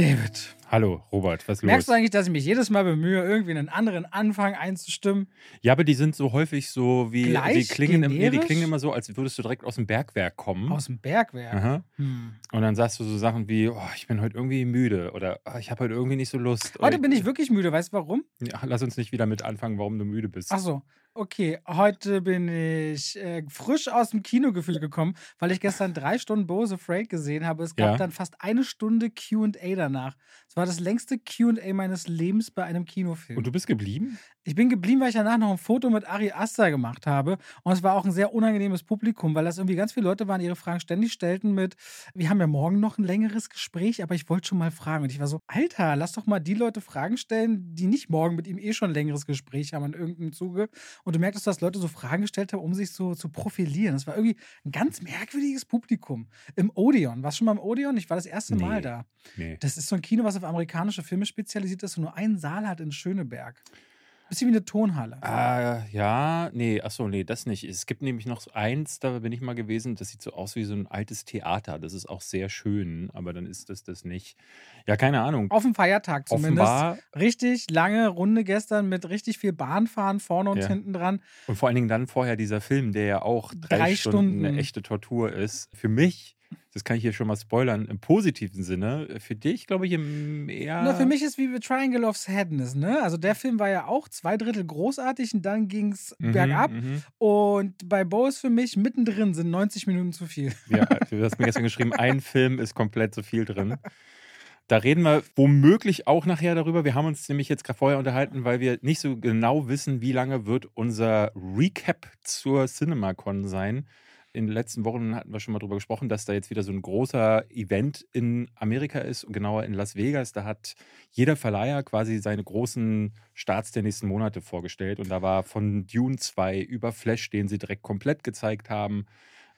David. Hallo, Robert, was ist Merkst los? du eigentlich, dass ich mich jedes Mal bemühe, irgendwie einen anderen Anfang einzustimmen? Ja, aber die sind so häufig so wie, Gleich? die klingen, im, nee, die klingen immer so, als würdest du direkt aus dem Bergwerk kommen. Aus dem Bergwerk. Hm. Und dann sagst du so Sachen wie, oh, ich bin heute irgendwie müde oder oh, ich habe heute irgendwie nicht so Lust. Heute bin ich wirklich müde. Weißt du warum? Ja, lass uns nicht wieder mit anfangen, warum du müde bist. Ach so. Okay, heute bin ich äh, frisch aus dem Kinogefühl gekommen, weil ich gestern drei Stunden Bose Afraid gesehen habe. Es gab Ja. dann fast eine Stunde QA danach. Es war das längste QA meines Lebens bei einem Kinofilm. Und du bist geblieben? Ich bin geblieben, weil ich danach noch ein Foto mit Ari Aster gemacht habe. Und es war auch ein sehr unangenehmes Publikum, weil das irgendwie ganz viele Leute waren, die ihre Fragen ständig stellten mit, wir haben ja morgen noch ein längeres Gespräch, aber ich wollte schon mal fragen. Und ich war so, Alter, lass doch mal die Leute Fragen stellen, die nicht morgen mit ihm eh schon ein längeres Gespräch haben in irgendeinem Zuge. Und du merktest, dass Leute so Fragen gestellt haben, um sich so zu profilieren. Das war irgendwie ein ganz merkwürdiges Publikum. Im Odeon. Warst du schon mal im Odeon? Ich war das erste Mal Nee. da. Nee. Das ist so ein Kino, was auf amerikanische Filme spezialisiert ist und nur einen Saal hat in Schöneberg. Bisschen wie eine Tonhalle. Ah, ja, nee, achso, nee, das nicht. Es gibt nämlich noch eins, da bin ich mal gewesen, das sieht so aus wie so ein altes Theater. Das ist auch sehr schön, aber dann ist das das nicht. Ja, keine Ahnung. Auf dem Feiertag zumindest. Offenbar, Richtig lange Runde gestern mit richtig viel Bahnfahren vorne und Ja. hinten dran. und vor allen Dingen dann vorher dieser Film, der ja auch drei, Drei Stunden, Stunden. eine echte Tortur ist. Für mich, das kann ich hier schon mal spoilern, im positiven Sinne, für dich, glaube ich, eher. Na, für mich ist wie The Triangle of Sadness, ne? Also der Film war ja auch zwei Drittel großartig und dann ging es Mhm, bergab. mhm. Und bei Bo ist für mich mittendrin sind 90 Minuten zu viel. Ja, du hast mir gestern geschrieben, ein Film ist komplett so viel drin. Da reden wir womöglich auch nachher darüber. Wir haben uns nämlich jetzt gerade vorher unterhalten, weil wir nicht so genau wissen, wie lange wird unser Recap zur CinemaCon sein. In den letzten Wochen hatten wir schon mal darüber gesprochen, dass da jetzt wieder so ein großer Event in Amerika ist und genauer in Las Vegas. Da hat jeder Verleiher quasi seine großen Starts der nächsten Monate vorgestellt. Und da war von Dune 2 über Flash, den sie direkt komplett gezeigt haben,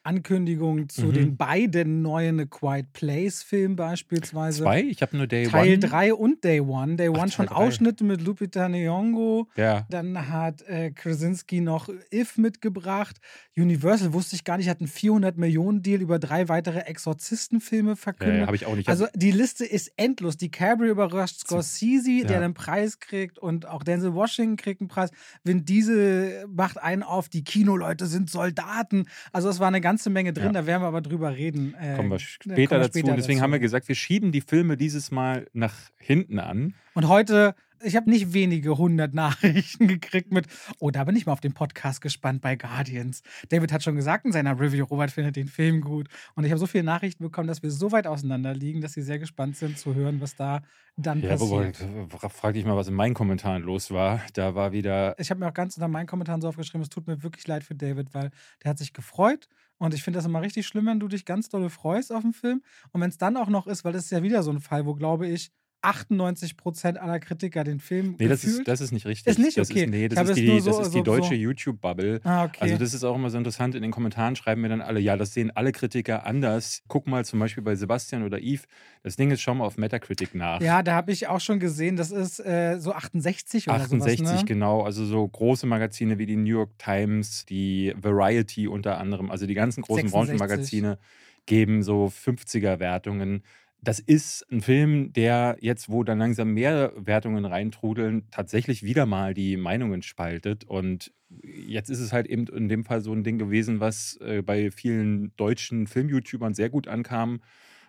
Ankündigung zu Mhm. den beiden neuen A Quiet Place Filmen beispielsweise. Zwei? Ich habe nur Day Teil One. 3 und Day One. Day Ach, One Teil schon drei. Ausschnitte mit Lupita Nyong'o. Ja. Dann hat äh, Krasinski noch If mitgebracht. Universal wusste ich gar nicht, hat einen 400 Millionen Deal über drei weitere Exorzistenfilme Äh, verkündet. habe ich auch nicht. also die Liste ist endlos. DiCaprio überrascht Scorsese, der Ja. den Preis kriegt und auch Denzel Washington kriegt einen Preis. Vin Diesel macht einen auf, die Kinoleute sind Soldaten. Also es war eine ganze Menge drin, Ja. da werden wir aber drüber reden. Äh, kommen wir später kommen wir dazu. Deswegen dazu. haben wir gesagt, wir schieben die Filme dieses Mal nach hinten an. Und heute, ich habe nicht wenige hundert Nachrichten gekriegt mit, oh, da bin ich mal auf den Podcast gespannt bei Guardians. David hat schon gesagt in seiner Review, Robert findet den Film gut. Und ich habe so viele Nachrichten bekommen, dass wir so weit auseinander liegen, dass sie sehr gespannt sind zu hören, was da dann Ja, passiert. Robert, frag dich mal, was in meinen Kommentaren los war. Da war wieder. Ich habe mir auch ganz unter meinen Kommentaren so aufgeschrieben, es tut mir wirklich leid für David, weil der hat sich gefreut. Und ich finde das immer richtig schlimm, wenn du dich ganz dolle freust auf den Film. Und wenn es dann auch noch ist, weil das ist ja wieder so ein Fall, wo, glaube ich, 98% aller Kritiker den Film Nee, das ist, das ist nicht richtig. Ist nicht? das Okay. Ist, nee, das ist die, so- das ist die so- deutsche so- YouTube-Bubble. Ah, okay. Also, das ist auch immer so interessant. In den Kommentaren schreiben mir dann alle, ja, das sehen alle Kritiker anders. Guck mal zum Beispiel bei Sebastian oder Yves. Das Ding ist, schau mal auf Metacritic nach. Ja, da habe ich auch schon gesehen, das ist äh, so 68 oder 68, sowas, ne? genau. Also so große Magazine wie die New York Times, die Variety unter anderem, also die ganzen großen 66. Branchenmagazine geben so 50er-Wertungen. Das ist ein Film, der jetzt, wo dann langsam mehr Wertungen reintrudeln, tatsächlich wieder mal die Meinungen spaltet. Und jetzt ist es halt eben in dem Fall so ein Ding gewesen, was äh, bei vielen deutschen Film-YouTubern sehr gut ankam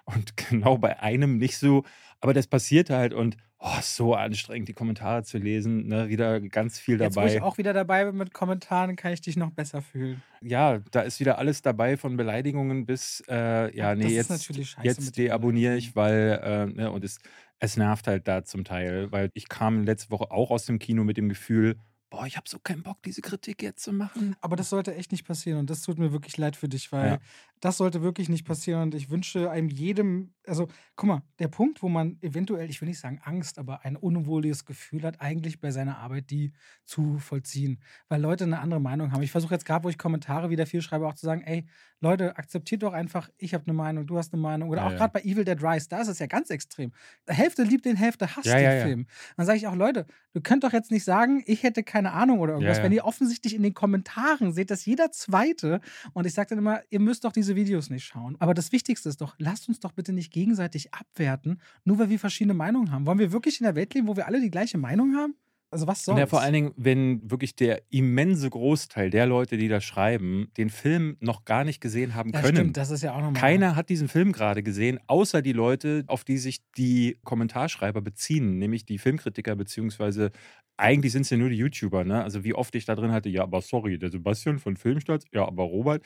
und genau bei einem nicht so. Aber das passierte halt und oh, so anstrengend, die Kommentare zu lesen. Ne? Wieder ganz viel Jetzt, wo dabei. ich auch wieder dabei bin mit Kommentaren, kann ich dich noch besser fühlen. ja, da ist wieder alles dabei, von Beleidigungen bis, äh, ja, nee, jetzt, jetzt deabonniere ich, weil, äh, ne, und es, es nervt halt da zum Teil, weil ich kam letzte Woche auch aus dem Kino mit dem Gefühl, boah, ich habe so keinen Bock, diese Kritik jetzt zu machen. Aber das sollte echt nicht passieren und das tut mir wirklich leid für dich, weil Ja. das sollte wirklich nicht passieren und ich wünsche einem jedem, also guck mal, der Punkt, wo man eventuell, ich will nicht sagen Angst, aber ein unwohliges Gefühl hat, eigentlich bei seiner Arbeit die zu vollziehen, weil Leute eine andere Meinung haben. Ich versuche jetzt gerade, wo ich Kommentare wieder viel schreibe, auch zu sagen, ey, Leute, akzeptiert doch einfach, ich habe eine Meinung, du hast eine Meinung oder Ja, auch ja. gerade bei Evil Dead Rise, da ist es ja ganz extrem. Hälfte liebt den, Hälfte hasst den. Film. Dann sage ich auch, Leute, du könnt doch jetzt nicht sagen, ich hätte keine keine Ahnung oder irgendwas. Ja. Wenn ihr offensichtlich in den Kommentaren seht, dass jeder Zweite, und ich sage dann immer, ihr müsst doch diese Videos nicht schauen. Aber das Wichtigste ist doch, lasst uns doch bitte nicht gegenseitig abwerten, nur weil wir verschiedene Meinungen haben. Wollen wir wirklich in der Welt leben, wo wir alle die gleiche Meinung haben? Also was soll's? Ja, vor allen Dingen, wenn wirklich der immense Großteil der Leute, die da schreiben, den Film noch gar nicht gesehen haben ja, können. stimmt, das ist ja auch nochmal. Keiner hat diesen Film gerade gesehen, außer die Leute, auf die sich die Kommentarschreiber beziehen, nämlich die Filmkritiker, beziehungsweise eigentlich sind es ja nur die YouTuber, ne? Also wie oft ich da drin hatte, ja, aber sorry, der Sebastian von Filmstarts, ja, aber Robert.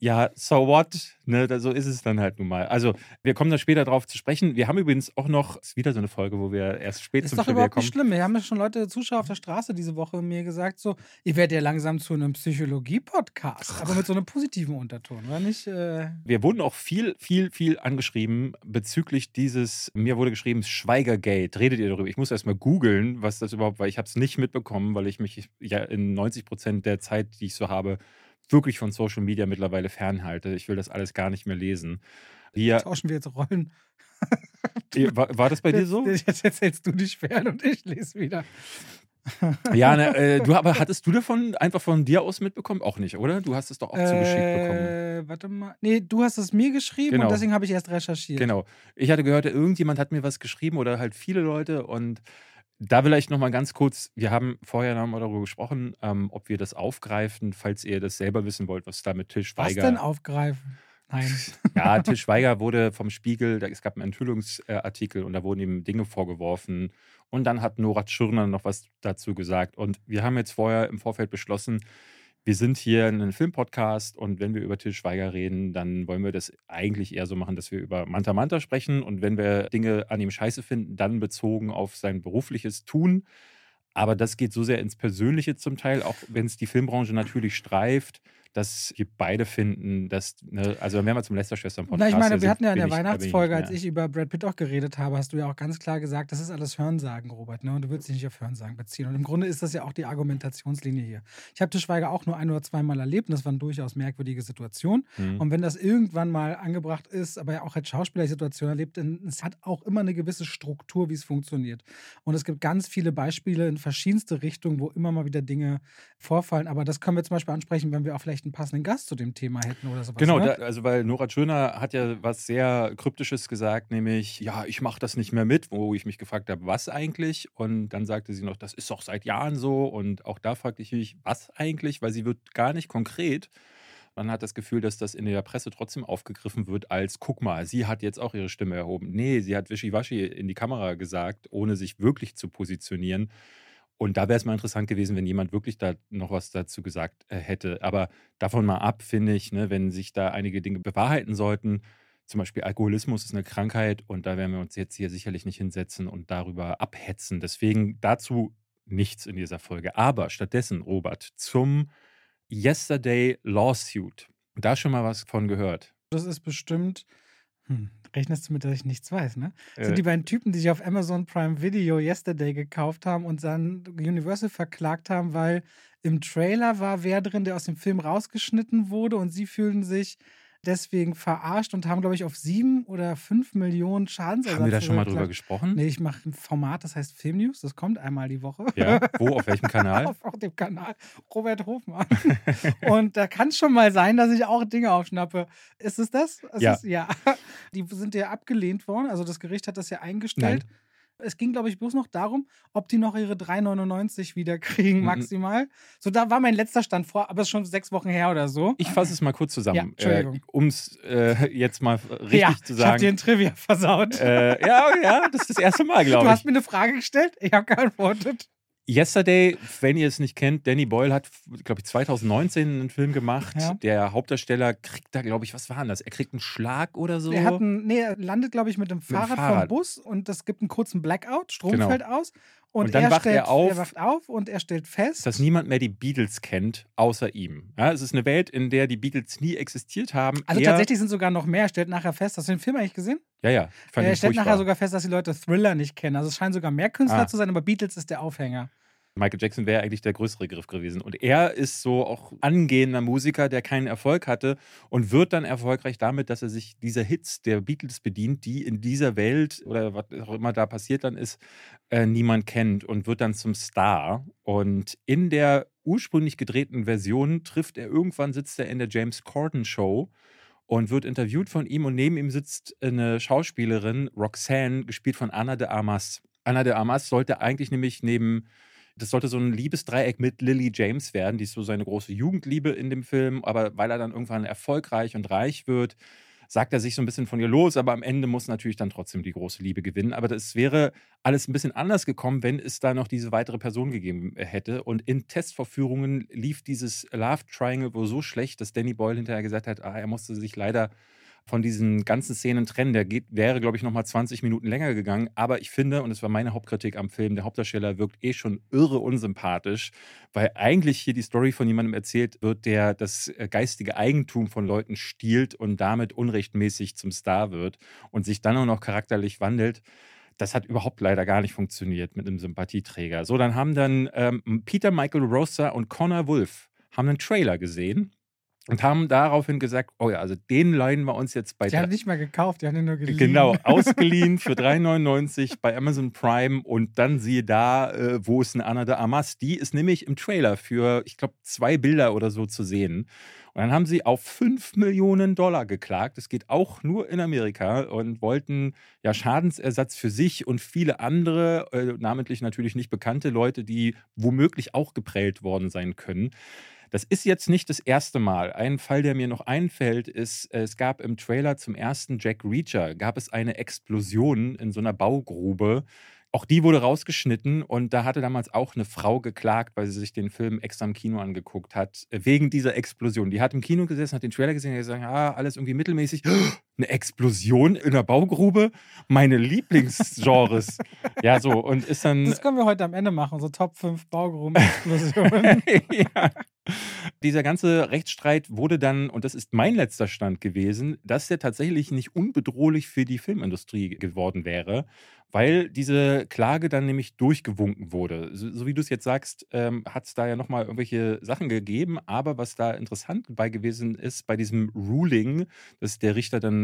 Ja, so what? Ne, da- so ist es dann halt nun mal. Also, wir kommen da später drauf zu sprechen. Wir haben übrigens auch noch, ist wieder so eine Folge, wo wir erst spät Ist zum doch Trivia überhaupt kommen. nicht schlimm. Wir haben ja schon Leute, Zuschauer auf der Straße diese Woche mir gesagt, so, ihr werdet ja langsam zu einem Psychologie-Podcast, aber mit so einem positiven Unterton, war nicht? Äh, Wir wurden auch viel, viel, viel angeschrieben bezüglich dieses, mir wurde geschrieben, Schweigergate. Redet ihr darüber? Ich muss erst mal googeln, was das überhaupt war. Ich habe es nicht mitbekommen, weil ich mich ja in 90 Prozent der Zeit, die ich so habe, wirklich von Social Media mittlerweile fernhalte. Ich will das alles gar nicht mehr lesen. Hier, tauschen wir jetzt Rollen. war, war das bei dir so? Jetzt, erzählst du dich fern und ich lese wieder. Ja, ne, äh, du, aber hattest du davon einfach von dir aus mitbekommen? Auch nicht, oder? Du hast es doch auch zugeschickt bekommen. Äh, warte mal. Nee, du hast es mir geschrieben Genau. und deswegen habe ich erst recherchiert. Genau. Ich hatte gehört, irgendjemand hat mir was geschrieben oder halt viele Leute und da vielleicht nochmal ganz kurz, wir haben vorher noch mal darüber gesprochen, ähm, ob wir das aufgreifen, falls ihr das selber wissen wollt, was da mit Til Was denn aufgreifen? Nein. Ja, Til Schweiger wurde vom Spiegel, da, es gab einen Enthüllungsartikel und da wurden ihm Dinge vorgeworfen. Und dann hat Nora Tschirner noch was dazu gesagt. Und wir haben jetzt vorher im Vorfeld beschlossen, wir sind hier ein Filmpodcast und wenn wir über Til Schweiger reden, dann wollen wir das eigentlich eher so machen, dass wir über Manta Manta sprechen und wenn wir Dinge an ihm scheiße finden, dann bezogen auf sein berufliches Tun. Aber das geht so sehr ins Persönliche zum Teil, auch wenn es die Filmbranche natürlich streift, dass wir beide finden, dass, ne, also dann wären wir zum Lester-Schwestern-Podcast. Ich meine, wir hatten ja in der Weihnachtsfolge, als ich über Brad Pitt auch geredet habe, hast du ja auch ganz klar gesagt, das ist alles Hörensagen, Robert. Ne? Und du würdest dich nicht auf Hörensagen beziehen. Und im Grunde ist das ja auch die Argumentationslinie hier. Ich habe Til Schweiger auch nur ein oder zweimal erlebt und das waren durchaus merkwürdige Situationen. Mhm. Und wenn das irgendwann mal angebracht ist, aber ja auch als Schauspieler Situation erlebt, dann es hat auch immer eine gewisse Struktur, wie es funktioniert. Und es gibt ganz viele Beispiele in verschiedenste Richtungen, wo immer mal wieder Dinge vorfallen. Aber das können wir zum Beispiel ansprechen, wenn wir auch vielleicht einen passenden Gast zu dem Thema hätten oder sowas. Genau, ne? da, also weil Nora Tschirner hat ja was sehr Kryptisches gesagt, nämlich, ja, ich mache das nicht mehr mit, wo ich mich gefragt habe, was eigentlich? Und dann sagte sie noch, das ist doch seit Jahren so. Und auch da fragte ich mich, was eigentlich? Weil sie wird gar nicht konkret. Man hat das Gefühl, dass das in der Presse trotzdem aufgegriffen wird als, guck mal, sie hat jetzt auch ihre Stimme erhoben. Nee, sie hat Wischiwaschi in die Kamera gesagt, ohne sich wirklich zu positionieren. Und da wäre es mal interessant gewesen, wenn jemand wirklich da noch was dazu gesagt äh, hätte. Aber davon mal ab, finde ich, ne, wenn sich da einige Dinge bewahrheiten sollten, zum Beispiel Alkoholismus ist eine Krankheit und da werden wir uns jetzt hier sicherlich nicht hinsetzen und darüber abhetzen. Deswegen dazu nichts in dieser Folge. Aber stattdessen, Robert, zum Yesterday Lawsuit. Da schon mal was von gehört. Das ist bestimmt. Hm, rechnest du mit, dass ich nichts weiß, ne? Äh, Sind die beiden Typen, die sich auf Amazon Prime Video Yesterday gekauft haben und dann Universal verklagt haben, weil im Trailer war wer drin, der aus dem Film rausgeschnitten wurde und sie fühlen sich deswegen verarscht und haben, glaube ich, auf sieben oder fünf Millionen Schadensersatz. haben wir da schon mal drüber gesprochen? Nee, ich mache ein Format, das heißt Film News. Das kommt einmal die Woche. Ja, wo, auf welchem Kanal? auf, auf dem Kanal Robert Hofmann. und da kann es schon mal sein, dass ich auch Dinge aufschnappe. Ist es das? Es Ja. Ist, ja. Die sind ja abgelehnt worden. Also das Gericht hat das ja eingestellt. Nein. Es ging, glaube ich, bloß noch darum, ob die noch ihre 3,99 wieder kriegen, Mhm. maximal. So, da war mein letzter Stand vor, aber es ist schon sechs Wochen her oder so. Ich fasse es mal kurz Ja, zusammen, äh, Entschuldigung. um es äh, jetzt mal richtig ja, zu ich habe dir sagen. ein Trivia versaut. Äh, ja, ja, das ist das erste Mal, du glaube hast ich. mir eine Frage gestellt, ich habe geantwortet. Yesterday, wenn ihr es nicht kennt, Danny Boyle hat, glaube ich, 2019 einen Film gemacht. Ja. Der Hauptdarsteller kriegt da, glaube ich, was war denn das? Er kriegt einen Schlag oder so. Er hat einen, nee, er landet, glaube ich, mit dem dem Fahrrad, vom Fahrrad. Bus und es gibt einen kurzen Blackout, Strom Genau. fällt aus. Und, Und dann er wacht stellt, er auf, er wacht auf und er stellt fest, dass niemand mehr die Beatles kennt, außer ihm. Ja, es ist eine Welt, in der die Beatles nie existiert haben. also er, tatsächlich sind sogar noch mehr. Er stellt nachher fest, hast du den Film eigentlich gesehen? Ja, ja. Er stellt furchtbar. nachher sogar fest, dass die Leute Thriller nicht kennen. Also es scheinen sogar mehr Künstler Ah. zu sein, aber Beatles ist der Aufhänger. Michael Jackson wäre eigentlich der größere Griff gewesen. Und er ist so auch angehender Musiker, der keinen Erfolg hatte und wird dann erfolgreich damit, dass er sich dieser Hits der Beatles bedient, die in dieser Welt oder was auch immer da passiert dann ist, äh, niemand kennt und wird dann zum Star. Und in der ursprünglich gedrehten Version trifft er irgendwann, sitzt er in der James Corden Show und wird interviewt von ihm und neben ihm sitzt eine Schauspielerin, Roxanne, gespielt von Anna de Armas. Anna de Armas sollte eigentlich nämlich neben das sollte so ein Liebesdreieck mit Lily James werden, die ist so seine große Jugendliebe in dem Film, aber weil er dann irgendwann erfolgreich und reich wird, sagt er sich so ein bisschen von ihr los, aber am Ende muss natürlich dann trotzdem die große Liebe gewinnen. Aber das wäre alles ein bisschen anders gekommen, wenn es da noch diese weitere Person gegeben äh, hätte. Und in Testvorführungen lief dieses Love Triangle wohl so schlecht, dass Danny Boyle hinterher gesagt hat, ah, er musste sich leider von diesen ganzen Szenen trennen. Der geht, wäre, glaube ich, nochmal 20 Minuten länger gegangen. Aber ich finde, und das war meine Hauptkritik am Film, der Hauptdarsteller wirkt eh schon irre unsympathisch, weil eigentlich hier die Story von jemandem erzählt wird, der das äh, geistige Eigentum von Leuten stiehlt und damit unrechtmäßig zum Star wird und sich dann auch noch charakterlich wandelt. Das hat überhaupt leider gar nicht funktioniert mit einem Sympathieträger. So, dann haben dann ähm, Peter Michael Rosa und Connor Wolf haben einen Trailer gesehen und haben daraufhin gesagt, oh ja, also den leihen wir uns jetzt bei... Die haben nicht mal gekauft, die haben den nur geliehen. Genau, ausgeliehen für 3,99 bei Amazon Prime und dann siehe da, äh, wo ist eine Anna de Amas? Die ist nämlich im Trailer für, ich glaube, zwei Bilder oder so zu sehen. Und dann haben sie auf 5 Millionen Dollar geklagt. Das geht auch nur in Amerika und wollten ja Schadensersatz für sich und viele andere, äh, namentlich natürlich nicht bekannte Leute, die womöglich auch geprellt worden sein können. Das ist jetzt nicht das erste Mal. Ein Fall, der mir noch einfällt, ist, es gab im Trailer zum ersten Jack Reacher, gab es eine Explosion in so einer Baugrube. Auch die wurde rausgeschnitten und da hatte damals auch eine Frau geklagt, weil sie sich den Film extra im Kino angeguckt hat, wegen dieser Explosion. Die hat im Kino gesessen, hat den Trailer gesehen und gesagt, ah, alles irgendwie mittelmäßig. Eine Explosion in der Baugrube? Meine Lieblingsgenres. ja, so und ist dann. Das können wir heute am Ende machen, so Top 5 Baugruben-Explosionen. ja. Dieser ganze Rechtsstreit wurde dann, und das ist mein letzter Stand gewesen, dass der tatsächlich nicht unbedrohlich für die Filmindustrie geworden wäre, weil diese Klage dann nämlich durchgewunken wurde. So, so wie du es jetzt sagst, ähm, hat es da ja nochmal irgendwelche Sachen gegeben, aber was da interessant bei gewesen ist, bei diesem Ruling, das der Richter dann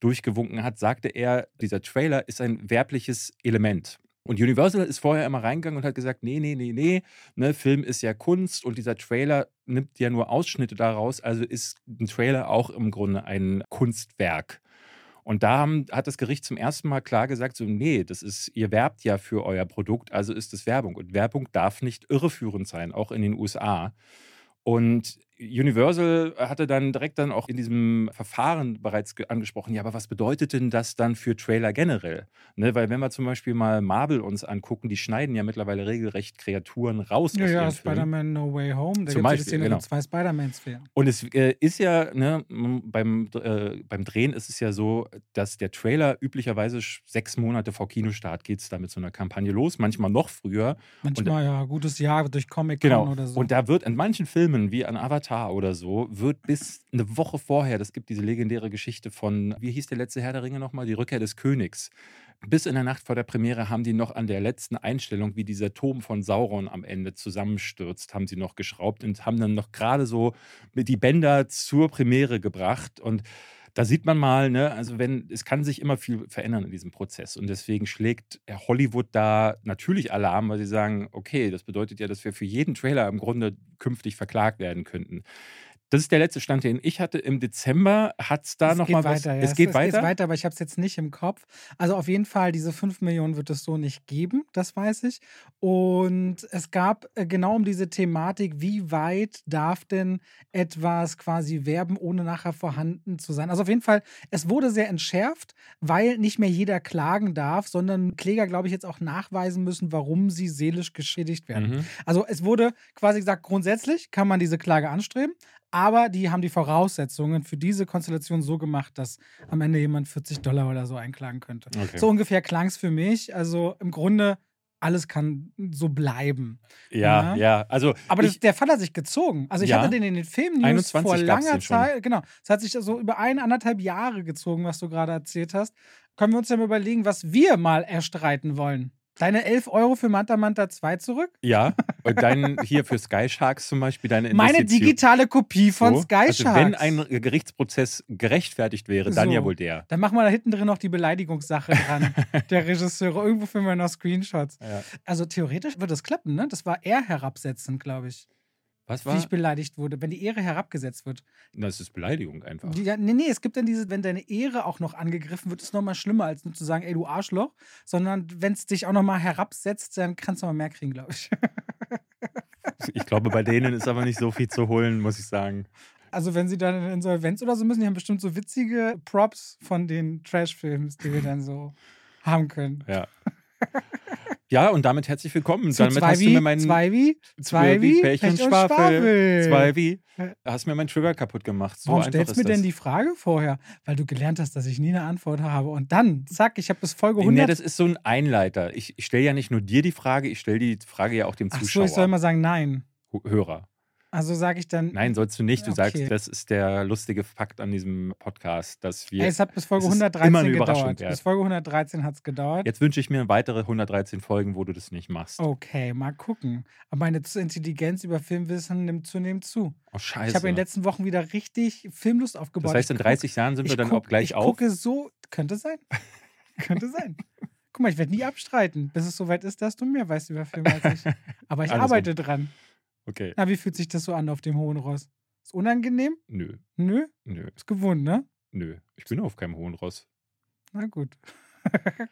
durchgewunken hat, sagte er, dieser Trailer ist ein werbliches Element. Und Universal ist vorher immer reingegangen und hat gesagt, nee, nee, nee, nee, ne, Film ist ja Kunst und dieser Trailer nimmt ja nur Ausschnitte daraus, also ist ein Trailer auch im Grunde ein Kunstwerk. Und da haben, hat das Gericht zum ersten Mal klar gesagt, so, nee, das ist, ihr werbt ja für euer Produkt, also ist es Werbung. Und Werbung darf nicht irreführend sein, auch in den USA. Und Universal hatte dann direkt dann auch in diesem Verfahren bereits angesprochen, ja, aber was bedeutet denn das dann für Trailer generell? Ne, weil wenn wir zum Beispiel mal Marvel uns angucken, die schneiden ja mittlerweile regelrecht Kreaturen raus. Ja, ja, Spider-Man No Way Home, da gibt es genau. zwei Spider-Mans für. Und es äh, ist ja, ne, beim, äh, beim Drehen ist es ja so, dass der Trailer üblicherweise sechs Monate vor Kinostart geht es da mit so einer Kampagne los, manchmal noch früher. Manchmal, Und, ja, gutes Jahr durch Comic genau. oder so. Und da wird in manchen Filmen, wie an Avatar, Avatar oder so, wird bis eine Woche vorher, das gibt diese legendäre Geschichte von, wie hieß der letzte Herr der Ringe nochmal? Die Rückkehr des Königs. Bis in der Nacht vor der Premiere haben die noch an der letzten Einstellung, wie dieser Turm von Sauron am Ende zusammenstürzt, haben sie noch geschraubt und haben dann noch gerade so die Bänder zur Premiere gebracht. Und da sieht man mal, ne, also wenn, es kann sich immer viel verändern in diesem Prozess. Und deswegen schlägt Hollywood da natürlich Alarm, weil sie sagen, okay, das bedeutet ja, dass wir für jeden Trailer im Grunde künftig verklagt werden könnten. Das ist der letzte Stand, den ich hatte. Im Dezember hat es da nochmal was. Ja. Es, geht es weiter. Es weiter, aber ich habe es jetzt nicht im Kopf. Also auf jeden Fall, diese 5 Millionen wird es so nicht geben, das weiß ich. Und es gab äh, genau um diese Thematik, wie weit darf denn etwas quasi werben, ohne nachher vorhanden zu sein. Also auf jeden Fall, es wurde sehr entschärft, weil nicht mehr jeder klagen darf, sondern Kläger, glaube ich, jetzt auch nachweisen müssen, warum sie seelisch geschädigt werden. Mhm. Also es wurde quasi gesagt, grundsätzlich kann man diese Klage anstreben, aber die haben die Voraussetzungen für diese Konstellation so gemacht, dass am Ende jemand 40 Dollar oder so einklagen könnte. Okay. So ungefähr klang es für mich. Also im Grunde alles kann so bleiben. Ja, ja. ja. Also Aber das, der Fall hat sich gezogen. Also ich ja, hatte den in den Filmnews vor langer Zeit. Genau. Es hat sich so über ein, anderthalb Jahre gezogen, was du gerade erzählt hast. Können wir uns dann überlegen, was wir mal erstreiten wollen? Deine 11 Euro für Manta Manta 2 zurück? Ja, und dann hier für Sky Sharks zum Beispiel deine Meine digitale Kopie von So. Sky also Sharks. wenn ein Gerichtsprozess gerechtfertigt wäre, dann So. ja wohl der. Dann machen wir da hinten drin noch die Beleidigungssache dran. der Regisseure. Irgendwo finden wir noch Screenshots. Ja. Also theoretisch wird das klappen, ne? Das war eher herabsetzen, glaube ich. Was Wie war? ich beleidigt wurde, wenn die Ehre herabgesetzt wird. Das ist Beleidigung einfach. Ja, nee, nee, es gibt dann diese, wenn deine Ehre auch noch angegriffen wird, ist noch mal schlimmer, als nur zu sagen, ey, du Arschloch. Sondern wenn es dich auch noch mal herabsetzt, dann kannst du mal mehr kriegen, glaube ich. Ich glaube, bei denen ist aber nicht so viel zu holen, muss ich sagen. Also wenn sie dann in Insolvenz oder so müssen, die haben bestimmt so witzige Props von den Trash-Films, die wir dann so haben können. Ja. Ja, und damit herzlich willkommen. Zu damit zwei hast du wie, mir meinen zwei wie, zwei wie, Pech und Schwafel. Zwei wie. Hast mir meinen Trigger kaputt gemacht. So Warum stellst du mir denn das. die Frage vorher? Weil du gelernt hast, dass ich nie eine Antwort habe. Und dann, zack, ich habe bis Folge Nee, 100. das ist so ein Einleiter. Ich, ich stelle ja nicht nur dir die Frage, ich stelle die Frage ja auch dem Ach so, Zuschauer, ich soll mal sagen nein. Hörer. Also sage ich dann, Nein, sollst du nicht. Du Okay. sagst, das ist der lustige Fakt an diesem Podcast, dass wir. es hat bis Folge es ist 113 immer eine Überraschung gedauert. wert. Bis Folge 113 hat es gedauert. Jetzt wünsche ich mir weitere 113 Folgen, wo du das nicht machst. Oh, Okay, mal gucken. Aber meine Intelligenz über Filmwissen nimmt zunehmend zu. scheiße. Ich habe in den letzten Wochen wieder richtig Filmlust aufgebaut. das heißt, in Ich guck- 30 Jahren sind wir ich dann guck, auch gleich ich auf. gucke so, könnte sein. könnte sein. Guck mal, ich werde nie abstreiten, bis es soweit ist, dass du mehr weißt über Filme als ich. Aber ich Andersrum. arbeite dran. Okay. Na, wie fühlt sich das so an auf dem hohen Ross? Ist unangenehm? Nö, Nö, nö, ist gewohnt, ne? nö. Ich bin auf keinem hohen Ross. Na gut.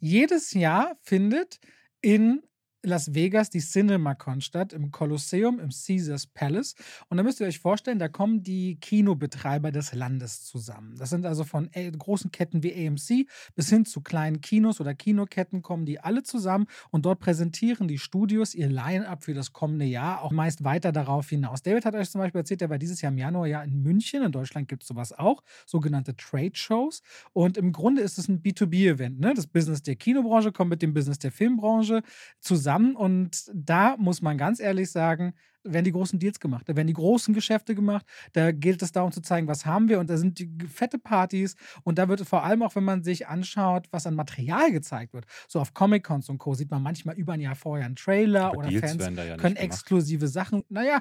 Jedes Jahr findet in Las Vegas die CinemaCon statt, im Kolosseum, im Caesars Palace. Und da müsst ihr euch vorstellen, da kommen die Kinobetreiber des Landes zusammen. Das sind also von äh, großen Ketten wie AMC bis hin zu kleinen Kinos oder Kinoketten kommen die alle zusammen und dort präsentieren die Studios ihr Line-Up für das kommende Jahr, auch meist weiter darauf hinaus. David hat euch zum Beispiel erzählt, er war dieses Jahr im Januar ja in München. In Deutschland gibt es sowas auch, sogenannte Trade Shows. Und im Grunde ist es ein B2B-Event. Ne? Das Business der Kinobranche kommt mit dem Business der Filmbranche zusammen. Und da muss man ganz ehrlich sagen, werden die großen Deals gemacht, da werden die großen Geschäfte gemacht, da gilt es darum zu zeigen, was haben wir und da sind die fette Partys und da wird vor allem auch, wenn man sich anschaut, was an Material gezeigt wird, so auf Comic-Cons und Co. sieht man manchmal über ein Jahr vorher einen Trailer Aber oder Deals Fans ja können gemacht. exklusive Sachen, naja,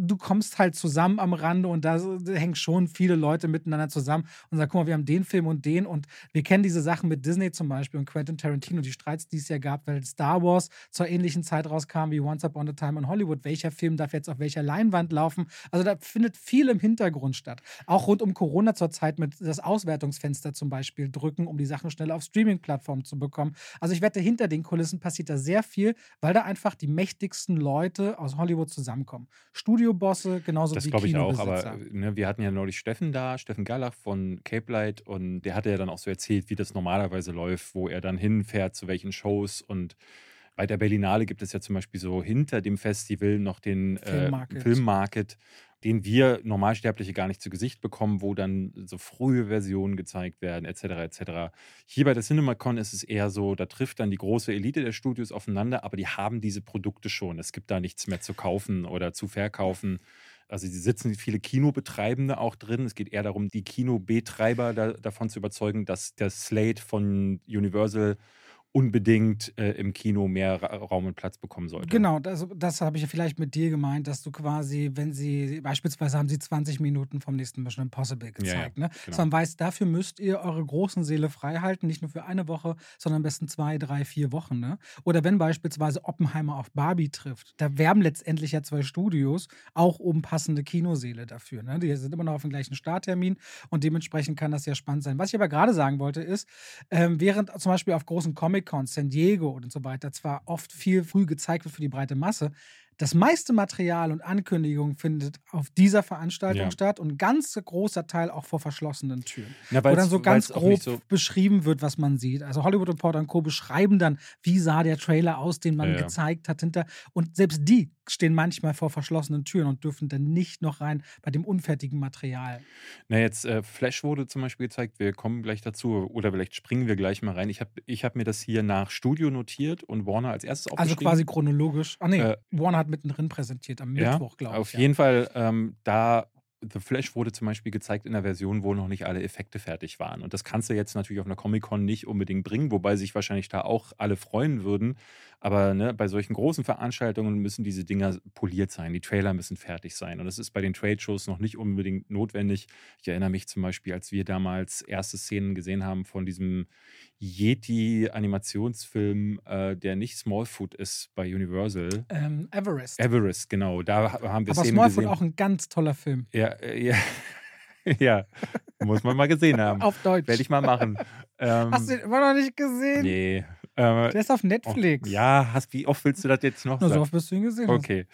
du kommst halt zusammen am Rande und da hängen schon viele Leute miteinander zusammen und sagen, guck mal, wir haben den Film und den und wir kennen diese Sachen mit Disney zum Beispiel und Quentin Tarantino, die Streits, die es ja gab, weil Star Wars zur ähnlichen Zeit rauskam wie Once Upon a Time in Hollywood. Welcher Film darf jetzt auf welcher Leinwand laufen? Also da findet viel im Hintergrund statt. Auch rund um Corona zur Zeit mit das Auswertungsfenster zum Beispiel drücken, um die Sachen schnell auf Streaming-Plattformen zu bekommen. Also ich wette, hinter den Kulissen passiert da sehr viel, weil da einfach die mächtigsten Leute aus Hollywood zusammenkommen. Studiobosse, genauso Das wie glaube ich auch, aber ne, wir hatten ja neulich Steffen da, Steffen Gerlach von Cape Light und der hatte ja dann auch so erzählt, wie das normalerweise läuft, wo er dann hinfährt, zu welchen Shows und bei der Berlinale gibt es ja zum Beispiel so hinter dem Festival noch den äh, Filmmarket. Den wir Normalsterbliche gar nicht zu Gesicht bekommen, wo dann so frühe Versionen gezeigt werden, etc. etc. Hier bei der CinemaCon ist es eher so, da trifft dann die große Elite der Studios aufeinander, aber die haben diese Produkte schon. Es gibt da nichts mehr zu kaufen oder zu verkaufen. Also sie sitzen viele Kinobetreibende auch drin. Es geht eher darum, die Kinobetreiber da, davon zu überzeugen, dass der Slate von Universal unbedingt äh, im Kino mehr Ra Raum und Platz bekommen sollte. Genau, das, das habe ich ja vielleicht mit dir gemeint, dass du quasi, wenn sie, beispielsweise haben sie 20 Minuten vom nächsten Mission Impossible Ja, ja, gezeigt, ne? genau. Sondern weiß, dafür müsst ihr eure großen Seele frei halten, nicht nur für eine Woche, sondern am besten zwei, drei, vier Wochen, ne? Oder wenn beispielsweise Oppenheimer auf Barbie trifft, da werben letztendlich ja zwei Studios auch um passende Kinoseele dafür, ne? Die sind immer noch auf dem gleichen Starttermin und dementsprechend kann das ja spannend sein. Was ich aber gerade sagen wollte ist, ähm, während zum Beispiel auf großen Comic-Cons, San Diego und so weiter, zwar oft viel früh gezeigt wird für die breite Masse, das meiste Material und Ankündigung findet auf dieser Veranstaltung Ja. statt und ein ganz großer Teil auch vor verschlossenen Türen. Na, Wo dann so ganz grob so beschrieben wird, was man sieht. Also Hollywood Reporter und Co. beschreiben dann, wie sah der Trailer aus, den man Ja, ja. gezeigt hat hinter. Und selbst die stehen manchmal vor verschlossenen Türen und dürfen dann nicht noch rein bei dem unfertigen Material. Na, jetzt äh, Flash wurde zum Beispiel gezeigt, wir kommen gleich dazu oder vielleicht springen wir gleich mal rein. Ich habe ich hab mir das hier nach Studio notiert und Warner als erstes Also aufgeschrieben. quasi chronologisch. Ah nee, Äh, Warner hat mittendrin präsentiert, am ja, Mittwoch, glaube ich. Auf ja. jeden Fall, ähm, da The Flash wurde zum Beispiel gezeigt in einer Version, wo noch nicht alle Effekte fertig waren. Und das kannst du jetzt natürlich auf einer Comic-Con nicht unbedingt bringen, wobei sich wahrscheinlich da auch alle freuen würden. Aber ne, bei solchen großen Veranstaltungen müssen diese Dinger poliert sein. Die Trailer müssen fertig sein. Und das ist bei den Trade-Shows noch nicht unbedingt notwendig. Ich erinnere mich zum Beispiel, als wir damals erste Szenen gesehen haben von diesem Yeti-Animationsfilm, äh, der nicht Smallfoot ist bei Universal. Ähm, Everest. Everest, genau. Da haben wir Aber Szenen Smallfoot gesehen. auch ein ganz toller Film. Ja, äh, ja. ja, muss man mal gesehen haben. Auf Deutsch. Werde ich mal machen. Ähm, Hast du den immer noch nicht gesehen? nee. Äh, Der ist auf Netflix. ja, hast, wie oft willst du das jetzt noch Nur so sagen? oft bist du ihn gesehen. hast.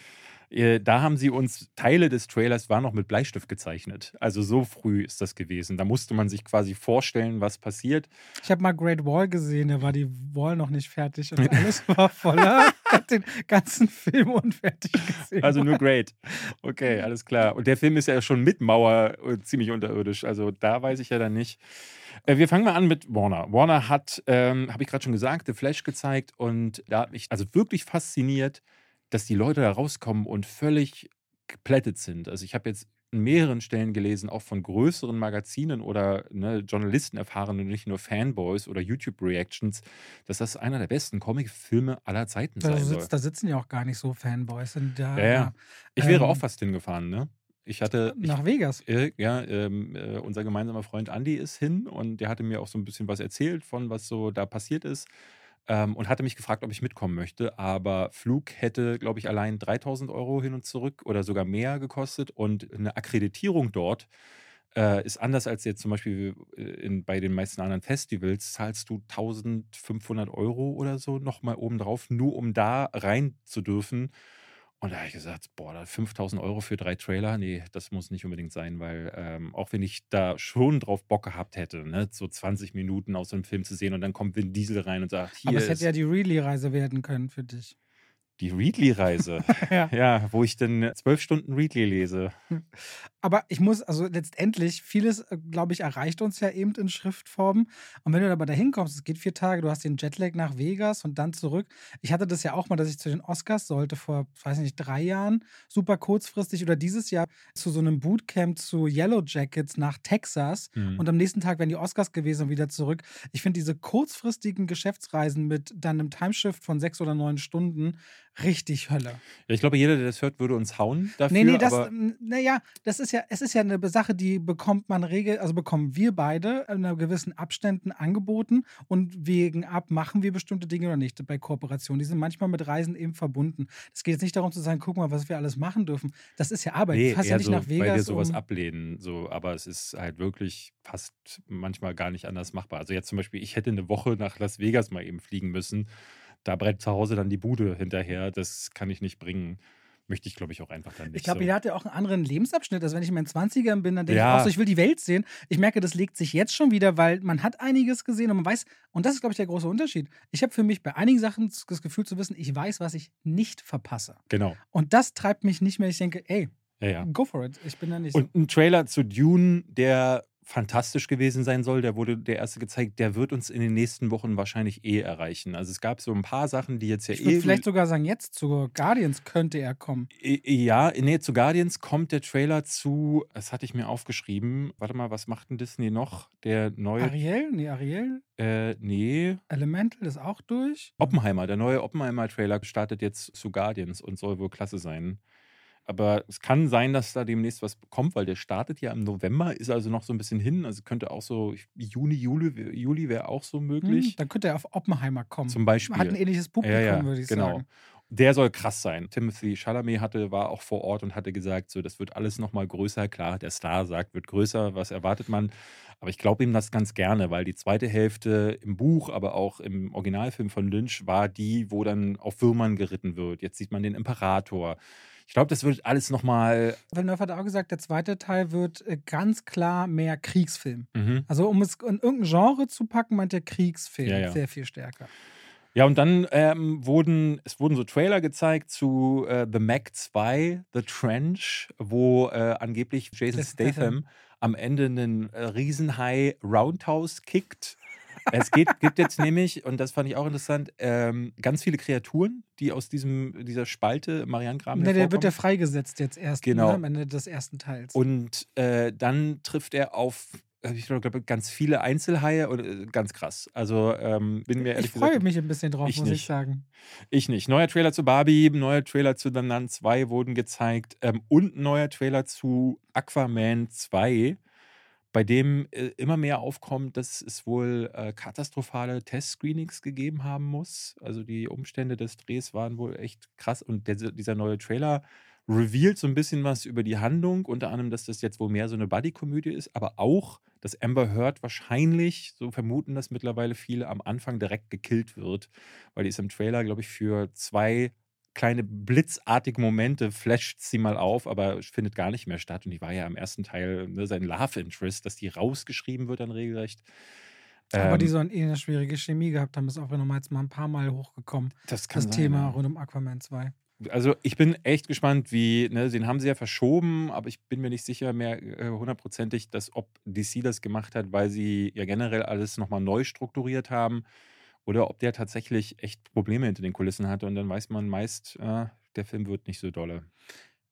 Äh, Da haben sie uns, Teile des Trailers waren noch mit Bleistift gezeichnet. Also so früh ist das gewesen. Da musste man sich quasi vorstellen, was passiert. Ich habe mal Great Wall gesehen, da war die Wall noch nicht fertig und alles war voller. Hab den ganzen Film unfertig gesehen. Also nur great. Okay, alles klar. Und der Film ist ja schon mit Mauer äh, ziemlich unterirdisch. Also da weiß ich ja dann nicht. Äh, Wir fangen mal an mit Warner. Warner hat, ähm, habe ich gerade schon gesagt, The Flash gezeigt und da hat mich also wirklich fasziniert, dass die Leute da rauskommen und völlig geplättet sind. Also ich habe jetzt an mehreren Stellen gelesen, auch von größeren Magazinen oder ne, Journalisten erfahren und nicht nur Fanboys oder YouTube-Reactions, dass das einer der besten Comic-Filme aller Zeiten da, sein soll. sitzt, da sitzen ja auch gar nicht so Fanboys. Da, Ja, ja. Ich wäre Ähm, auch fast hingefahren, ne? Ich hatte, ich, Nach Vegas. äh, ja, ähm, äh, unser gemeinsamer Freund Andy ist hin und der hatte mir auch so ein bisschen was erzählt von, was so da passiert ist. Ähm, und hatte mich gefragt, ob ich mitkommen möchte. Aber Flug hätte, glaube ich, allein 3000 Euro hin und zurück oder sogar mehr gekostet. Und eine Akkreditierung dort äh, ist anders als jetzt zum Beispiel äh, in, bei den meisten anderen Festivals. Zahlst du 1500 Euro oder so nochmal obendrauf, nur um da rein zu dürfen. Und da habe ich gesagt, boah, da 5000 Euro für drei Trailer, nee, das muss nicht unbedingt sein, weil ähm, auch wenn ich da schon drauf Bock gehabt hätte, ne, so 20 Minuten aus so einem Film zu sehen und dann kommt Vin Diesel rein und sagt, hier Aber es hätte ja die Reilly-Reise werden können für dich. Die Readly-Reise. Ja. ja, wo ich dann zwölf Stunden Readly lese. Aber ich muss, also letztendlich, vieles, äh, glaube ich, erreicht uns ja eben in Schriftformen. Und wenn du aber da hinkommst, es geht vier Tage, du hast den Jetlag nach Vegas und dann zurück. Ich hatte das ja auch mal, dass ich zu den Oscars sollte vor, weiß nicht, drei Jahren, super kurzfristig oder dieses Jahr zu so einem Bootcamp zu Yellow Jackets nach Texas. Mhm. Und am nächsten Tag wären die Oscars gewesen und wieder zurück. Ich finde diese kurzfristigen Geschäftsreisen mit dann einem Timeshift von sechs oder neun Stunden richtig Hölle. Ja, ich glaube, jeder, der das hört, würde uns hauen dafür. Nee, nee, das, aber naja, das ist ja, es ist ja eine Sache, die bekommt man regel, also bekommen wir beide in einer gewissen Abständen angeboten und wegen ab, machen wir bestimmte Dinge oder nicht bei Kooperationen. Die sind manchmal mit Reisen eben verbunden. Es geht jetzt nicht darum zu sagen, guck mal, was wir alles machen dürfen. Das ist ja Arbeit. nee, du fährst ja nicht so, nach weil wir Vegas. sowas um, ablehnen. So, aber es ist halt wirklich fast manchmal gar nicht anders machbar. Also jetzt zum Beispiel, ich hätte eine Woche nach Las Vegas mal eben fliegen müssen. Da brennt zu Hause dann die Bude hinterher. Das kann ich nicht bringen. Möchte ich, glaube ich, auch einfach dann nicht. ich glaube, so. jeder hat ja auch einen anderen Lebensabschnitt. Also wenn ich in meinen 20ern bin, dann denke Ja. ich auch so, ich will die Welt sehen. Ich merke, das legt sich jetzt schon wieder, weil man hat einiges gesehen und man weiß, und das ist, glaube ich, der große Unterschied. Ich habe für mich bei einigen Sachen das Gefühl zu wissen, ich weiß, was ich nicht verpasse. Genau. Und das treibt mich nicht mehr. Ich denke, ey, Ja, ja. go for it. Ich bin da nicht Und ein Trailer zu Dune, der fantastisch gewesen sein soll, der wurde der erste gezeigt, der wird uns in den nächsten Wochen wahrscheinlich eh erreichen. Also es gab so ein paar Sachen, die jetzt ja. Ich würde eh. vielleicht sogar sagen, jetzt zu Guardians könnte er kommen. Ja, nee, zu Guardians kommt der Trailer zu, das hatte ich mir aufgeschrieben. Warte mal, was macht denn Disney noch? Der neue. Ariel? Nee, Ariel? Äh, nee. Elemental ist auch durch. Oppenheimer, der neue Oppenheimer-Trailer startet jetzt zu Guardians und soll wohl klasse sein. Aber es kann sein, dass da demnächst was kommt, weil der startet ja im November, ist also noch so ein bisschen hin. Also könnte auch so Juni, Juli, Juli wäre auch so Hm, möglich. dann könnte er auf Oppenheimer kommen. Zum Beispiel. Hat ein ähnliches Publikum, Ja, ja, würde ich genau. sagen. Der soll krass sein. Timothy Chalamet hatte, war auch vor Ort und hatte gesagt, so, das wird alles nochmal größer. Klar, der Star sagt, wird größer, was erwartet man? Aber ich glaube ihm das ganz gerne, weil die zweite Hälfte im Buch, aber auch im Originalfilm von Lynch war die, wo dann auf Würmern geritten wird. Jetzt sieht man den Imperator. Ich glaube, das wird alles nochmal. Villeneuve hat auch gesagt, der zweite Teil wird äh, ganz klar mehr Kriegsfilm. Mhm. Also um es in irgendein Genre zu packen, meint der Kriegsfilm Ja, ja. sehr viel stärker. Ja, und dann ähm, wurden, es wurden so Trailer gezeigt zu äh, The Mac 2, The Trench, wo äh, angeblich Jason. Statham am Ende einen äh, Riesenhai Roundhouse kickt. Es geht, gibt jetzt nämlich, und das fand ich auch interessant, ähm, ganz viele Kreaturen, die aus diesem, dieser Spalte Marianengraben Ne, der wird ja freigesetzt jetzt erst Genau. ne, am Ende des ersten Teils. Und äh, dann trifft er auf, äh, ich glaube, ganz viele Einzelhaie und äh, ganz krass. Also ähm, bin mir ehrlich ich freue gesagt, mich ein bisschen drauf, ich muss ich nicht. sagen. ich nicht. Neuer Trailer zu Barbie, neuer Trailer zu The Nun 2 wurden gezeigt ähm, und neuer Trailer zu Aquaman 2, bei dem äh, immer mehr aufkommt, dass es wohl äh, katastrophale Testscreenings gegeben haben muss. Also die Umstände des Drehs waren wohl echt krass und der, dieser neue Trailer revealt so ein bisschen was über die Handlung, unter anderem, dass das jetzt wohl mehr so eine Buddy-Komödie ist, aber auch, dass Amber Heard wahrscheinlich, so vermuten das mittlerweile viele, am Anfang direkt gekillt wird, weil die ist im Trailer, glaube ich, für zwei kleine blitzartige Momente flasht sie mal auf, aber findet gar nicht mehr statt. Und die war ja im ersten Teil ne, sein Love Interest, dass die rausgeschrieben wird dann regelrecht. Aber die Ähm, sollen eh eine schwierige Chemie gehabt haben, ist auch nochmal jetzt mal ein paar Mal hochgekommen. das kann Das sein, Thema ja. rund um Aquaman 2. Also ich bin echt gespannt, wie, ne, den haben sie ja verschoben, aber ich bin mir nicht sicher mehr äh, hundertprozentig, dass ob DC das gemacht hat, weil sie ja generell alles nochmal neu strukturiert haben oder ob der tatsächlich echt Probleme hinter den Kulissen hatte und dann weiß man meist, äh, der Film wird nicht so dolle.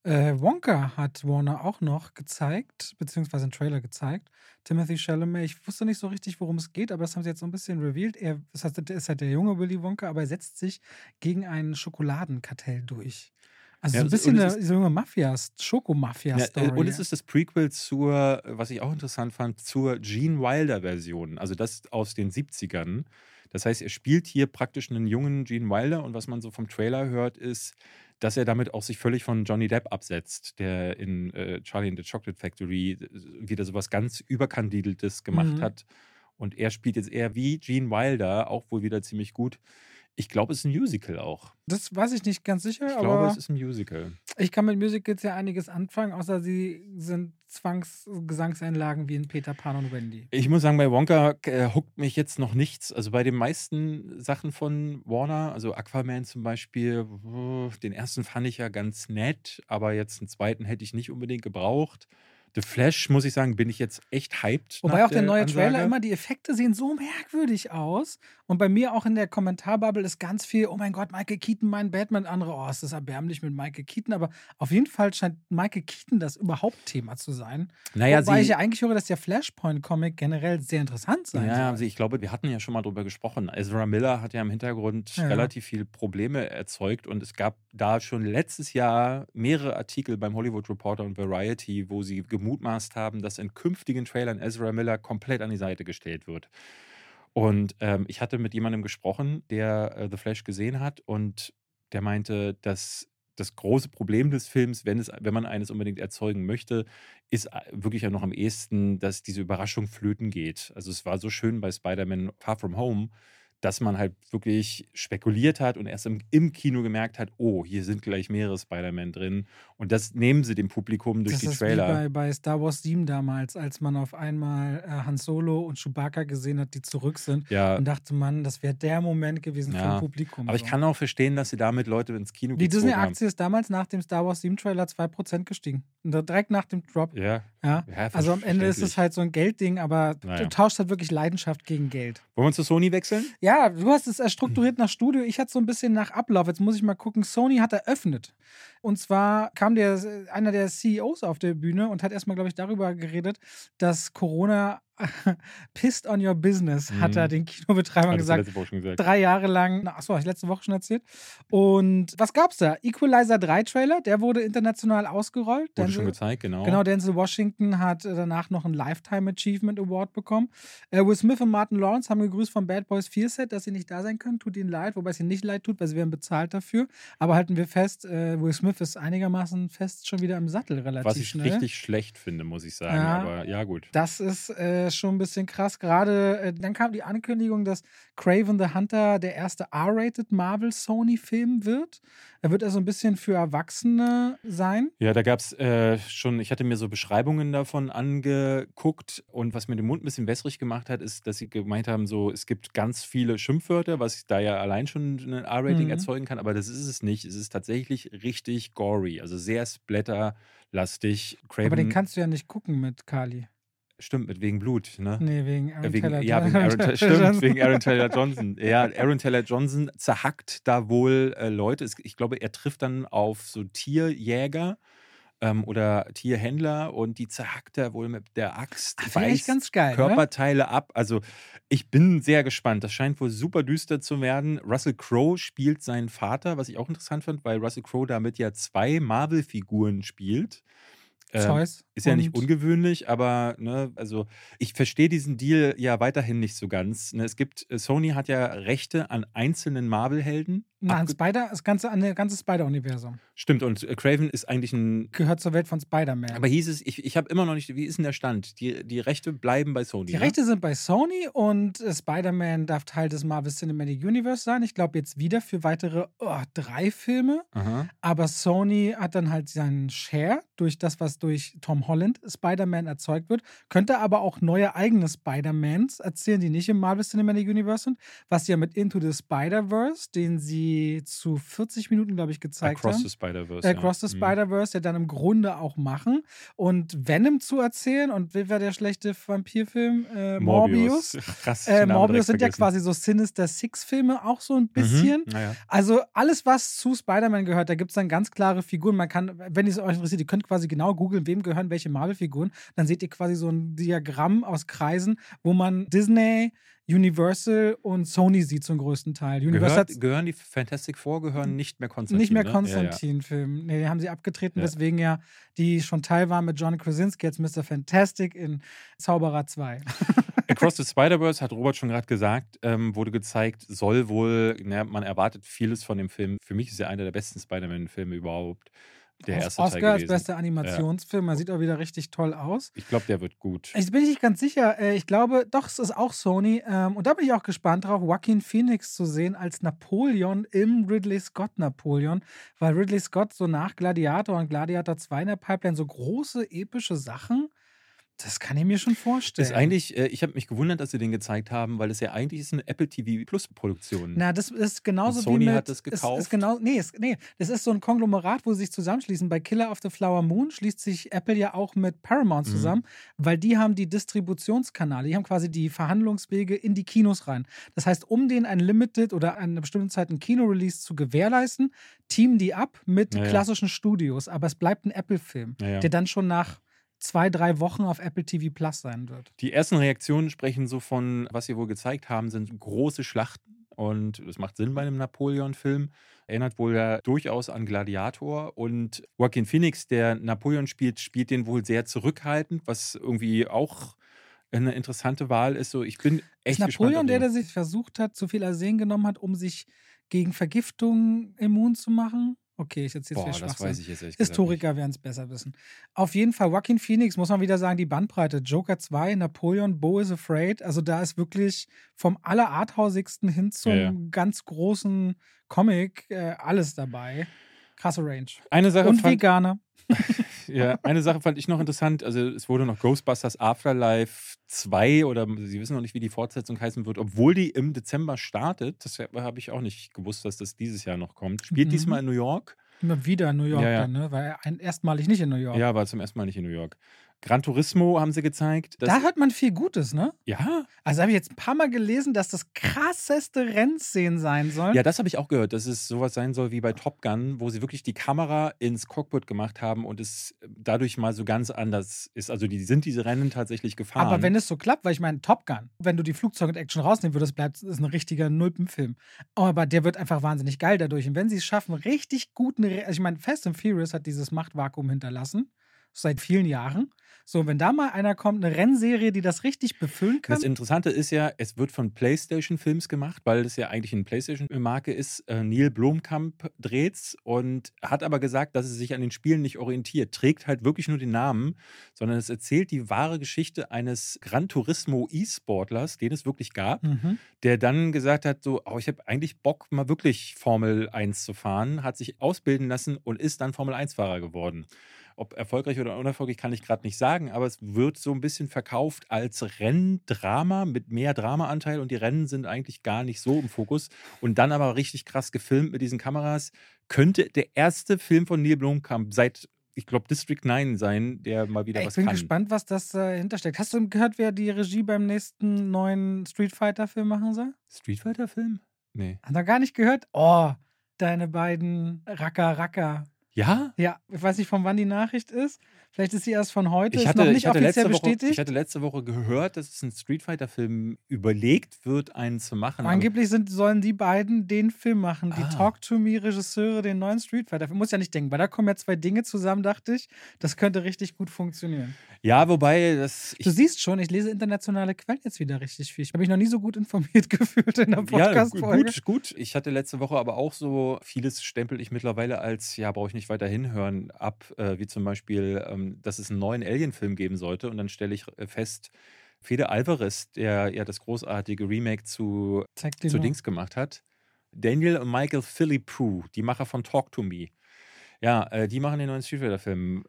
Äh, Wonka hat Warner auch noch gezeigt, beziehungsweise einen Trailer gezeigt. Timothy Chalamet, ich wusste nicht so richtig, worum es geht, aber das haben sie jetzt so ein bisschen revealed. Er das heißt, er ist halt der junge Willy Wonka, aber er setzt sich gegen ein Schokoladenkartell durch. Also Ja, so ein bisschen eine ist- so junge Mafia, Ja, Schokomafia-Story. äh, und es ist das Prequel zur, was ich auch interessant fand, zur Gene Wilder-Version. Also das aus den 70ern. Das heißt, er spielt hier praktisch einen jungen Gene Wilder und was man so vom Trailer hört, ist, dass er damit auch sich völlig von Johnny Depp absetzt, der in äh, Charlie and the Chocolate Factory äh, wieder sowas ganz Überkandideltes gemacht Mhm. hat. Und er spielt jetzt eher wie Gene Wilder, auch wohl wieder ziemlich gut. Ich glaube, es ist ein Musical auch. das weiß ich nicht ganz sicher, Ich glaube, es ist ein Musical. ich kann mit Musicals ja einiges anfangen, außer sie sind Zwangsgesangseinlagen wie in Peter Pan und Wendy. Ich muss sagen, bei Wonka äh, huckt mich jetzt noch nichts. Also bei den meisten Sachen von Warner, also Aquaman zum Beispiel, den ersten fand ich ja ganz nett, aber jetzt einen zweiten hätte ich nicht unbedingt gebraucht. The Flash, muss ich sagen, bin ich jetzt echt hyped. Wobei auch der neue Ansage. Trailer immer, die Effekte sehen so merkwürdig aus. Und bei mir auch in der Kommentarbubble ist ganz viel, oh mein Gott, Michael Keaton, mein Batman. Andere, oh, ist das erbärmlich mit Michael Keaton. Aber auf jeden Fall scheint Michael Keaton das überhaupt Thema zu sein. Naja, Wobei sie, ich ja eigentlich höre, dass der Flashpoint-Comic generell sehr interessant sein Ja, soll. also ich glaube, wir hatten ja schon mal drüber gesprochen. Ezra Miller hat ja im Hintergrund Ja. relativ viele Probleme erzeugt und es gab da schon letztes Jahr mehrere Artikel beim Hollywood Reporter und Variety, wo sie gemutmaßt haben, dass in künftigen Trailern Ezra Miller komplett an die Seite gestellt wird. Und ähm, ich hatte mit jemandem gesprochen, der äh, The Flash gesehen hat und der meinte, dass das große Problem des Films, wenn, es, wenn man eines unbedingt erzeugen möchte, ist äh, wirklich ja noch am ehesten, dass diese Überraschung flöten geht. Also es war so schön bei Spider-Man Far From Home, dass man halt wirklich spekuliert hat und erst im, im Kino gemerkt hat, oh, hier sind gleich mehrere Spider-Man drin. Und das nehmen sie dem Publikum durch Das die ist Trailer. wie bei, bei Star Wars 7 damals, als man auf einmal äh, Han Solo und Chewbacca gesehen hat, die zurück sind. ja, Und dachte man, das wäre der Moment gewesen Ja, vom Publikum. aber ich so. kann auch verstehen, dass sie damit Leute ins Kino Die. Disney-Aktie ist damals nach dem Star Wars 7 Trailer 2% gestiegen. Und direkt nach dem Drop. Ja, Ja. ja Also am Ende ist es halt so ein Geldding, aber Naja. du tauschst halt wirklich Leidenschaft gegen Geld. Wollen wir zu Sony wechseln? Ja, du hast es strukturiert nach Studio. Ich hatte so ein bisschen nach Ablauf. Jetzt muss ich mal gucken. Sony hat eröffnet. Und zwar kam der, einer der CEOs auf der Bühne und hat erstmal, glaube ich, darüber geredet, dass Corona pissed on your business, hat Mhm. er den Kinobetreibern gesagt. gesagt. drei Jahre lang, achso, habe ich letzte Woche schon erzählt. Und was gab's da? Equalizer 3 Trailer, der wurde international ausgerollt. Wurde Denzel- schon gezeigt, genau. Genau, Denzel Washington hat äh, danach noch einen Lifetime Achievement Award bekommen. Äh, Will Smith und Martin Lawrence haben gegrüßt vom Bad Boys 4 Set, dass sie nicht da sein können. Tut ihnen leid, wobei es ihnen nicht leid tut, weil sie werden bezahlt dafür. Aber halten wir fest, äh, Will Smith ist einigermaßen fest schon wieder im Sattel relativ Was ich schnell. richtig schlecht finde, muss ich sagen. Ja. Aber ja, gut. Das ist äh, schon ein bisschen krass. Gerade äh, dann kam die Ankündigung, dass Craven the Hunter der erste R-rated Marvel Sony Film wird. Er wird also ein bisschen für Erwachsene sein. Ja, da gab es äh, schon, ich hatte mir so Beschreibungen davon angeguckt und was mir den Mund ein bisschen wässrig gemacht hat, ist, dass sie gemeint haben, so, es gibt ganz viele Schimpfwörter, was da ja allein schon ein R-Rating Mhm. erzeugen kann, aber das ist es nicht. Es ist tatsächlich richtig gory, also sehr splatterlastig. Craven, Aber den kannst du ja nicht gucken mit Kali. Stimmt, mit wegen Blut, ne? Nee, wegen Aaron Äh, wegen, Taylor. ja, wegen Aaron, stimmt, wegen Aaron Taylor Johnson. Ja, Aaron Taylor Johnson zerhackt da wohl äh, Leute. Ich glaube, er trifft dann auf so Tierjäger ähm, oder Tierhändler und die zerhackt er wohl mit der Axt, Ah, Finde ich beißt ganz geil, ne? Körperteile ab. Also ich bin sehr gespannt. Das scheint wohl super düster zu werden. Russell Crowe spielt seinen Vater, was ich auch interessant fand, weil Russell Crowe damit ja zwei Marvel-Figuren spielt. Ähm, ist ja nicht ungewöhnlich, aber ne, also ich verstehe diesen Deal ja weiterhin nicht so ganz. Ne, es gibt, äh, Sony hat ja Rechte an einzelnen Marvel-Helden. Abge- Spider, das ganze, ganze Spider-Universum. Stimmt, und Craven ist eigentlich ein. Gehört zur Welt von Spider-Man. Aber hieß es, ich, ich habe immer noch nicht, wie ist denn der Stand? Die, die Rechte bleiben bei Sony. Die ne? Rechte sind bei Sony und äh, Spider-Man darf Teil des Marvel Cinematic Universe sein. Ich glaube jetzt wieder für weitere oh, drei Filme. Aha. Aber Sony hat dann halt seinen Share durch das, was durch Tom Holland Spider-Man erzeugt wird. Könnte aber auch neue eigene Spider-Mans erzählen, die nicht im Marvel Cinematic Universe sind. Was sie ja mit Into the Spider-Verse, den sie zu 40 Minuten, glaube ich, gezeigt Across haben. the Spider-Verse. äh, ja. Across the Mhm. Spider-Verse ja dann im Grunde auch machen. Und Venom zu erzählen und wie war der schlechte Vampirfilm? Äh, Morbius. Krass. Äh, Morbius sind ja vergessen. quasi so Sinister Six-Filme auch so ein bisschen. Mhm. Naja. Also alles, was zu Spider-Man gehört, da gibt es dann ganz klare Figuren. Man kann, wenn es euch interessiert, ihr könnt quasi genau googeln, wem gehören welche Marvel-Figuren. Dann seht ihr quasi so ein Diagramm aus Kreisen, wo man Disney, Universal und Sony sieht zum größten Teil. Universal Gehört, gehören die Fantastic Four gehören nicht mehr Konstantin. nicht mehr ne? Ja, ja. Konstantin-Film. Nee, die haben sie abgetreten, Ja. weswegen ja die schon Teil waren mit John Krasinski, jetzt Mr. Fantastic in Zauberer 2. Across the Spider-Verse, hat Robert schon gerade gesagt, ähm, wurde gezeigt, soll wohl, na, man erwartet vieles von dem Film. Für mich ist er einer der besten Spider-Man-Filme überhaupt. Der erste Oscar Teil als gewesen. bester Animationsfilm. Man sieht auch wieder richtig toll aus. Ich glaube, der wird gut. Ich bin nicht ganz sicher. Äh, Ich glaube, doch, es ist auch Sony. Ähm, Und da bin ich auch gespannt drauf, Joaquin Phoenix zu sehen als Napoleon im Ridley Scott Napoleon. Weil Ridley Scott so nach Gladiator und Gladiator 2 in der Pipeline so große, epische Sachen, das kann ich mir schon vorstellen. Ist eigentlich, äh, ich habe mich gewundert, dass sie den gezeigt haben, weil es ja eigentlich ist eine Apple TV Plus Produktion. Na, das ist genauso Sony wie mit. hat das Ist, gekauft? ist genau, nee, ist, nee, das ist so ein Konglomerat, wo sie sich zusammenschließen. Bei Killer of the Flower Moon schließt sich Apple ja auch mit Paramount Mhm. zusammen, weil die haben die Distributionskanäle, die haben quasi die Verhandlungswege in die Kinos rein. Das heißt, um denen ein Limited oder an einer bestimmten Zeit ein Kino-Release zu gewährleisten, teamen die ab mit Ja, ja. klassischen Studios. Aber es bleibt ein Apple-Film, Ja, ja. der dann schon nach zwei, drei Wochen auf Apple TV Plus sein wird. Die ersten Reaktionen sprechen so von, was sie wohl gezeigt haben, sind große Schlachten. Und das macht Sinn bei einem Napoleon-Film. Erinnert wohl ja durchaus an Gladiator. Und Joaquin Phoenix, der Napoleon spielt, spielt den wohl sehr zurückhaltend, was irgendwie auch eine interessante Wahl ist. So, ich bin echt Ist Napoleon der, der sich versucht hat, zu viel Arsen genommen hat, um sich gegen Vergiftung immun zu machen? Okay, ich erzähle Boah, jetzt viel das weiß ich jetzt ehrlich Historiker werden es besser wissen. Auf jeden Fall, Joaquin Phoenix, muss man wieder sagen, die Bandbreite. Joker 2, Napoleon, Bo is Afraid. Also da ist wirklich vom allerarthausigsten hin zum Ja, ja. ganz großen Comic äh, alles dabei. Krasse Range. Eine Sache Und fand, Veganer. Ja, eine Sache fand ich noch interessant. Also, es wurde noch Ghostbusters Afterlife 2 oder Sie wissen noch nicht, wie die Fortsetzung heißen wird, obwohl die im Dezember startet. Das habe ich auch nicht gewusst, dass das dieses Jahr noch kommt. Spielt Mhm. diesmal in New York. Immer wieder in New York Ja, ja. dann, ne? Weil ein, erstmalig nicht in New York. Ja, war zum ersten Mal nicht in New York. Gran Turismo haben sie gezeigt. Da hört man viel Gutes, ne? ja, Also habe ich jetzt ein paar Mal gelesen, dass das krasseste Rennszenen sein sollen. ja, das habe ich auch gehört, dass es sowas sein soll wie bei Top Gun, wo sie wirklich die Kamera ins Cockpit gemacht haben und es dadurch mal so ganz anders ist. Also die sind diese Rennen tatsächlich gefahren. Aber wenn es so klappt, weil ich meine, Top Gun, wenn du die Flugzeuge und Action rausnehmen würdest, bleibt es ein richtiger Nulpenfilm. Aber der wird einfach wahnsinnig geil dadurch. Und wenn sie es schaffen, richtig guten, Re- also ich meine, Fast and Furious hat dieses Machtvakuum hinterlassen, seit vielen Jahren. So, wenn da mal einer kommt, eine Rennserie, die das richtig befüllen kann. Das Interessante ist ja, es wird von PlayStation Films gemacht, weil es ja eigentlich eine PlayStation-Marke ist. Äh, Neil Blomkamp dreht's und hat aber gesagt, dass es sich an den Spielen nicht orientiert. Trägt halt wirklich nur den Namen, sondern es erzählt die wahre Geschichte eines Gran Turismo E-Sportlers, den es wirklich gab, Mhm. der dann gesagt hat: so, oh, ich habe eigentlich Bock, mal wirklich Formel 1 zu fahren, hat sich ausbilden lassen und ist dann Formel 1-Fahrer geworden. Ob erfolgreich oder unerfolgreich, kann ich gerade nicht sagen, aber es wird so ein bisschen verkauft als Renndrama mit mehr Dramaanteil und die Rennen sind eigentlich gar nicht so im Fokus und dann aber richtig krass gefilmt mit diesen Kameras. Könnte der erste Film von Neil Blomkamp seit ich glaube, District 9 sein, der mal wieder Ich was bin kann. gespannt, was das dahinter steckt. Hast du gehört, wer die Regie beim nächsten neuen Street Fighter-Film machen soll? Street Fighter-Film? Nee. Hat er gar nicht gehört? Oh, deine beiden Racker Racker. Ja? Ja, ich weiß nicht, von wann die Nachricht ist. Vielleicht ist sie erst von heute. Ich ist hatte, noch nicht offiziell Woche, bestätigt. ich hatte letzte Woche gehört, dass es ein Street Fighter-Film überlegt wird, einen zu machen. Angeblich sind, sollen die beiden den Film machen, die Ah. Talk to Me Regisseure, den neuen Street Fighter. Film. Muss ja nicht denken, weil da kommen ja zwei Dinge zusammen, dachte ich. Das könnte richtig gut funktionieren. Ja, wobei, das. Du siehst schon, ich lese internationale Quellen jetzt wieder richtig viel. Ich habe mich noch nie so gut informiert gefühlt in der Ja, Podcast-Folge. gut, gut. Ich hatte letzte Woche aber auch so, vieles stempel ich mittlerweile als, ja, brauche ich nicht weiter hinhören, ab, äh, wie zum Beispiel, ähm, dass es einen neuen Alien-Film geben sollte. Und dann stelle ich äh, fest, Fede Alvarez, der ja das großartige Remake zu, zu. Dings gemacht hat, Daniel und Michael Philippou, die Macher von Talk to Me. Ja, äh, die machen den neuen Street Fighter-Film.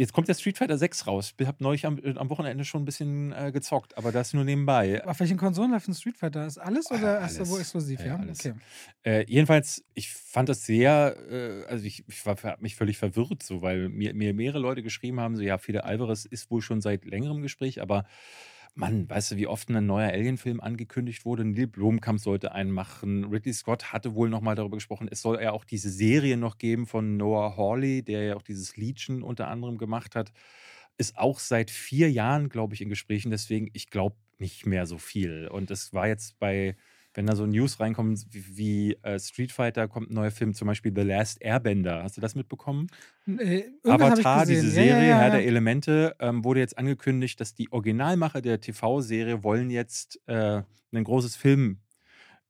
Jetzt kommt der Street Fighter 6 raus. Ich habe neulich am, am Wochenende schon ein bisschen äh, gezockt, aber das nur nebenbei. Auf welchen Konsolen läuft ein Street Fighter? Ist alles oder Ah, ist er alles. wo exklusiv? Ja, Ja, alles. okay. Äh, jedenfalls, ich fand das sehr, äh, also ich, ich war hab mich völlig verwirrt, so, weil mir, mir mehrere Leute geschrieben haben, so ja, Fede Alvarez ist wohl schon seit längerem Gespräch, aber Mann, weißt du, wie oft ein neuer Alien-Film angekündigt wurde? Neil Blomkamp sollte einen machen. Ridley Scott hatte wohl nochmal darüber gesprochen. Es soll ja auch diese Serie noch geben von Noah Hawley, der ja auch dieses Legion unter anderem gemacht hat. Ist auch seit vier Jahren, glaube ich, in Gesprächen. Deswegen, ich glaube nicht mehr so viel. Und das war jetzt bei, wenn da so News reinkommen, wie, wie äh, Street Fighter kommt ein neuer Film, zum Beispiel The Last Airbender. Hast du das mitbekommen? Äh, Avatar, diese Ja, ja, Serie, ja, Herr ja. der Elemente, ähm, wurde jetzt angekündigt, dass die Originalmacher der TV-Serie wollen jetzt äh, ein großes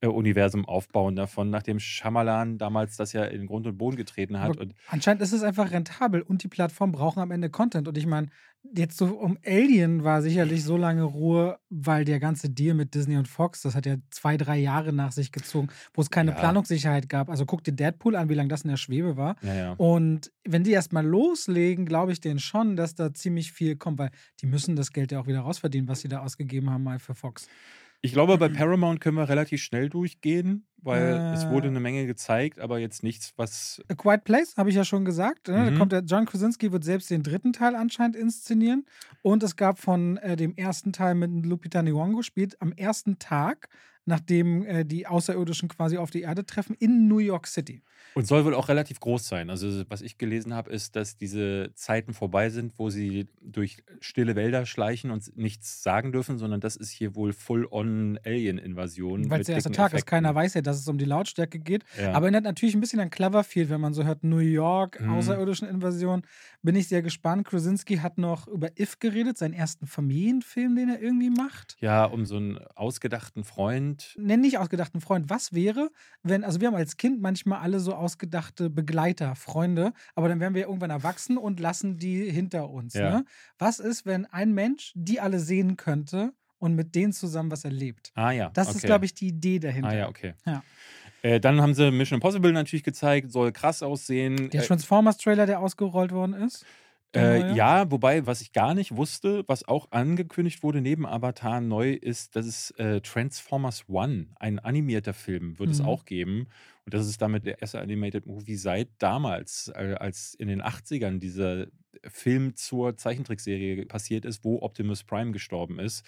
Filmuniversum aufbauen davon, nachdem Shyamalan damals das ja in Grund und Boden getreten hat. Und Anscheinend ist es einfach rentabel und die Plattformen brauchen am Ende Content. Und ich meine, jetzt so um Alien war sicherlich so lange Ruhe, weil der ganze Deal mit Disney und Fox, das hat ja zwei, drei Jahre nach sich gezogen, wo es keine Ja. Planungssicherheit gab. Also guck dir Deadpool an, wie lange das in der Schwebe war. naja. Und wenn die erstmal loslegen, glaube ich denen schon, dass da ziemlich viel kommt, weil die müssen das Geld ja auch wieder rausverdienen, was sie da ausgegeben haben mal für Fox. Ich glaube, bei Paramount können wir relativ schnell durchgehen, weil es Äh. wurde eine Menge gezeigt, aber jetzt nichts, was. A Quiet Place, habe ich ja schon gesagt. Ne? Da Mhm. kommt der John Krasinski wird selbst den dritten Teil anscheinend inszenieren. Und es gab von äh, dem ersten Teil mit Lupita Nyong'o spielt am ersten Tag, nachdem äh, die Außerirdischen quasi auf die Erde treffen, in New York City. Und soll wohl auch relativ groß sein. Also, was ich gelesen habe, ist, dass diese Zeiten vorbei sind, wo sie durch stille Wälder schleichen und nichts sagen dürfen, sondern das ist hier wohl full-on Alien-Invasion. Weil es der erste Tag ist. Effekten. Keiner weiß ja, dass es um die Lautstärke geht. Ja. Aber erinnert natürlich ein bisschen an Cloverfield, wenn man so hört, New York, Mhm. außerirdischen Invasion. Bin ich sehr gespannt. Krasinski hat noch über If geredet, seinen ersten Familienfilm, den er irgendwie macht. ja, um so einen ausgedachten Freund. Nenn nicht ausgedachten Freund. Was wäre, wenn, also wir haben als Kind manchmal alle so ausgedachte Begleiter, Freunde, aber dann werden wir irgendwann erwachsen und lassen die hinter uns. Ja. Ne? Was ist, wenn ein Mensch die alle sehen könnte und mit denen zusammen was erlebt? Ah ja. Das okay. ist, glaube ich, die Idee dahinter. Ah ja, okay. Ja. Äh, dann haben sie Mission Impossible natürlich gezeigt, soll krass aussehen. Der Äh, Transformers-Trailer, der ausgerollt worden ist. Äh, neue. ja, wobei, was ich gar nicht wusste, was auch angekündigt wurde neben Avatar neu, ist, dass es äh, Transformers One, ein animierter Film, wird es Mhm. auch geben. Und das ist damit der erste Animated Movie seit damals, äh, als in den 80ern dieser Film zur Zeichentrickserie passiert ist, wo Optimus Prime gestorben ist.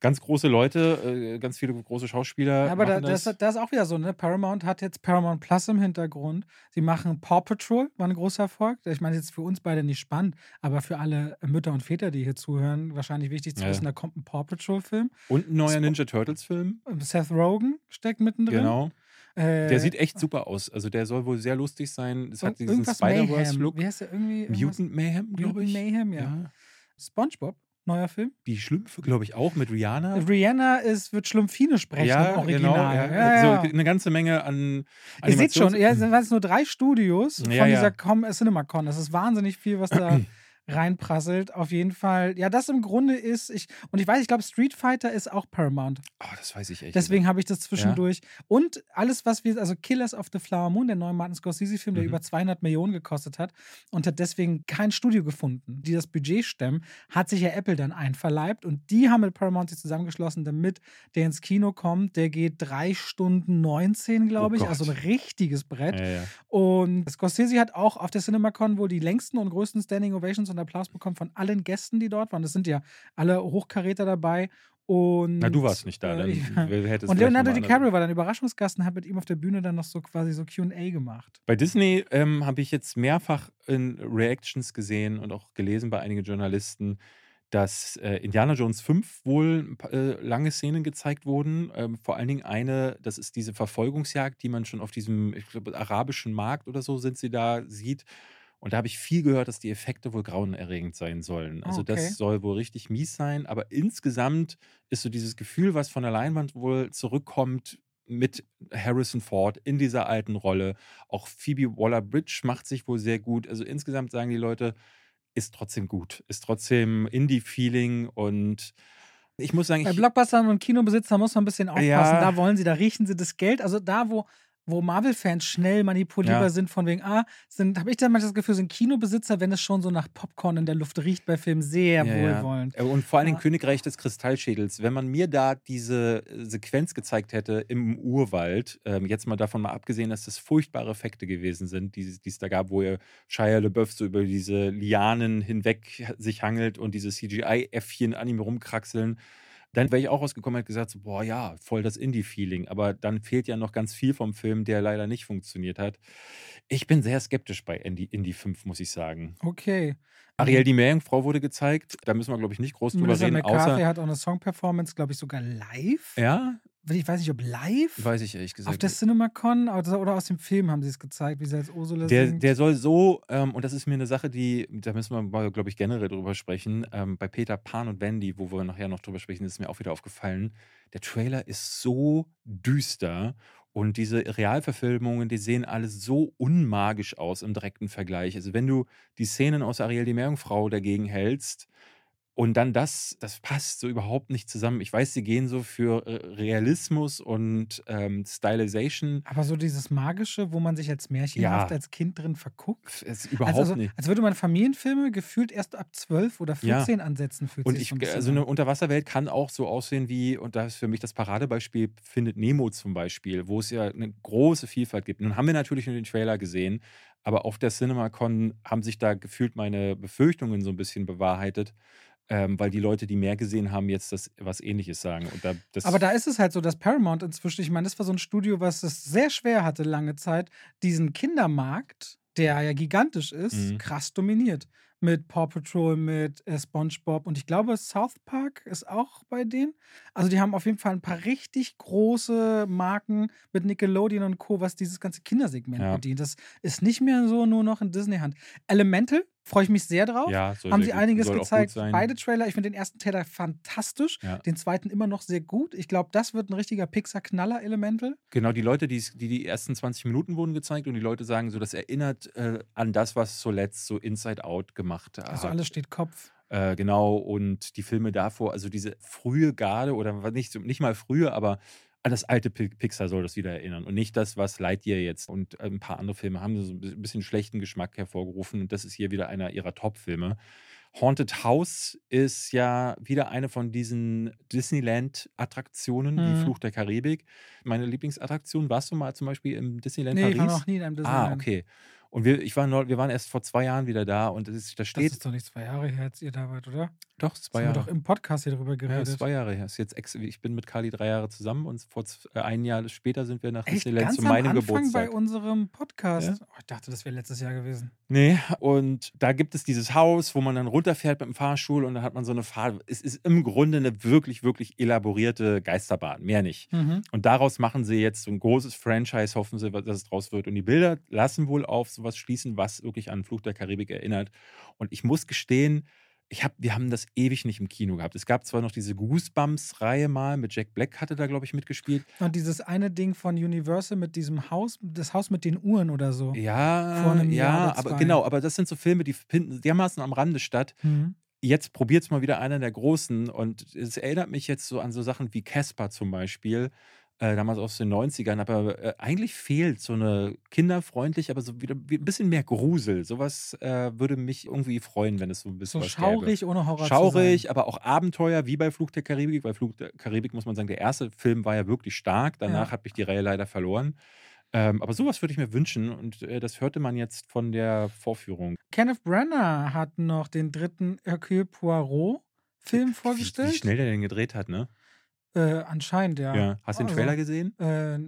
Ganz große Leute, äh, ganz viele große Schauspieler. Ja, aber da, das, das. ist auch wieder so, ne? Paramount hat jetzt Paramount Plus im Hintergrund. Sie machen Paw Patrol, war ein großer Erfolg. Ich meine, jetzt für uns beide nicht spannend, aber für alle Mütter und Väter, die hier zuhören, wahrscheinlich wichtig zu Ja. wissen, da kommt ein Paw Patrol-Film. Und ein neuer Ninja Turtles-Film. Seth Rogen steckt mittendrin. Genau. Äh, Der sieht echt super aus. Also der soll wohl sehr lustig sein. Es hat diesen. Spider-Verse-Look. Wie heißt der irgendwie? irgendwas- Mutant Mayhem, glaube Mutant ich. Mayhem, ja. SpongeBob, neuer Film. Die Schlümpfe, glaube ich, auch mit Rihanna. Rihanna ist, wird Schlumpfine sprechen ja, im Original. genau. Ja. Ja, ja. So eine ganze Menge an Ihr seht schon, Animations- ja, es sind nur drei Studios von dieser Com CinemaCon. Das ist wahnsinnig viel, was da reinprasselt. Auf jeden Fall. Ja, das im Grunde ist, ich, und ich weiß, ich glaube, Street Fighter ist auch Paramount. Oh, das weiß ich echt. Deswegen habe ich das zwischendurch. Ja? Und alles, was wir, also Killers of the Flower Moon, der neue Martin Scorsese-Film, der mhm. über 200 Millionen gekostet hat und hat deswegen kein Studio gefunden, die das Budget stemmen, hat sich ja Apple dann einverleibt und die haben mit Paramount sich zusammengeschlossen, damit der ins Kino kommt. Der geht drei Stunden 19, glaube oh ich, also ein richtiges Brett. Ja, ja. Und Scorsese hat auch auf der CinemaCon wohl die längsten und größten Standing Ovations und Applaus bekommen von allen Gästen, die dort waren. Das sind ja alle Hochkaräter dabei. Und, Na, du warst nicht da. Dann äh, und Leonardo DiCaprio war dann Überraschungsgast und hat mit ihm auf der Bühne dann noch so quasi so QA gemacht. Bei Disney ähm, habe ich jetzt mehrfach in Reactions gesehen und auch gelesen bei einigen Journalisten, dass äh, Indiana Jones 5 wohl äh, lange Szenen gezeigt wurden. Ähm, vor allen Dingen eine, das ist diese Verfolgungsjagd, die man schon auf diesem, ich glaube, arabischen Markt oder so sind sie da, sieht. Und da habe ich viel gehört, dass die Effekte wohl grauenerregend sein sollen. Also okay. das soll wohl richtig mies sein. Aber insgesamt ist so dieses Gefühl, was von der Leinwand wohl zurückkommt, mit Harrison Ford in dieser alten Rolle. Auch Phoebe Waller-Bridge macht sich wohl sehr gut. Also insgesamt sagen die Leute, ist trotzdem gut, ist trotzdem Indie-Feeling und ich muss sagen, bei Blockbustern und Kinobesitzer muss man ein bisschen aufpassen. Ja. Da wollen sie, da riechen sie das Geld. Also da, wo wo Marvel-Fans schnell manipulierbar ja. sind, von wegen, ah, sind, habe ich dann manchmal das Gefühl, sind Kinobesitzer, wenn es schon so nach Popcorn in der Luft riecht bei Filmen, sehr ja, wohlwollend. Ja. Und vor allem ja. Königreich des Kristallschädels. Wenn man mir da diese äh, Sequenz gezeigt hätte im Urwald, ähm, jetzt mal davon mal abgesehen, dass das furchtbare Effekte gewesen sind, die, die es da gab, wo ihr Shia LeBeouf so über diese Lianen hinweg sich hangelt und diese CGI-Äffchen an ihm rumkraxeln dann wäre ich auch rausgekommen und hätte gesagt, so, boah, ja, voll das Indie-Feeling. Aber dann fehlt ja noch ganz viel vom Film, der leider nicht funktioniert hat. Ich bin sehr skeptisch bei Indie, Indie 5, muss ich sagen. Okay. Ariel die Meerjungfrau wurde gezeigt. Da müssen wir, glaube ich, nicht groß drüber Melissa reden. McCarthy außer hat auch eine Song-Performance, glaube ich, sogar live. Ja, ich weiß nicht, ob live. Weiß ich ehrlich gesagt. Auf der CinemaCon oder aus dem Film haben sie es gezeigt, wie sie als Ursula der, singt. Der soll so, ähm, und das ist mir eine Sache, die, da müssen wir mal, glaube ich, generell drüber sprechen. Ähm, bei Peter Pan und Wendy, wo wir nachher noch drüber sprechen, ist mir auch wieder aufgefallen. Der Trailer ist so düster und diese Realverfilmungen, die sehen alles so unmagisch aus im direkten Vergleich. Also, wenn du die Szenen aus Ariel die Meerjungfrau dagegen hältst, und dann das, das passt so überhaupt nicht zusammen. Ich weiß, sie gehen so für Realismus und ähm, Stylization. Aber so dieses Magische, wo man sich als märchenhaft ja. als Kind drin verguckt. Es überhaupt also, nicht. Als würde man Familienfilme gefühlt erst ab 12 oder 14 ja. ansetzen. Fühlt und ich, also eine Unterwasserwelt kann auch so aussehen wie, und da ist für mich das Paradebeispiel, findet Nemo zum Beispiel, wo es ja eine große Vielfalt gibt. Nun haben wir natürlich nur den Trailer gesehen, aber auf der CinemaCon haben sich da gefühlt meine Befürchtungen so ein bisschen bewahrheitet ähm, weil die Leute, die mehr gesehen haben, jetzt das was ähnliches sagen. Da, Aber da ist es halt so, dass Paramount inzwischen, ich meine, das war so ein Studio, was es sehr schwer hatte lange Zeit, diesen Kindermarkt, der ja gigantisch ist, mhm. krass dominiert. Mit Paw Patrol, mit äh, SpongeBob und ich glaube, South Park ist auch bei denen. Also, die haben auf jeden Fall ein paar richtig große Marken mit Nickelodeon und Co., was dieses ganze Kindersegment ja. bedient. Das ist nicht mehr so nur noch in Disney-Hand. Elemental Freue ich mich sehr drauf. Ja, Haben sie einiges gezeigt. Beide Trailer. Ich finde den ersten Trailer fantastisch. Ja. Den zweiten immer noch sehr gut. Ich glaube, das wird ein richtiger Pixar-Knaller Elemental. Genau, die Leute, die, die die ersten 20 Minuten wurden gezeigt und die Leute sagen so, das erinnert äh, an das, was zuletzt so Inside Out gemacht hat. Also alles steht Kopf. Äh, genau, und die Filme davor, also diese frühe Garde oder nicht, nicht mal frühe, aber an das alte Pixar soll das wieder erinnern und nicht das, was Lightyear jetzt und ein paar andere Filme haben so ein bisschen schlechten Geschmack hervorgerufen und das ist hier wieder einer ihrer Top-Filme. Haunted House ist ja wieder eine von diesen Disneyland-Attraktionen, mhm. wie Fluch der Karibik. Meine Lieblingsattraktion, warst du mal zum Beispiel im Disneyland nee, Paris? Nee, ich war noch nie in einem ah, Disneyland. Ah, okay. Und wir, ich war wir waren erst vor zwei Jahren wieder da und das, da steht. Das ist doch nicht zwei Jahre her, als ihr da wart, oder? Doch, zwei Jahre. Wir doch im Podcast hier drüber geredet. Ja, zwei Jahre her. Ist jetzt ich bin mit Kali drei Jahre zusammen und vor äh, ein Jahr später sind wir nach Echt? Disneyland Ganz zu meinem am Anfang Geburtstag. bei unserem Podcast. Ja? Oh, ich dachte, das wäre letztes Jahr gewesen. Nee, und da gibt es dieses Haus, wo man dann runterfährt mit dem Fahrstuhl und dann hat man so eine Fahrt. Es ist im Grunde eine wirklich, wirklich elaborierte Geisterbahn, mehr nicht. Mhm. Und daraus machen sie jetzt so ein großes Franchise, hoffen sie, dass es draus wird. Und die Bilder lassen wohl auf sowas schließen, was wirklich an Fluch der Karibik erinnert. Und ich muss gestehen, ich hab, wir haben das ewig nicht im Kino gehabt. Es gab zwar noch diese Goosebumps-Reihe mal, mit Jack Black hatte da, glaube ich, mitgespielt. Und dieses eine Ding von Universal mit diesem Haus, das Haus mit den Uhren oder so. Ja, ja, aber genau, aber das sind so Filme, die finden dermaßen am Rande statt. Mhm. Jetzt probiert es mal wieder einer der Großen und es erinnert mich jetzt so an so Sachen wie Casper zum Beispiel, äh, damals aus den 90ern, aber äh, eigentlich fehlt so eine kinderfreundlich, aber so wieder wie ein bisschen mehr Grusel. Sowas äh, würde mich irgendwie freuen, wenn es so ein bisschen So was schaurig ohne Horror Schaurig, aber auch Abenteuer, wie bei Fluch der Karibik. Bei Fluch der Karibik muss man sagen, der erste Film war ja wirklich stark. Danach Ja. hat mich die Reihe leider verloren. Ähm, aber sowas würde ich mir wünschen und äh, das hörte man jetzt von der Vorführung. Kenneth Branagh hat noch den dritten Hercule Poirot Film Wie, vorgestellt. wie schnell der den gedreht hat, ne? Äh, anscheinend, ja. Ja. Hast du den Also, Trailer gesehen? Äh,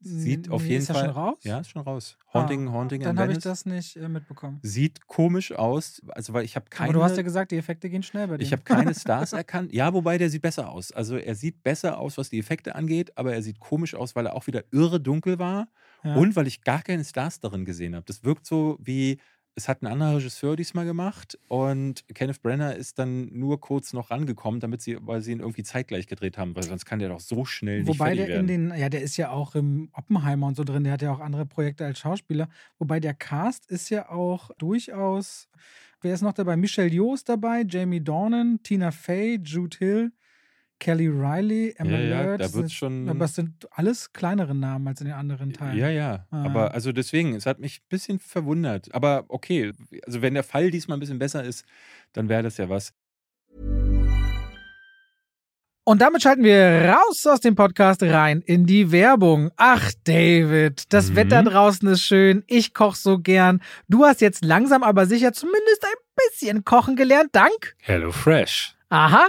Sieht auf jeden ist Fall. schon raus? Ja, ist schon raus. Haunting, Ah, Haunting in Dann habe ich das nicht äh, mitbekommen. Sieht komisch aus, also weil ich habe keine. Aber du hast ja gesagt, die Effekte gehen schnell bei dir. ich habe keine Stars erkannt. Ja, wobei der sieht besser aus. Also er sieht besser aus, was die Effekte angeht, aber er sieht komisch aus, weil er auch wieder irre dunkel war ja. und weil ich gar keine Stars darin gesehen habe. Das wirkt so wie, es hat ein anderer Regisseur diesmal gemacht und Kenneth Brenner ist dann nur kurz noch rangekommen, damit sie, weil sie ihn irgendwie zeitgleich gedreht haben, weil sonst kann der doch so schnell nicht Wobei der in den, ja, der ist ja auch im Oppenheimer und so drin, der hat ja auch andere Projekte als Schauspieler. Wobei der Cast ist ja auch durchaus, wer ist noch dabei? Michelle Yeoh ist dabei, Jamie Dornan, Tina Fey, Jude Hill, Kelly Riley, Emma Ja, ja, Laird. da das wird's sind- schon- Aber es sind alles kleinere Namen als in den anderen Teilen. Ja, ja. Ah. Aber also deswegen, es hat mich ein bisschen verwundert. Aber okay, also wenn der Fall diesmal ein bisschen besser ist, dann wäre das ja was. Und damit schalten wir raus aus dem Podcast rein in die Werbung. Ach, David, das Mhm. Wetter draußen ist schön. Ich koche so gern. Du hast jetzt langsam aber sicher zumindest ein bisschen kochen gelernt. Dank. Hello Fresh. Aha.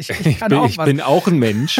Ich, ich Ich bin, ich bin auch ein Mensch.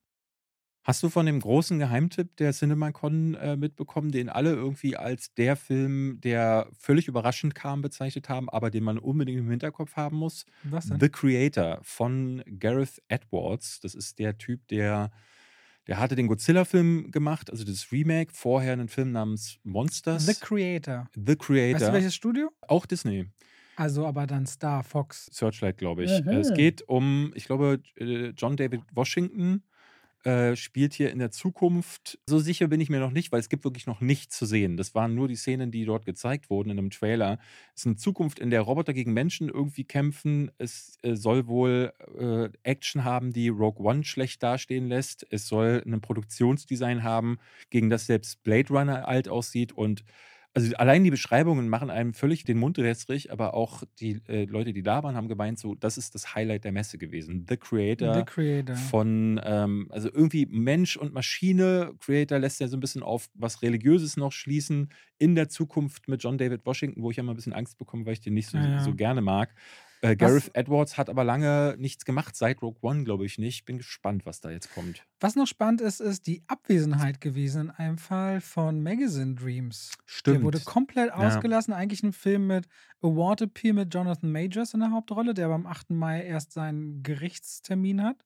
Hast du von dem großen Geheimtipp der CinemaCon äh, mitbekommen, den alle irgendwie als der Film, der völlig überraschend kam, bezeichnet haben, aber den man unbedingt im Hinterkopf haben muss? Was denn? The Creator von Gareth Edwards. Das ist der Typ, der, der hatte den Godzilla-Film gemacht, also das Remake, vorher einen Film namens Monsters. The Creator. The Creator. Weißt du welches Studio? Auch Disney. Also aber dann Star, Fox. Searchlight, glaube ich. Mhm. Es geht um, ich glaube, äh, John David Washington äh, spielt hier in der Zukunft. So sicher bin ich mir noch nicht, weil es gibt wirklich noch nichts zu sehen. Das waren nur die Szenen, die dort gezeigt wurden in einem Trailer. Es ist eine Zukunft, in der Roboter gegen Menschen irgendwie kämpfen. Es äh, soll wohl äh, Action haben, die Rogue One schlecht dastehen lässt. Es soll ein Produktionsdesign haben, gegen das selbst Blade Runner alt aussieht und Also allein die Beschreibungen machen einem völlig den Mund wässrig, aber auch die äh, Leute, die da waren, haben gemeint, so, das ist das Highlight der Messe gewesen. The Creator, The Creator. von, ähm, also irgendwie Mensch und Maschine. Creator lässt ja so ein bisschen auf was Religiöses noch schließen in der Zukunft mit John David Washington, wo ich immer ein bisschen Angst bekomme, weil ich den nicht so, Ja, ja. so gerne mag. Äh, Gareth Edwards hat aber lange nichts gemacht, seit Rogue One, glaube ich nicht. Bin gespannt, was da jetzt kommt. Was noch spannend ist, ist die Abwesenheit gewesen in einem Fall von Magazine Dreams. Stimmt. Der wurde komplett ausgelassen. Eigentlich ein Film mit Award Appeal mit Jonathan Majors in der Hauptrolle, der aber am 8. Mai erst seinen Gerichtstermin hat.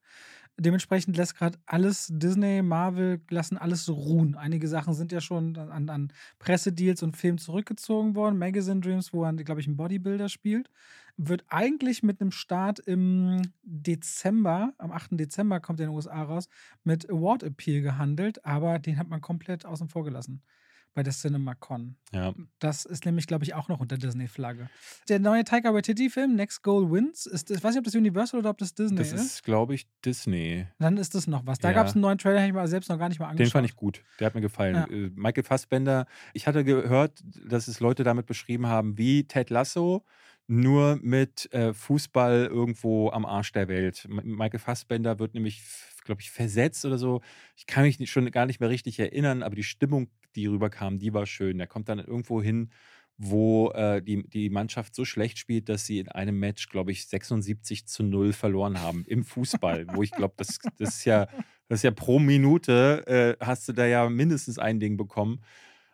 Dementsprechend lässt gerade alles Disney, Marvel, lassen alles so ruhen. Einige Sachen sind ja schon an, an Pressedeals und Filmen zurückgezogen worden. Magazine Dreams, wo er, glaube ich, ein Bodybuilder spielt, wird eigentlich mit einem Start im Dezember, am 8. Dezember kommt er in den USA raus, mit Award Appeal gehandelt, aber den hat man komplett außen vor gelassen bei der CinemaCon. Ja. Das ist nämlich, glaube ich, auch noch unter Disney-Flagge. Der neue Taika Waititi-Film, Next Goal Wins, ist, ich weiß nicht, ob das Universal oder ob das Disney Das ist. ist, glaube ich, Disney. Dann ist das noch was. Da Ja. gab es einen neuen Trailer, habe ich mal selbst noch gar nicht mal angeschaut. Den fand ich gut. Der hat mir gefallen. Ja. Äh, Michael Fassbender, ich hatte gehört, dass es Leute damit beschrieben haben, wie Ted Lasso, nur mit äh, Fußball irgendwo am Arsch der Welt. Michael Fassbender wird nämlich, glaube ich, versetzt oder so. Ich kann mich schon gar nicht mehr richtig erinnern, aber die Stimmung, die rüberkam, die war schön. Der kommt dann irgendwo hin, wo äh, die, die Mannschaft so schlecht spielt, dass sie in einem Match, glaube ich, 76 zu 0 verloren haben im Fußball. wo ich glaube, das, das ist ja, das ist ja pro Minute, äh, hast du da ja mindestens ein Ding bekommen.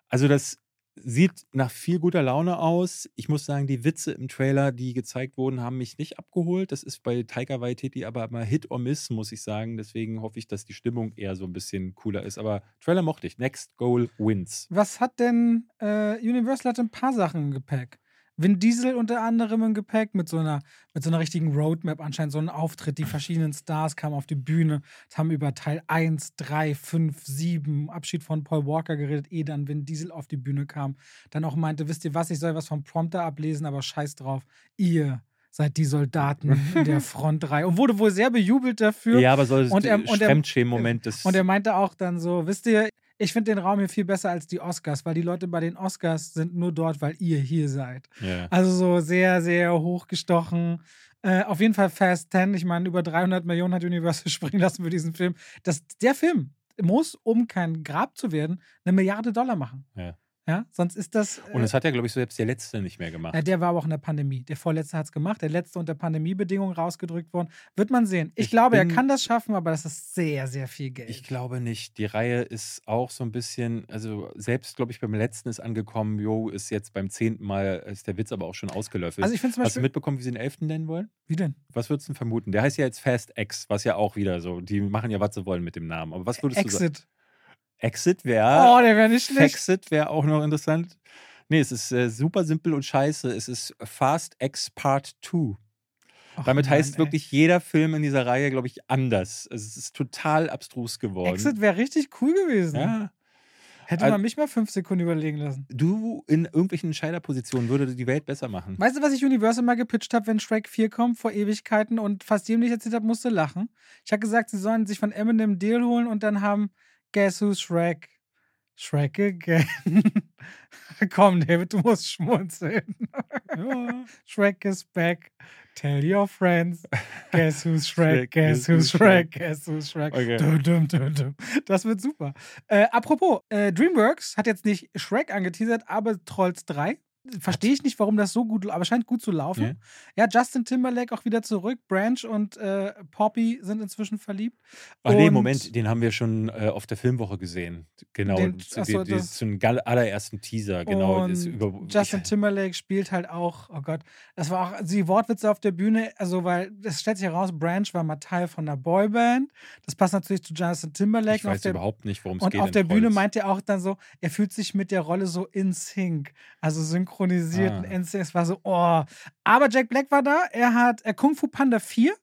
Also das sieht nach viel guter Laune aus. Ich muss sagen, die Witze im Trailer, die gezeigt wurden, haben mich nicht abgeholt. Das ist bei Taika Waititi aber immer Hit or Miss, muss ich sagen. Deswegen hoffe ich, dass die Stimmung eher so ein bisschen cooler ist. Aber Trailer mochte ich. Next Goal wins. Was hat denn äh, Universal hat ein paar Sachen im Gepäck? Vin Diesel unter anderem im Gepäck mit so einer, mit so einer richtigen Roadmap, anscheinend so ein Auftritt. Die verschiedenen Stars kamen auf die Bühne, haben über Teil 1, 3, 5, 7, Abschied von Paul Walker geredet, ehe dann Vin Diesel auf die Bühne kam. Dann auch meinte, wisst ihr was, ich soll was vom Prompter ablesen, aber scheiß drauf. Ihr seid die Soldaten in der Frontreihe. Und wurde wohl sehr bejubelt dafür. Ja, aber so er- Fremdschämen-Moment. Und er meinte auch dann so, wisst ihr, ich finde den Raum hier viel besser als die Oscars, weil die Leute bei den Oscars sind nur dort, weil ihr hier seid. ja. Also so sehr, sehr hochgestochen. Äh, auf jeden Fall Fast 10. Ich meine, über 300 Millionen hat Universal springen lassen für diesen Film. Das, der Film muss, um kein Grab zu werden, eine Milliarde Dollar machen. Ja. Ja, sonst ist das. Äh, Und das hat ja, glaube ich, selbst der letzte nicht mehr gemacht. ja, der war aber auch in der Pandemie. Der vorletzte hat es gemacht. Der letzte unter Pandemiebedingungen rausgedrückt worden. Wird man sehen. Ich, Ich glaube, er bin- kann das schaffen, aber das ist sehr, sehr viel Geld. Ich glaube nicht. Die Reihe ist auch so ein bisschen, also selbst, glaube ich, beim letzten ist angekommen, jo, ist jetzt beim zehnten Mal, ist der Witz aber auch schon ausgelöffelt. also ich finde zum Hast du Beispiel. mitbekommen, wie sie den elften nennen wollen? Wie denn? Was würdest du denn vermuten? Der heißt ja jetzt Fast X, was ja auch wieder so, die machen ja, was sie wollen mit dem Namen. Aber was würdest du sagen? Exit. Wäre. Oh, der wäre nicht schlecht. Exit wäre auch noch interessant. Nee, es ist äh, super simpel und scheiße. Es ist Fast X Part 2. Ach Damit Mann, heißt ey. wirklich jeder Film in dieser Reihe, glaube ich, anders. Also es ist total abstrus geworden. Exit wäre richtig cool gewesen. Ja. Hätte man mich mal fünf Sekunden überlegen lassen. Du in irgendwelchen Entscheiderpositionen würde die Welt besser machen. Weißt du, was ich Universal mal gepitcht habe, wenn Shrek 4 kommt, vor Ewigkeiten und fast jedem, den ich erzählt habe, musste lachen? Ich habe gesagt, sie sollen sich von Eminem Deal holen und dann haben Guess Who's Shrek? Shrek again. Komm, David, du musst schmunzeln. Ja. Shrek is back. Tell your friends. Guess who's Shrek? Shrek, Guess who's who's Shrek? Guess who's Shrek? Okay. Dum, dum, dum. Das wird super. Äh, apropos, äh, DreamWorks hat jetzt nicht Shrek angeteasert, aber Trolls 3. Verstehe ich nicht, warum das so gut, aber scheint gut zu laufen. Ja, Justin Timberlake auch wieder zurück. Branch und äh, Poppy sind inzwischen verliebt. Ach nee, Und- Moment, den haben wir schon äh, auf der Filmwoche gesehen. Genau, Den- zum gal- allerersten Teaser. Genau, und Justin Timberlake spielt halt auch, oh Gott, das war auch die Wortwitze auf der Bühne, also weil es stellt sich heraus, Branch war mal Teil von einer Boyband. Das passt natürlich zu Justin Timberlake. ich Und auf weiß der, überhaupt nicht, worum es und geht. auf in der Bühne meint er auch dann so, er fühlt sich mit der Rolle so in sync, also synchronisiert Ah. Es war so, oh. Aber Jack Black war da, er hat äh, Kung Fu Panda 4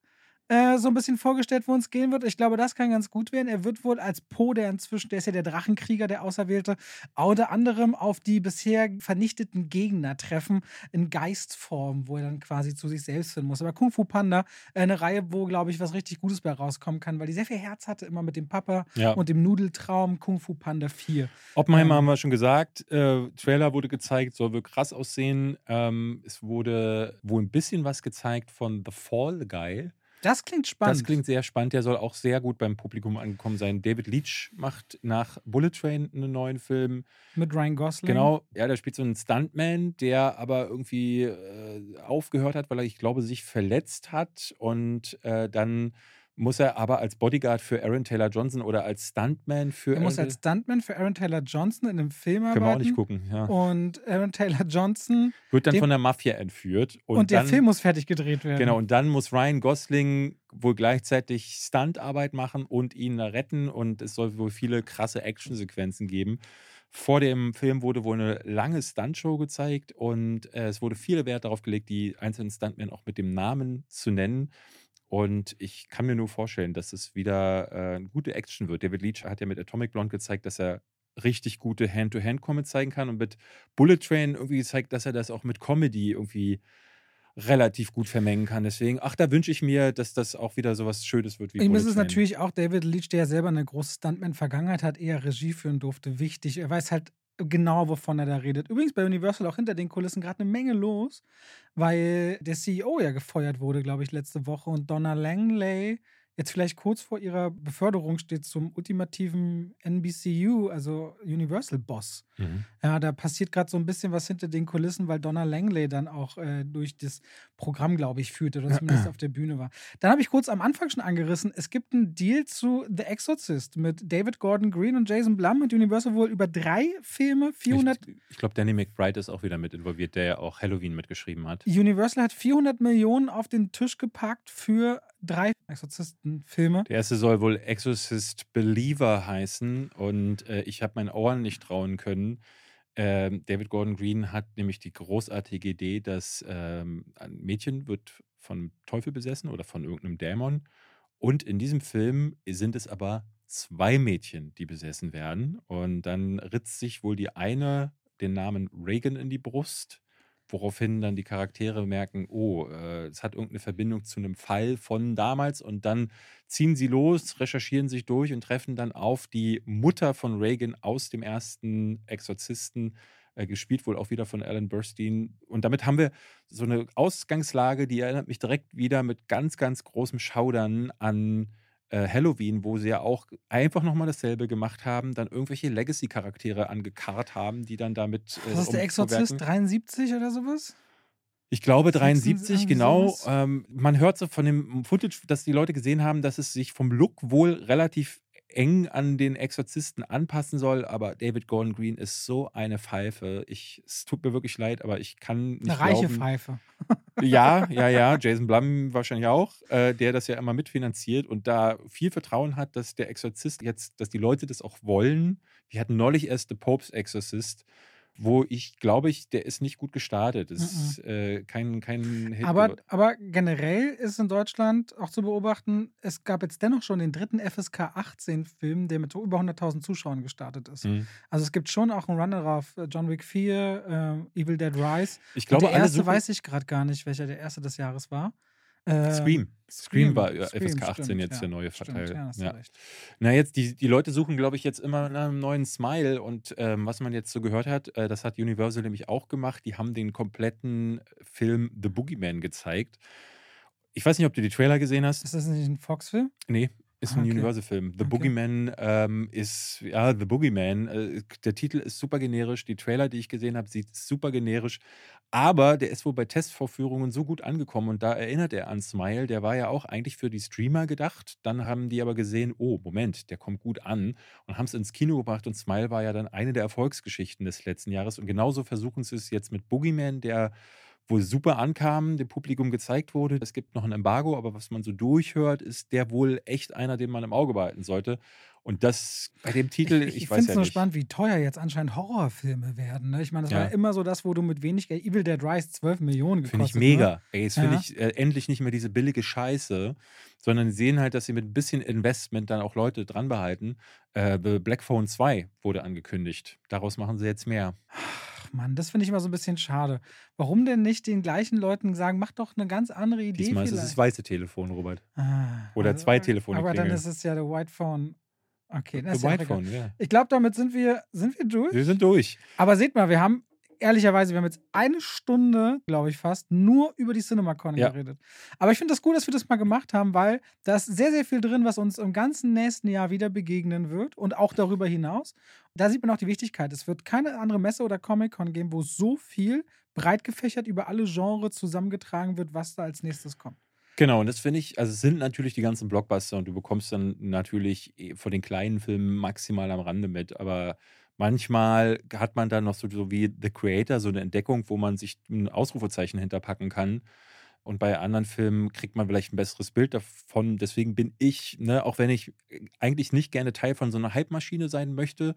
äh, so ein bisschen vorgestellt, wo uns gehen wird. Ich glaube, das kann ganz gut werden. Er wird wohl als Po, der inzwischen, der ist ja der Drachenkrieger, der Auserwählte, unter anderem auf die bisher vernichteten Gegner treffen in Geistform, wo er dann quasi zu sich selbst finden muss. Aber Kung Fu Panda, äh, eine Reihe, wo, glaube ich, was richtig Gutes bei rauskommen kann, weil die sehr viel Herz hatte, immer mit dem Papa Ja. und dem Nudeltraum Kung Fu Panda 4. Oppenheimer Ähm, haben wir schon gesagt. Äh, Trailer wurde gezeigt, soll wohl krass aussehen. Ähm, es wurde wohl ein bisschen was gezeigt von The Fall Guy. Das klingt spannend. Das klingt sehr spannend. Der soll auch sehr gut beim Publikum angekommen sein. David Leach macht nach Bullet Train einen neuen Film. mit Ryan Gosling. Genau, ja, der spielt so einen Stuntman, der aber irgendwie äh, aufgehört hat, weil er, ich glaube, sich verletzt hat. Und äh, dann muss er aber als Bodyguard für Aaron Taylor Johnson oder als Stuntman für Er muss Aaron als Stuntman für Aaron Taylor Johnson in einem Film Können wir auch arbeiten. nicht gucken, ja. Und Aaron Taylor Johnson Wird dann von der Mafia entführt. Und, und, der dann, Film muss fertig gedreht werden. Genau, und dann muss Ryan Gosling wohl gleichzeitig Stuntarbeit machen und ihn retten. Und es soll wohl viele krasse Actionsequenzen geben. Vor dem Film wurde wohl eine lange Stuntshow gezeigt und äh, es wurde viel Wert darauf gelegt, die einzelnen Stuntmen auch mit dem Namen zu nennen. Und ich kann mir nur vorstellen, dass es wieder äh, eine gute Action wird. David Leach hat ja mit Atomic Blonde gezeigt, dass er richtig gute Hand-to-Hand-Comics zeigen kann und mit Bullet Train irgendwie gezeigt, dass er das auch mit Comedy irgendwie relativ gut vermengen kann. Deswegen, ach, da wünsche ich mir, dass das auch wieder so was Schönes wird wie Ihm Bullet ist es natürlich auch David Leach, der ja selber eine große Stuntman-Vergangenheit hat, eher Regie führen durfte, wichtig. Er weiß halt genau, wovon er da redet. Übrigens bei Universal auch hinter den Kulissen gerade eine Menge los, weil der CEO ja gefeuert wurde, glaube ich, letzte Woche und Donna Langley jetzt vielleicht kurz vor ihrer Beförderung steht zum ultimativen NBCU, also Universal-Boss. Mhm. Ja, da passiert gerade so ein bisschen was hinter den Kulissen, weil Donna Langley dann auch äh, durch das Programm, glaube ich, führte oder zumindest auf der Bühne war. Dann habe ich kurz am Anfang schon angerissen, es gibt einen Deal zu The Exorcist mit David Gordon Green und Jason Blum und Universal wohl über drei Filme, 400 Ich, ich glaube, Danny McBride ist auch wieder mit involviert, der ja auch Halloween mitgeschrieben hat. Universal hat 400 Millionen auf den Tisch gepackt für drei Exorzisten-Filme. Der erste soll wohl Exorcist Believer heißen und äh, ich habe meinen Ohren nicht trauen können. Ähm, David Gordon Green hat nämlich die großartige Idee, dass ähm, ein Mädchen wird vom Teufel besessen oder von irgendeinem Dämon. Und in diesem Film sind es aber zwei Mädchen, die besessen werden. Und dann ritzt sich wohl die eine den Namen Reagan in die Brust, woraufhin dann die Charaktere merken, oh, äh, es hat irgendeine Verbindung zu einem Fall von damals. Und dann ziehen sie los, recherchieren sich durch und treffen dann auf die Mutter von Reagan aus dem ersten Exorzisten, äh, gespielt wohl auch wieder von Alan Burstein. Und damit haben wir so eine Ausgangslage, die erinnert mich direkt wieder mit ganz, ganz großem Schaudern an Halloween, wo sie ja auch einfach nochmal dasselbe gemacht haben, dann irgendwelche Legacy-Charaktere angekarrt haben, die dann damit. Äh, Was ist der Exorzist? 73 oder sowas? Ich glaube 17, 73, irgendwie genau. Ähm, man hört so von dem Footage, dass die Leute gesehen haben, dass es sich vom Look wohl relativ eng an den Exorzisten anpassen soll, aber David Gordon Green ist so eine Pfeife. Ich, es tut mir wirklich leid, aber ich kann nicht Eine reiche glauben. Pfeife. Ja, ja, ja. Jason Blum wahrscheinlich auch, äh, der das ja immer mitfinanziert und da viel Vertrauen hat, dass der Exorzist jetzt, dass die Leute das auch wollen. Wir hatten neulich erst The Pope's Exorcist, wo ich glaube ich, der ist nicht gut gestartet. Das ist äh, kein, kein Hit. Aber, aber generell ist in Deutschland auch zu beobachten, es gab jetzt dennoch schon den dritten FSK 18-Film, der mit über 100.000 Zuschauern gestartet ist. Mhm. Also es gibt schon auch einen Runner drauf. äh, John Wick 4, äh, Evil Dead Rise. Ich Und glaube, der alle erste suchen weiß ich gerade gar nicht, welcher der erste des Jahres war. Äh, Scream. Scream war Scream, FSK 18 stimmt, jetzt ja. der neue Verteil. ja, Ja. Na, jetzt, die, die Leute suchen, glaube ich, jetzt immer nach einem neuen Smile. Und ähm, was man jetzt so gehört hat, äh, das hat Universal nämlich auch gemacht. Die haben den kompletten Film The Boogeyman gezeigt. Ich weiß nicht, ob du die Trailer gesehen hast. Ist das nicht ein Fox-Film? Nee, ist Ah, ein okay. Universal-Film. The Okay. Boogeyman ähm, ist, ja, The Boogeyman. Äh, der Titel ist super generisch. Die Trailer, die ich gesehen habe, sieht super generisch. Aber der ist wohl bei Testvorführungen so gut angekommen und da erinnert er an Smile. Der war ja auch eigentlich für die Streamer gedacht. Dann haben die aber gesehen, oh, Moment, der kommt gut an und haben es ins Kino gebracht. Und Smile war ja dann eine der Erfolgsgeschichten des letzten Jahres. Und genauso versuchen sie es jetzt mit Boogeyman, der wohl super ankam, dem Publikum gezeigt wurde. Es gibt noch ein Embargo, aber was man so durchhört, ist der wohl echt einer, den man im Auge behalten sollte. Und das bei dem Titel, Ich, ich, ich weiß finde es ja nur nicht. spannend, wie teuer jetzt anscheinend Horrorfilme werden. Ne? Ich meine, das war Ja. ja immer so das, wo du mit wenig Geld. Evil Dead Rise 12 Millionen Finde ich gekostet. Ne? mega. Ey, jetzt finde Ja. ich äh, endlich nicht mehr diese billige Scheiße, sondern sie sehen halt, dass sie mit ein bisschen Investment dann auch Leute dran behalten. Äh, The Black Phone 2 wurde angekündigt. Daraus machen sie jetzt mehr. Ach Mann, das finde ich immer so ein bisschen schade. Warum denn nicht den gleichen Leuten sagen, mach doch eine ganz andere Idee Diesmal ist es vielleicht? das weiße Telefon, Robert. Ah, Oder also, zwei Telefone Aber dann klingeln. ist es ja der White Phone. Okay, das The ist ja White egal. Phone, ja. Ich glaube, damit sind wir, sind wir durch. Wir sind durch. Aber seht mal, wir haben ehrlicherweise, wir haben jetzt eine Stunde, glaube ich fast, nur über die CinemaCon Ja. geredet. Aber ich finde das gut, dass wir das mal gemacht haben, weil da ist sehr, sehr viel drin, was uns im ganzen nächsten Jahr wieder begegnen wird und auch darüber hinaus. Da sieht man auch die Wichtigkeit. Es wird keine andere Messe oder Comic-Con geben, wo so viel breit gefächert über alle Genres zusammengetragen wird, was da als nächstes kommt. Genau, und das finde ich, also es sind natürlich die ganzen Blockbuster und du bekommst dann natürlich eh von den kleinen Filmen maximal am Rande mit, aber manchmal hat man dann noch so, so wie The Creator, so eine Entdeckung, wo man sich ein Ausrufezeichen hinterpacken kann. Und bei anderen Filmen kriegt man vielleicht ein besseres Bild davon. Deswegen bin ich, ne, auch wenn ich eigentlich nicht gerne Teil von so einer Hype-Maschine sein möchte,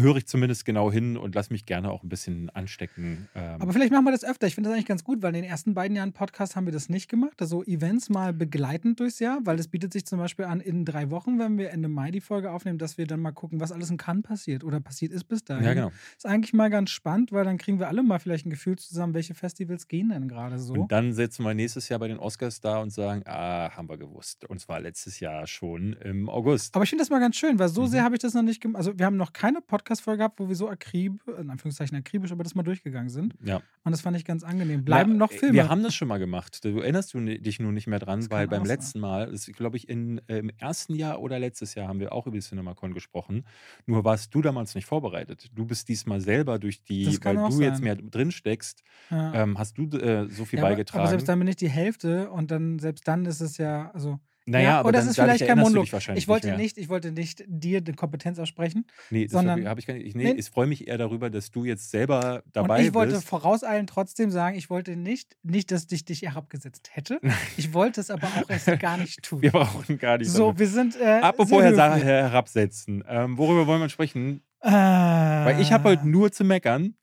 höre ich zumindest genau hin und lasse mich gerne auch ein bisschen anstecken. Ähm, Aber vielleicht machen wir das öfter. Ich finde das eigentlich ganz gut, weil in den ersten beiden Jahren Podcast haben wir das nicht gemacht. Also Events mal begleitend durchs Jahr, weil es bietet sich zum Beispiel an, in drei Wochen, wenn wir Ende Mai die Folge aufnehmen, dass wir dann mal gucken, was alles in Cannes passiert oder passiert ist bis dahin. ja, genau. Ist eigentlich mal ganz spannend, weil dann kriegen wir alle mal vielleicht ein Gefühl zusammen, welche Festivals gehen denn gerade so. Und dann setzen wir nächstes Jahr bei den Oscars da und sagen, ah, haben wir gewusst. Und zwar letztes Jahr schon im August. Aber ich finde das mal ganz schön, weil so Mhm. sehr habe ich das noch nicht gemacht. Also wir haben noch keine Podcast-Folge gehabt, wo wir so akribisch, in Anführungszeichen akribisch, aber das mal durchgegangen sind. Ja. Und das fand ich ganz angenehm. Bleiben Na, noch äh, Filme. Wir haben das schon mal gemacht. Du erinnerst du dich nur nicht mehr dran, weil beim letzten Mal, glaube ich, in, äh, im ersten Jahr oder letztes Jahr haben wir auch über die CinemaCon gesprochen. Nur warst du damals nicht vorbereitet. Du bist diesmal selber durch die, weil du jetzt sein. mehr drin steckst, ja. ähm, hast du äh, so viel Ja, aber, beigetragen. aber selbst dann bin ich die Hälfte und dann selbst dann ist es ja, also. Naja, ja, aber oder dann, es ist vielleicht kein Monolog. Ich wollte nicht, nicht, ich wollte nicht dir die Kompetenz aussprechen. Nee, das sondern- habe ich gar nicht. Ich, nee, Nee. ich freue mich eher darüber, dass du jetzt selber dabei und ich wollte bist. vorauseilen trotzdem sagen, ich wollte nicht, nicht, dass ich dich herabgesetzt hätte. Ich wollte es aber auch erst gar nicht tun. Wir brauchen gar nicht. so, damit- wir sind. Äh, Apropos. Herr herabsetzen. Ähm, worüber wollen wir sprechen? Äh, Weil ich habe heute nur zu meckern.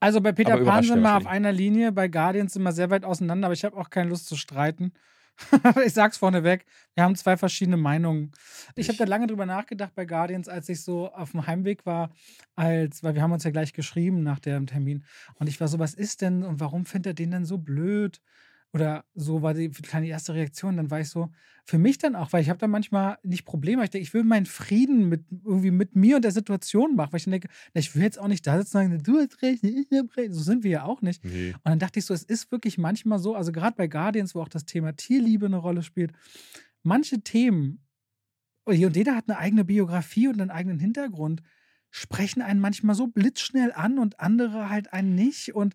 Also bei Peter Pan sind wir auf einer Linie, bei Guardians sind wir sehr weit auseinander, aber ich habe auch keine Lust zu streiten. ich sag's vorneweg, wir haben zwei verschiedene Meinungen. Ich habe da lange drüber nachgedacht bei Guardians, als ich so auf dem Heimweg war, als, weil wir haben uns ja gleich geschrieben nach dem Termin. Und ich war so, was ist denn und warum findet er den denn so blöd? Oder so war die kleine erste Reaktion. Dann war ich so, für mich dann auch, weil ich habe da manchmal nicht Probleme. Ich denke, ich will meinen Frieden mit irgendwie mit mir und der Situation machen. Weil ich dann denke, na, ich will jetzt auch nicht da sitzen und sagen, du hast recht, ich hab recht. So sind wir ja auch nicht. Nee. Und dann dachte ich so, es ist wirklich manchmal so, also gerade bei Guardians, wo auch das Thema Tierliebe eine Rolle spielt, manche Themen, und jeder hat eine eigene Biografie und einen eigenen Hintergrund, sprechen einen manchmal so blitzschnell an und andere halt einen nicht. Und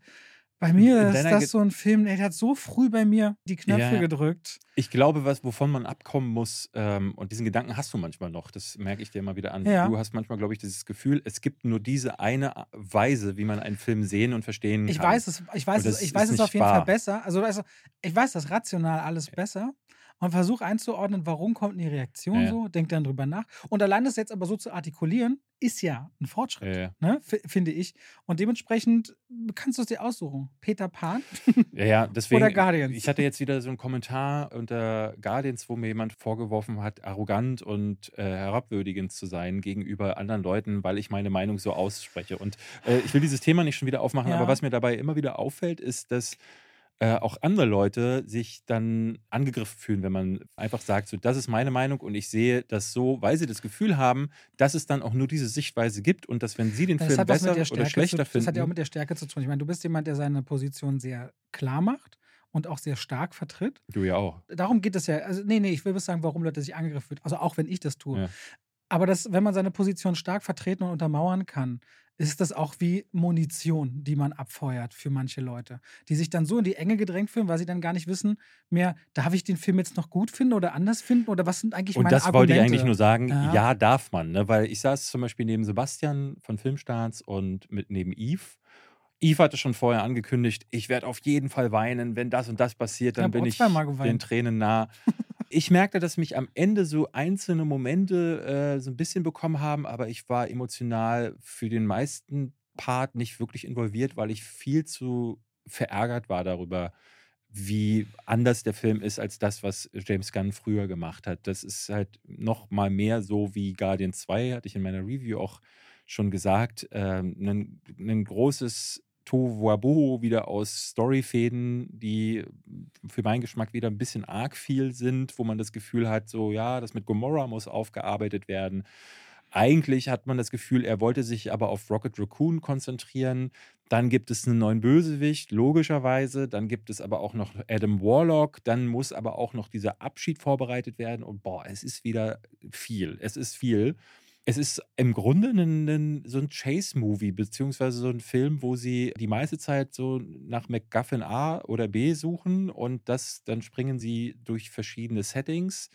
bei mir ist das Ge- so ein Film, der hat so früh bei mir die Knöpfe Ja, ja. gedrückt. Ich glaube, was, wovon man abkommen muss, ähm, und diesen Gedanken hast du manchmal noch, das merke ich dir immer wieder an. Ja. Du hast manchmal, glaube ich, dieses Gefühl, es gibt nur diese eine Weise, wie man einen Film sehen und verstehen Ich kann. weiß es, ich weiß es, ich weiß es auf jeden wahr. Fall besser. Also, also ich weiß das rational alles besser und versuche einzuordnen, warum kommt die Reaktion Ja, so, denk dann drüber nach. Und allein das jetzt aber so zu artikulieren, ist ja ein Fortschritt, Ja, ne, finde ich. Und dementsprechend kannst du es dir aussuchen. Peter Pan Ja, ja, deswegen. oder Guardians. Ich hatte jetzt wieder so einen Kommentar unter Guardians, wo mir jemand vorgeworfen hat, arrogant und äh, herabwürdigend zu sein gegenüber anderen Leuten, weil ich meine Meinung so ausspreche. Und äh, ich will dieses Thema nicht schon wieder aufmachen, aber was mir dabei immer wieder auffällt, ist, dass äh, auch andere Leute sich dann angegriffen fühlen, wenn man einfach sagt, so, das ist meine Meinung und ich sehe das so, weil sie das Gefühl haben, dass es dann auch nur diese Sichtweise gibt und dass, wenn sie den Das Film besser der oder schlechter zu, finden. Das hat ja auch mit der Stärke zu tun. Ich meine, du bist jemand, der seine Position sehr klar macht und auch sehr stark vertritt. du ja auch. darum geht es ja. Also, nee, nee, ich will bloß sagen, warum Leute sich angegriffen fühlen. Also auch wenn ich das tue. Ja. Aber das, wenn man seine Position stark vertreten und untermauern kann, ist das auch wie Munition, die man abfeuert für manche Leute, die sich dann so in die Enge gedrängt fühlen, weil sie dann gar nicht wissen mehr, darf ich den Film jetzt noch gut finden oder anders finden oder was sind eigentlich Und meine das Argumente? wollte ich eigentlich nur sagen, Ja. ja, darf man, ne? weil ich saß zum Beispiel neben Sebastian von Filmstarts und mit neben Yves. Yves hatte schon vorher angekündigt, ich werde auf jeden Fall weinen, wenn das und das passiert, dann bin ich den Tränen nah. ich merkte, dass mich am Ende so einzelne Momente äh, so ein bisschen bekommen haben, aber ich war emotional für den meisten Part nicht wirklich involviert, weil ich viel zu verärgert war darüber, wie anders der Film ist als das, was James Gunn früher gemacht hat. Das ist halt noch mal mehr so wie Guardian 2, hatte ich in meiner Review auch schon gesagt. Ähm, ein, ein großes Tohuwabohu wieder aus Storyfäden, die für meinen Geschmack wieder ein bisschen arg viel sind, wo man das Gefühl hat, so ja, das mit Gomorrah muss aufgearbeitet werden. Eigentlich hat man das Gefühl, er wollte sich aber auf Rocket Raccoon konzentrieren. Dann gibt es einen neuen Bösewicht, logischerweise. Dann gibt es aber auch noch Adam Warlock. Dann muss aber auch noch dieser Abschied vorbereitet werden. Und boah, es ist wieder viel. Es ist viel. Es ist im Grunde ein, ein, so ein Chase-Movie, beziehungsweise so ein Film, wo sie die meiste Zeit so nach MacGuffin A oder B suchen und das, dann springen sie durch verschiedene Settings.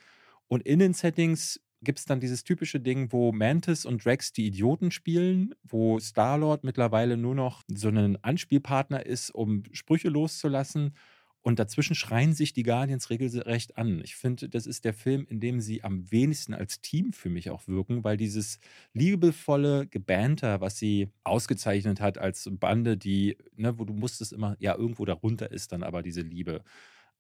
Und in den Settings gibt es dann dieses typische Ding, wo Mantis und Drax die Idioten spielen, wo Star-Lord mittlerweile nur noch so ein Anspielpartner ist, um Sprüche loszulassen. Und dazwischen schreien sich die Guardians regelrecht an. Ich finde, das ist der Film, in dem sie am wenigsten als Team für mich auch wirken, weil dieses liebevolle Gebanter, was sie ausgezeichnet hat als Bande, die, ne, wo du musstest immer, ja, irgendwo darunter ist dann aber diese Liebe.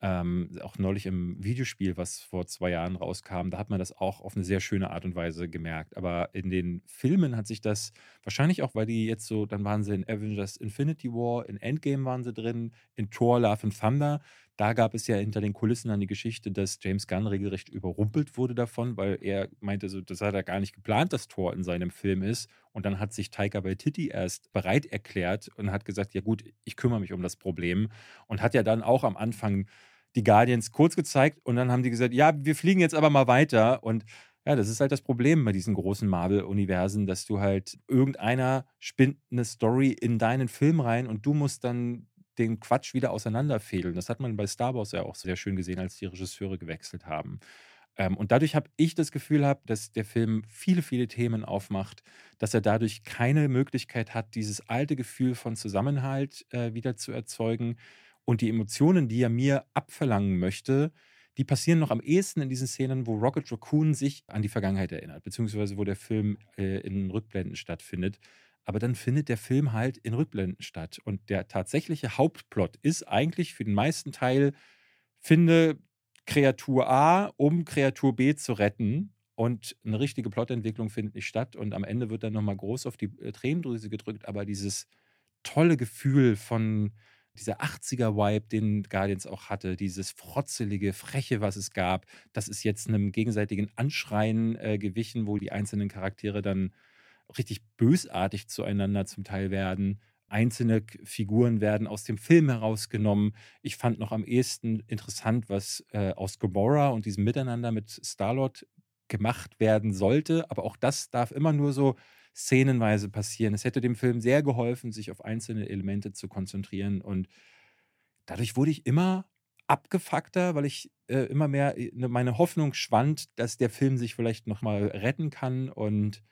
Ähm, auch neulich im Videospiel, was vor zwei Jahren rauskam, da hat man das auch auf eine sehr schöne Art und Weise gemerkt. Aber in den Filmen hat sich das wahrscheinlich auch, weil die jetzt so, dann waren sie in Avengers Infinity War, in Endgame waren sie drin, in Thor Love and Thunder. Da gab es ja hinter den Kulissen dann die Geschichte, dass James Gunn regelrecht überrumpelt wurde davon, weil er meinte, so, das hat er gar nicht geplant, dass Thor in seinem Film ist. Und dann hat sich Taika Waititi erst bereit erklärt und hat gesagt, ja gut, ich kümmere mich um das Problem. Und hat ja dann auch am Anfang die Guardians kurz gezeigt und dann haben die gesagt, ja, wir fliegen jetzt aber mal weiter. Und ja, das ist halt das Problem bei diesen großen Marvel-Universen, dass du halt irgendeiner spinnt eine Story in deinen Film rein und du musst dann den Quatsch wieder auseinanderfädeln. Das hat man bei Star Wars ja auch sehr schön gesehen, als die Regisseure gewechselt haben. Ähm, und dadurch habe ich das Gefühl gehabt, dass der Film viele, viele Themen aufmacht, dass er dadurch keine Möglichkeit hat, dieses alte Gefühl von Zusammenhalt äh, wieder zu erzeugen und die Emotionen, die er mir abverlangen möchte, die passieren noch am ehesten in diesen Szenen, wo Rocket Raccoon sich an die Vergangenheit erinnert, beziehungsweise wo der Film äh, in Rückblenden stattfindet. Aber dann findet der Film halt in Rückblenden statt. Und der tatsächliche Hauptplot ist eigentlich für den meisten Teil, finde Kreatur A, um Kreatur B zu retten. Und eine richtige Plotentwicklung findet nicht statt. Und am Ende wird dann nochmal groß auf die äh, Tränendrüse gedrückt. Aber dieses tolle Gefühl von, dieser 80er-Vibe, den Guardians auch hatte, dieses frotzelige, freche, was es gab, das ist jetzt einem gegenseitigen Anschreien äh, gewichen, wo die einzelnen Charaktere dann richtig bösartig zueinander zum Teil werden. Einzelne Figuren werden aus dem Film herausgenommen. Ich fand noch am ehesten interessant, was äh, aus Gomorrah und diesem Miteinander mit Starlord gemacht werden sollte. Aber auch das darf immer nur so szenenweise passieren. Es hätte dem Film sehr geholfen, sich auf einzelne Elemente zu konzentrieren. Und dadurch wurde ich immer abgefuckter, weil ich äh, immer mehr äh, ne, meine Hoffnung schwand, dass der Film sich vielleicht nochmal retten kann. Und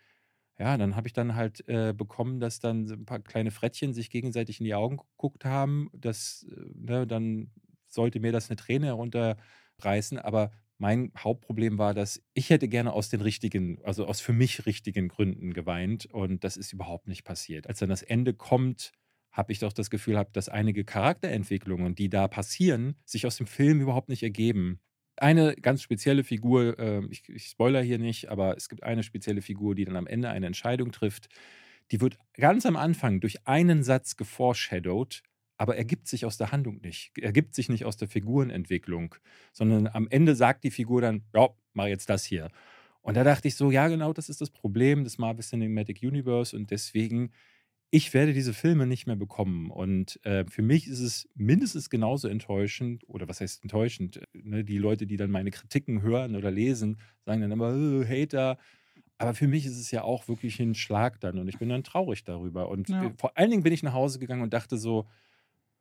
ja, dann habe ich dann halt äh, bekommen, dass dann ein paar kleine Frettchen sich gegenseitig in die Augen geguckt haben. Das, äh, ne, dann sollte mir das eine Träne herunterreißen. Aber mein Hauptproblem war, dass ich hätte gerne aus den richtigen, also aus für mich richtigen Gründen geweint und das ist überhaupt nicht passiert. Als dann das Ende kommt, habe ich doch das Gefühl gehabt, dass einige Charakterentwicklungen, die da passieren, sich aus dem Film überhaupt nicht ergeben. Eine ganz spezielle Figur, äh, ich, ich spoiler hier nicht, aber es gibt eine spezielle Figur, die dann am Ende eine Entscheidung trifft. Die wird ganz am Anfang durch einen Satz geforeshadowed aber er gibt sich aus der Handlung nicht. Er gibt sich nicht aus der Figurenentwicklung, sondern am Ende sagt die Figur dann, ja, mach jetzt das hier. Und da dachte ich so, ja, genau, das ist das Problem des Marvel Cinematic Universe und deswegen, ich werde diese Filme nicht mehr bekommen. Und äh, für mich ist es mindestens genauso enttäuschend, oder was heißt enttäuschend? Ne, die Leute, die dann meine Kritiken hören oder lesen, sagen dann immer, oh, Hater. Aber für mich ist es ja auch wirklich ein Schlag dann und ich bin dann traurig darüber. Und ja. vor allen Dingen bin ich nach Hause gegangen und dachte so,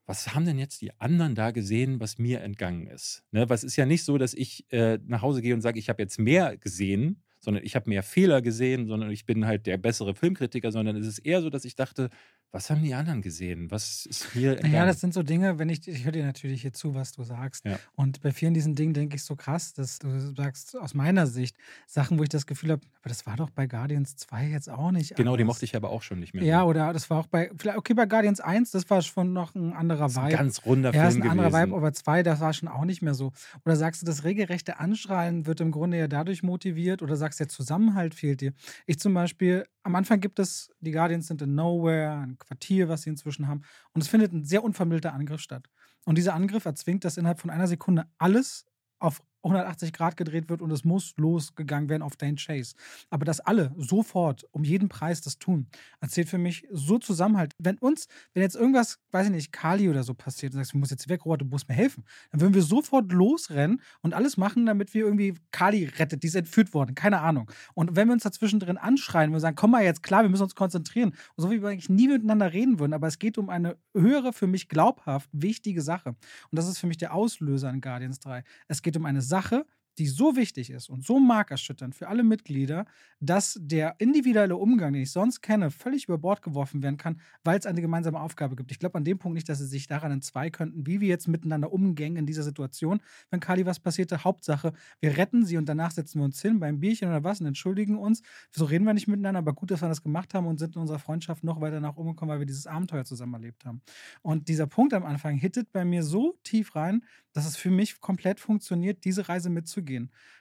was haben denn jetzt die anderen da gesehen, was mir entgangen ist? Ne? Weil es ist ja nicht so, dass ich äh, nach Hause gehe und sage, ich habe jetzt mehr gesehen, sondern ich habe mehr Fehler gesehen, sondern ich bin halt der bessere Filmkritiker, sondern es ist eher so, dass ich dachte, was haben die anderen gesehen? Was ist hier Ja, das sind so Dinge, wenn ich, ich höre dir natürlich hier zu, was du sagst. Ja. Und bei vielen diesen Dingen denke ich so krass, dass du sagst, aus meiner Sicht, Sachen, wo ich das Gefühl habe, aber das war doch bei Guardians 2 jetzt auch nicht. Genau, die anders. mochte ich aber auch schon nicht mehr. Ja, oder das war auch bei, vielleicht, okay, bei Guardians 1, das war schon noch ein anderer ist ein Vibe. ganz runder Ja, ist Film ein anderer gewesen. Vibe, aber 2, das war schon auch nicht mehr so. Oder sagst du, das regelrechte Anschreien wird im Grunde ja dadurch motiviert oder sagst du, der Zusammenhalt fehlt dir? Ich zum Beispiel, am Anfang gibt es, die Guardians sind in Nowhere, ein Quartier, was sie inzwischen haben. Und es findet ein sehr unvermillter Angriff statt. Und dieser Angriff erzwingt, dass innerhalb von einer Sekunde alles auf 180 Grad gedreht wird und es muss losgegangen werden auf Dane Chase. Aber dass alle sofort um jeden Preis das tun, erzählt für mich so Zusammenhalt. Wenn uns, wenn jetzt irgendwas, weiß ich nicht, Kali oder so passiert und sagst, du musst jetzt weg, Robert, du musst mir helfen, dann würden wir sofort losrennen und alles machen, damit wir irgendwie Kali rettet, die ist entführt worden, keine Ahnung. Und wenn wir uns dazwischen drin anschreien und sagen, komm mal jetzt klar, wir müssen uns konzentrieren, und so wie wir eigentlich nie miteinander reden würden, aber es geht um eine höhere, für mich glaubhaft wichtige Sache. Und das ist für mich der Auslöser in Guardians 3. Es geht um eine Sache, die so wichtig ist und so markerschütternd für alle Mitglieder, dass der individuelle Umgang, den ich sonst kenne, völlig über Bord geworfen werden kann, weil es eine gemeinsame Aufgabe gibt. Ich glaube an dem Punkt nicht, dass sie sich daran entzwei könnten, wie wir jetzt miteinander umgängen in dieser Situation. Wenn Kali was passierte, Hauptsache, wir retten sie und danach setzen wir uns hin beim Bierchen oder was und entschuldigen uns. So reden wir nicht miteinander, aber gut, dass wir das gemacht haben und sind in unserer Freundschaft noch weiter nach oben gekommen, weil wir dieses Abenteuer zusammen erlebt haben. Und dieser Punkt am Anfang hittet bei mir so tief rein, dass es für mich komplett funktioniert, diese Reise mitzugehen.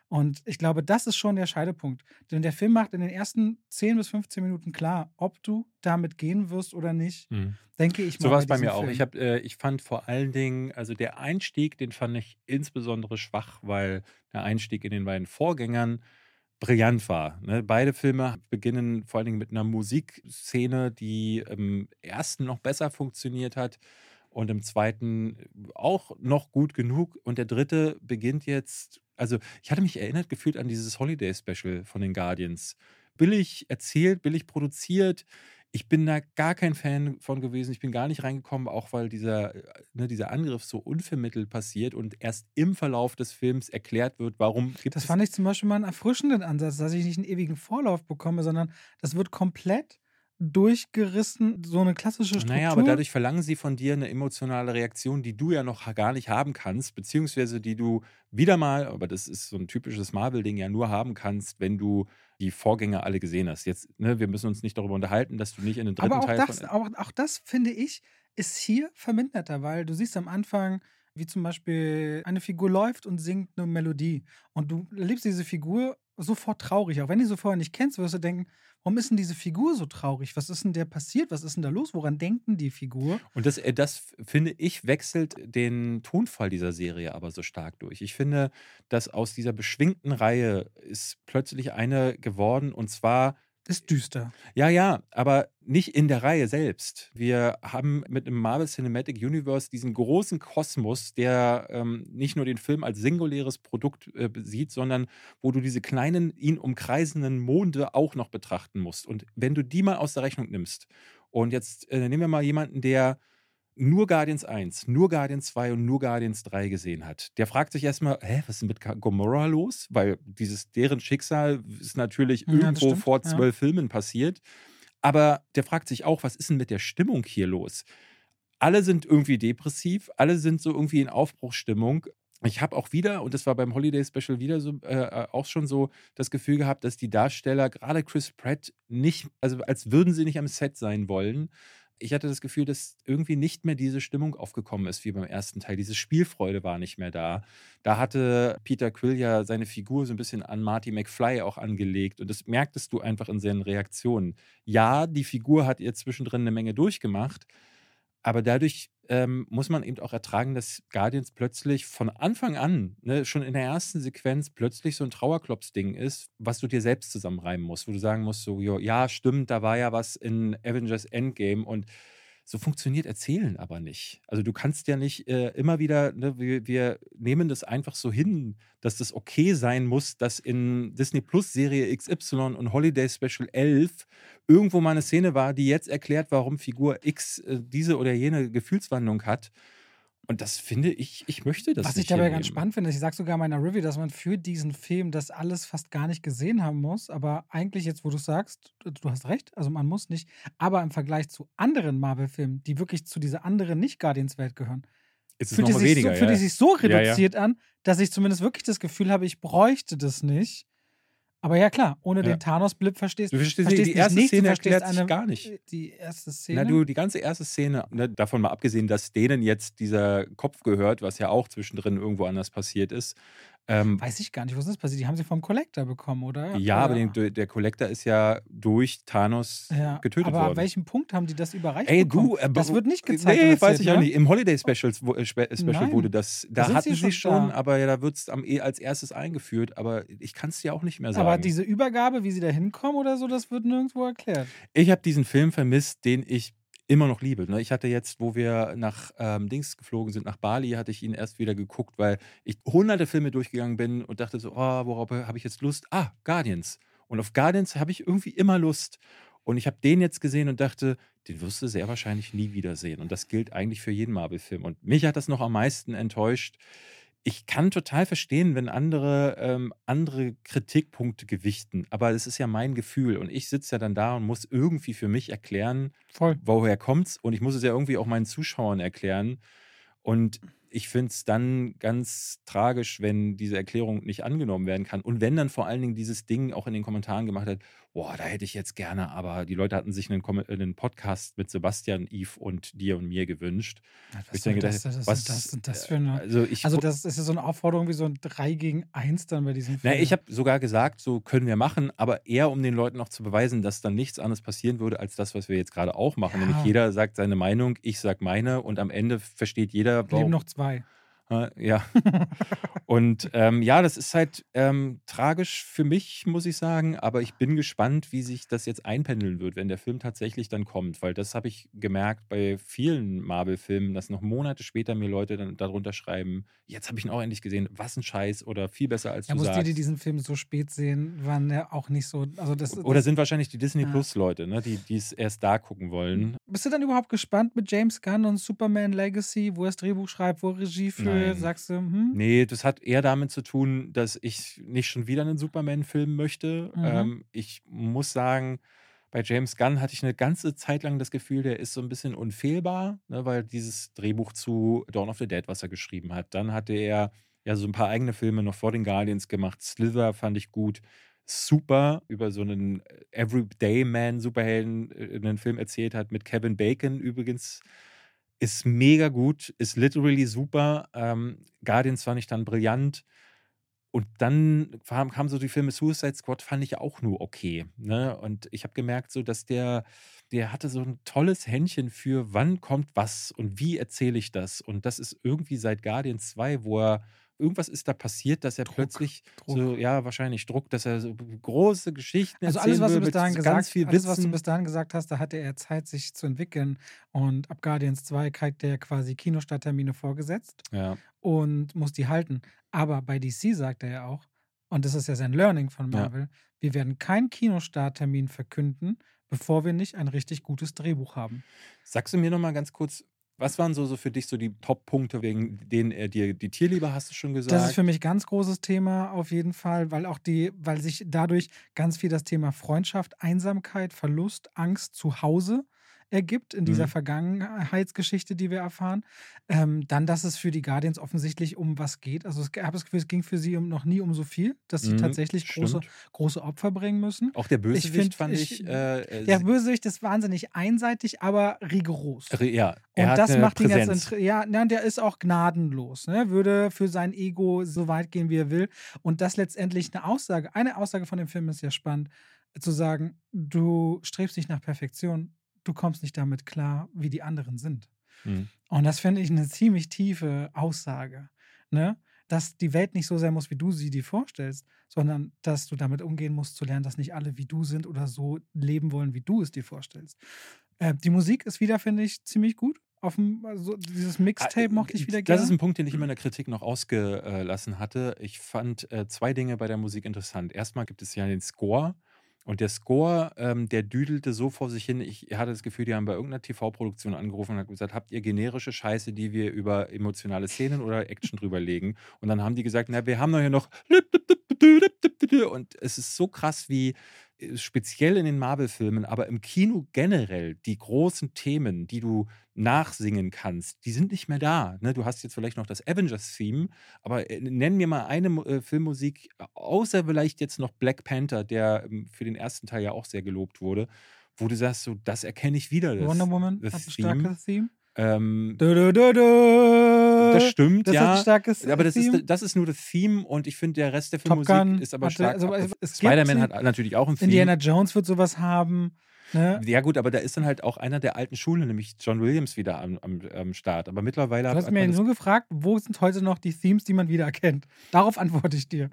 Und ich glaube, das ist schon der Scheidepunkt. Denn der Film macht in den ersten 10 bis 15 Minuten klar, ob du damit gehen wirst oder nicht. Mhm. Denke ich mal. So war es bei mir auch. Film. Ich, hab, äh, ich fand vor allen Dingen, also der Einstieg, den fand ich insbesondere schwach, weil der Einstieg in den beiden Vorgängern brillant war. Ne? Beide Filme beginnen vor allen Dingen mit einer Musikszene, die im ersten noch besser funktioniert hat und im zweiten auch noch gut genug. Und der dritte beginnt jetzt, also ich hatte mich erinnert gefühlt an dieses Holiday Special von den Guardians. Billig erzählt, billig produziert. Ich bin da gar kein Fan von gewesen. Ich bin gar nicht reingekommen, auch weil dieser, äh, ne, dieser Angriff so unvermittelt passiert und erst im Verlauf des Films erklärt wird, warum gibt Das fand ich zum Beispiel mal einen erfrischenden Ansatz, dass ich nicht einen ewigen Vorlauf bekomme, sondern das wird komplett durchgerissen, so eine klassische Struktur. Naja, aber dadurch verlangen sie von dir eine emotionale Reaktion, die du ja noch gar nicht haben kannst, beziehungsweise die du wieder mal, aber das ist so ein typisches Marvel-Ding, ja nur haben kannst, wenn du die Vorgänger alle gesehen hast. Jetzt, ne, wir müssen uns nicht darüber unterhalten, dass du nicht in den dritten Aber auch Teil das, von. auch, auch das finde ich, ist hier verminderter, weil du siehst am Anfang, wie zum Beispiel eine Figur läuft und singt eine Melodie. Und du erlebst diese Figur sofort traurig. Auch wenn du sie vorher nicht kennst, wirst du denken, warum ist denn diese Figur so traurig? Was ist denn der passiert? Was ist denn da los? Woran denkt denn die Figur? Und das, äh, das finde ich, wechselt den Tonfall dieser Serie aber so stark durch. Ich finde, dass aus dieser beschwingten Reihe ist plötzlich eine geworden und zwar Ist düster. Ja, ja, aber nicht in der Reihe selbst. Wir haben mit dem Marvel Cinematic Universe diesen großen Kosmos, der ähm, nicht nur den Film als singuläres Produkt äh, sieht, sondern wo du diese kleinen, ihn umkreisenden Monde auch noch betrachten musst. Und wenn du die mal aus der Rechnung nimmst, und jetzt äh, nehmen wir mal jemanden, der nur Guardians 1, nur Guardians 2 und nur Guardians 3 gesehen hat, der fragt sich erstmal, hä, was ist denn mit Gomorrah los? Weil dieses, deren Schicksal ist natürlich Ja, irgendwo stimmt, vor ja. zwölf Filmen passiert. Aber der fragt sich auch, was ist denn mit der Stimmung hier los? Alle sind irgendwie depressiv, alle sind so irgendwie in Aufbruchsstimmung. Ich habe auch wieder, und das war beim Holiday Special wieder so, äh, auch schon so das Gefühl gehabt, dass die Darsteller, gerade Chris Pratt, nicht, also als würden sie nicht am Set sein wollen. Ich hatte das Gefühl, dass irgendwie nicht mehr diese Stimmung aufgekommen ist wie beim ersten Teil. Diese Spielfreude war nicht mehr da. Da hatte Peter Quill ja seine Figur so ein bisschen an Marty McFly auch angelegt. Und das merktest du einfach in seinen Reaktionen. Ja, die Figur hat ihr zwischendrin eine Menge durchgemacht. Aber dadurch ähm, muss man eben auch ertragen, dass Guardians plötzlich von Anfang an, ne, schon in der ersten Sequenz, plötzlich so ein Trauerklops-Ding ist, was du dir selbst zusammenreimen musst, wo du sagen musst, so, jo, ja, stimmt, da war ja was in Avengers Endgame und so funktioniert Erzählen aber nicht. Also du kannst ja nicht äh, immer wieder, ne, wir, wir nehmen das einfach so hin, dass das okay sein muss, dass in Disney Plus Serie XY und Holiday Special 11 irgendwo mal eine Szene war, die jetzt erklärt, warum Figur X äh, diese oder jene Gefühlswandlung hat. Und das finde ich, ich möchte das Was ich dabei ganz spannend finde, ich sage sogar in meiner Review, dass man für diesen Film das alles fast gar nicht gesehen haben muss. Aber eigentlich jetzt, wo du sagst, du hast recht, also man muss nicht. Aber im Vergleich zu anderen Marvel-Filmen, die wirklich zu dieser anderen Nicht-Guardians-Welt gehören, Es ist fühlt es sich, weniger. so, fühlt ja. es sich so Ja, ja. reduziert an, dass ich zumindest wirklich das Gefühl habe, ich bräuchte das nicht. Aber ja, klar, ohne Ja. den Thanos-Blip verstehst Du verstehst, die nicht erste nichts, du Szene verstehst erklärt sich eine- gar nicht. Die erste Szene. Na du, die ganze erste Szene, ne, davon mal abgesehen, dass denen jetzt dieser Kopf gehört, was ja auch zwischendrin irgendwo anders passiert ist. Ähm, Weiß ich gar nicht, was ist passiert? Die haben sie vom Collector bekommen, oder? ja, aber den, der Collector ist ja durch Thanos ja, getötet aber an worden. welchem Punkt haben die das überreicht Ey, bekommen? du, äh, das wird nicht gezeigt. Nee, weiß ich auch ne? nicht. Im Holiday Specials, wo, äh, Spe Special Nein. wurde das, Da da hatten sie schon schon, da. aber ja, da wird es als erstes eingeführt. Aber ich kann es dir auch nicht mehr sagen. Aber diese Übergabe, wie sie da hinkommen oder so, das wird nirgendwo erklärt. Ich habe diesen Film vermisst, den ich immer noch liebe. Ne? Ich hatte jetzt, wo wir nach ähm, Dings geflogen sind, nach Bali, hatte ich ihn erst wieder geguckt, weil ich hunderte Filme durchgegangen bin und dachte so, oh, worauf habe ich jetzt Lust? Ah, Guardians. Und auf Guardians habe ich irgendwie immer Lust. Und ich habe den jetzt gesehen und dachte, den wirst du sehr wahrscheinlich nie wiedersehen. Und das gilt eigentlich für jeden Marvel-Film. Und mich hat das noch am meisten enttäuscht. Ich kann total verstehen, wenn andere ähm, andere Kritikpunkte gewichten, aber es ist ja mein Gefühl und ich sitze ja dann da und muss irgendwie für mich erklären, Voll. woher kommt's und ich muss es ja irgendwie auch meinen Zuschauern erklären und ich finde es dann ganz tragisch, wenn diese Erklärung nicht angenommen werden kann. Und wenn dann vor allen Dingen dieses Ding auch in den Kommentaren gemacht hat, boah, da hätte ich jetzt gerne, aber die Leute hatten sich einen, Kom- einen Podcast mit Sebastian, Yves und dir und mir gewünscht. Was Ich denke, das, das- das, was- das, das, das für eine. Also ich, Also, das ist ja so eine Aufforderung wie so ein 3 gegen 1 dann bei diesem na, Film. ich habe sogar gesagt, so können wir machen, aber eher um den Leuten auch zu beweisen, dass dann nichts anderes passieren würde als das, was wir jetzt gerade auch machen. Ja. Nämlich jeder sagt seine Meinung, ich sag meine und am Ende versteht jeder, Leben warum, noch zwei. Äh, Ja. Und ähm, ja, das ist halt ähm, tragisch für mich, muss ich sagen. Aber ich bin gespannt, wie sich das jetzt einpendeln wird, wenn der Film tatsächlich dann kommt. Weil das habe ich gemerkt bei vielen Marvel-Filmen, dass noch Monate später mir Leute dann darunter schreiben, jetzt habe ich ihn auch endlich gesehen, was ein Scheiß oder viel besser als Ja, du muss die, sagst. die diesen Film so spät sehen, waren ja auch nicht so. Also das, oder das, sind wahrscheinlich die Disney Ja. Plus-Leute, ne, die die es erst da gucken wollen. Bist du dann überhaupt gespannt mit James Gunn und Superman Legacy, wo er das Drehbuch schreibt, wo er Regie führt? Nein. Sagst du, hm? Nee, das hat eher damit zu tun, dass ich nicht schon wieder einen Superman-Film möchte. Mhm. Ähm, ich muss sagen, bei James Gunn hatte ich eine ganze Zeit lang das Gefühl, der ist so ein bisschen unfehlbar, ne, weil dieses Drehbuch zu Dawn of the Dead, was er geschrieben hat, dann hatte er ja so ein paar eigene Filme noch vor den Guardians gemacht. Slither fand ich gut. Super über so einen Everyday Man Superhelden äh, einen Film erzählt hat mit Kevin Bacon übrigens ist mega gut, ist literally super. Ähm, Guardians fand ich dann brillant. Und dann kam, kamen so die Filme Suicide Squad, fand ich auch nur okay. Ne? Und ich habe gemerkt, so dass der, der hatte so ein tolles Händchen für, wann kommt was und wie erzähle ich das. Und das ist irgendwie seit Guardians 2, wo er irgendwas ist da passiert, dass er Druck, plötzlich Druck. so, ja, wahrscheinlich Druck, dass er so große Geschichten Also alles, was du bis dahin gesagt, viel alles, was du bis dahin gesagt hast, da hatte er Zeit, sich zu entwickeln. Und ab Guardians 2 kriegt er quasi Kinostarttermine vorgesetzt ja. und muss die halten. Aber bei DC sagt er ja auch, und das ist ja sein Learning von Ja. Marvel, wir werden keinen Kinostarttermin verkünden, bevor wir nicht ein richtig gutes Drehbuch haben. Sagst du mir noch mal ganz kurz, was waren so, so für dich so die Top-Punkte, wegen denen er dir die Tierliebe, hast du schon gesagt? Das ist für mich ganz großes Thema auf jeden Fall, weil auch die, weil sich dadurch ganz viel das Thema Freundschaft, Einsamkeit, Verlust, Angst zu Hause ergibt in dieser Mhm. Vergangenheitsgeschichte, die wir erfahren. Ähm, dann, dass es für die Guardians offensichtlich um was geht. Also ich habe das Gefühl, es ging für sie um, noch nie um so viel, dass sie Mhm, tatsächlich große, stimmt. große Opfer bringen müssen. Auch der Bösewicht find, fand ich- ich. äh, äh, Der Bösewicht ist wahnsinnig einseitig, aber rigoros. ja, er Und das macht ihn inter- ja, na, der ist auch gnadenlos, ne? würde für sein Ego so weit gehen, wie er will. Und das letztendlich eine Aussage, eine Aussage von dem Film ist ja spannend, zu sagen, du strebst nicht nach Perfektion, du kommst nicht damit klar, wie die anderen sind. Mhm. Und das finde ich eine ziemlich tiefe Aussage, ne? Dass die Welt nicht so sein muss, wie du sie dir vorstellst, sondern dass du damit umgehen musst, zu lernen, dass nicht alle wie du sind oder so leben wollen, wie du es dir vorstellst. Äh, die Musik ist wieder, finde ich, ziemlich gut. Auf dem, also dieses Mixtape mochte ich wieder gerne. Ah, Das ist ein Punkt, den ich immer in der Kritik noch ausgelassen hatte. Ich fand äh, zwei Dinge bei der Musik interessant. Erstmal gibt es ja den Score Und der Score, ähm, der düdelte so vor sich hin. Ich hatte das Gefühl, die haben bei irgendeiner TV-Produktion angerufen und haben gesagt, habt ihr generische Scheiße, die wir über emotionale Szenen oder Action drüberlegen? Und dann haben die gesagt, na, wir haben doch hier noch und es ist so krass, wie speziell in den Marvel-Filmen, aber im Kino generell, die großen Themen, die du nachsingen kannst, die sind nicht mehr da. Ne? Du hast jetzt vielleicht noch das Avengers-Theme, aber äh, nenn mir mal eine äh, Filmmusik, außer vielleicht jetzt noch Black Panther, der ähm, für den ersten Teil ja auch sehr gelobt wurde, wo du sagst, so, das erkenne ich wieder. Das, Wonder Woman hat ein starkes Theme. Ähm, Du, du, du, du. Das stimmt, Das ja. ein starkes aber das Theme. ist, das ist nur das Theme und ich finde, der Rest der Filmmusik Gun ist aber stark. also, Spider-Man hat natürlich auch ein Theme. Indiana Jones wird sowas haben. Ne? Ja, gut, aber da ist dann halt auch einer der alten Schule, nämlich John Williams, wieder am, am, am Start. Aber mittlerweile Du hast mir nur gefragt, wo sind heute noch die Themes, die man wieder erkennt? Darauf antworte ich dir.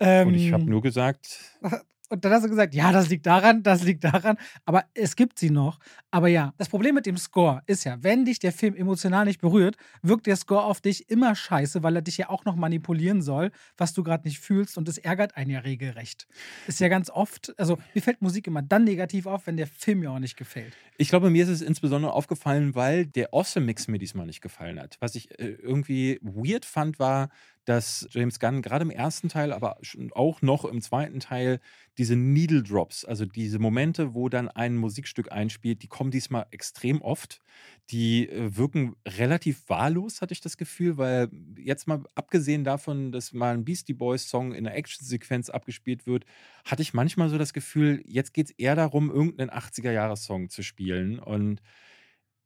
Ähm, Und ich habe nur gesagt, Und dann hast du gesagt, ja, das liegt daran, das liegt daran, aber es gibt sie noch. Aber ja, das Problem mit dem Score ist ja, wenn dich der Film emotional nicht berührt, wirkt der Score auf dich immer scheiße, weil er dich ja auch noch manipulieren soll, was du gerade nicht fühlst und es ärgert einen ja regelrecht. Ist ja ganz oft, also mir fällt Musik immer dann negativ auf, wenn der Film mir auch nicht gefällt. ich glaube, mir ist es insbesondere aufgefallen, weil der Awesome Mix mir diesmal nicht gefallen hat. Was ich äh, irgendwie weird fand, war, dass James Gunn gerade im ersten Teil, aber auch noch im zweiten Teil diese Needle Drops, also diese Momente, wo dann ein Musikstück einspielt, die kommen diesmal extrem oft. Die äh, wirken relativ wahllos, hatte ich das Gefühl, weil jetzt mal abgesehen davon, dass mal ein Beastie Boys Song in einer Actionsequenz abgespielt wird, hatte ich manchmal so das Gefühl, jetzt geht es eher darum, irgendeinen 80er-Jahres-Song zu spielen. Und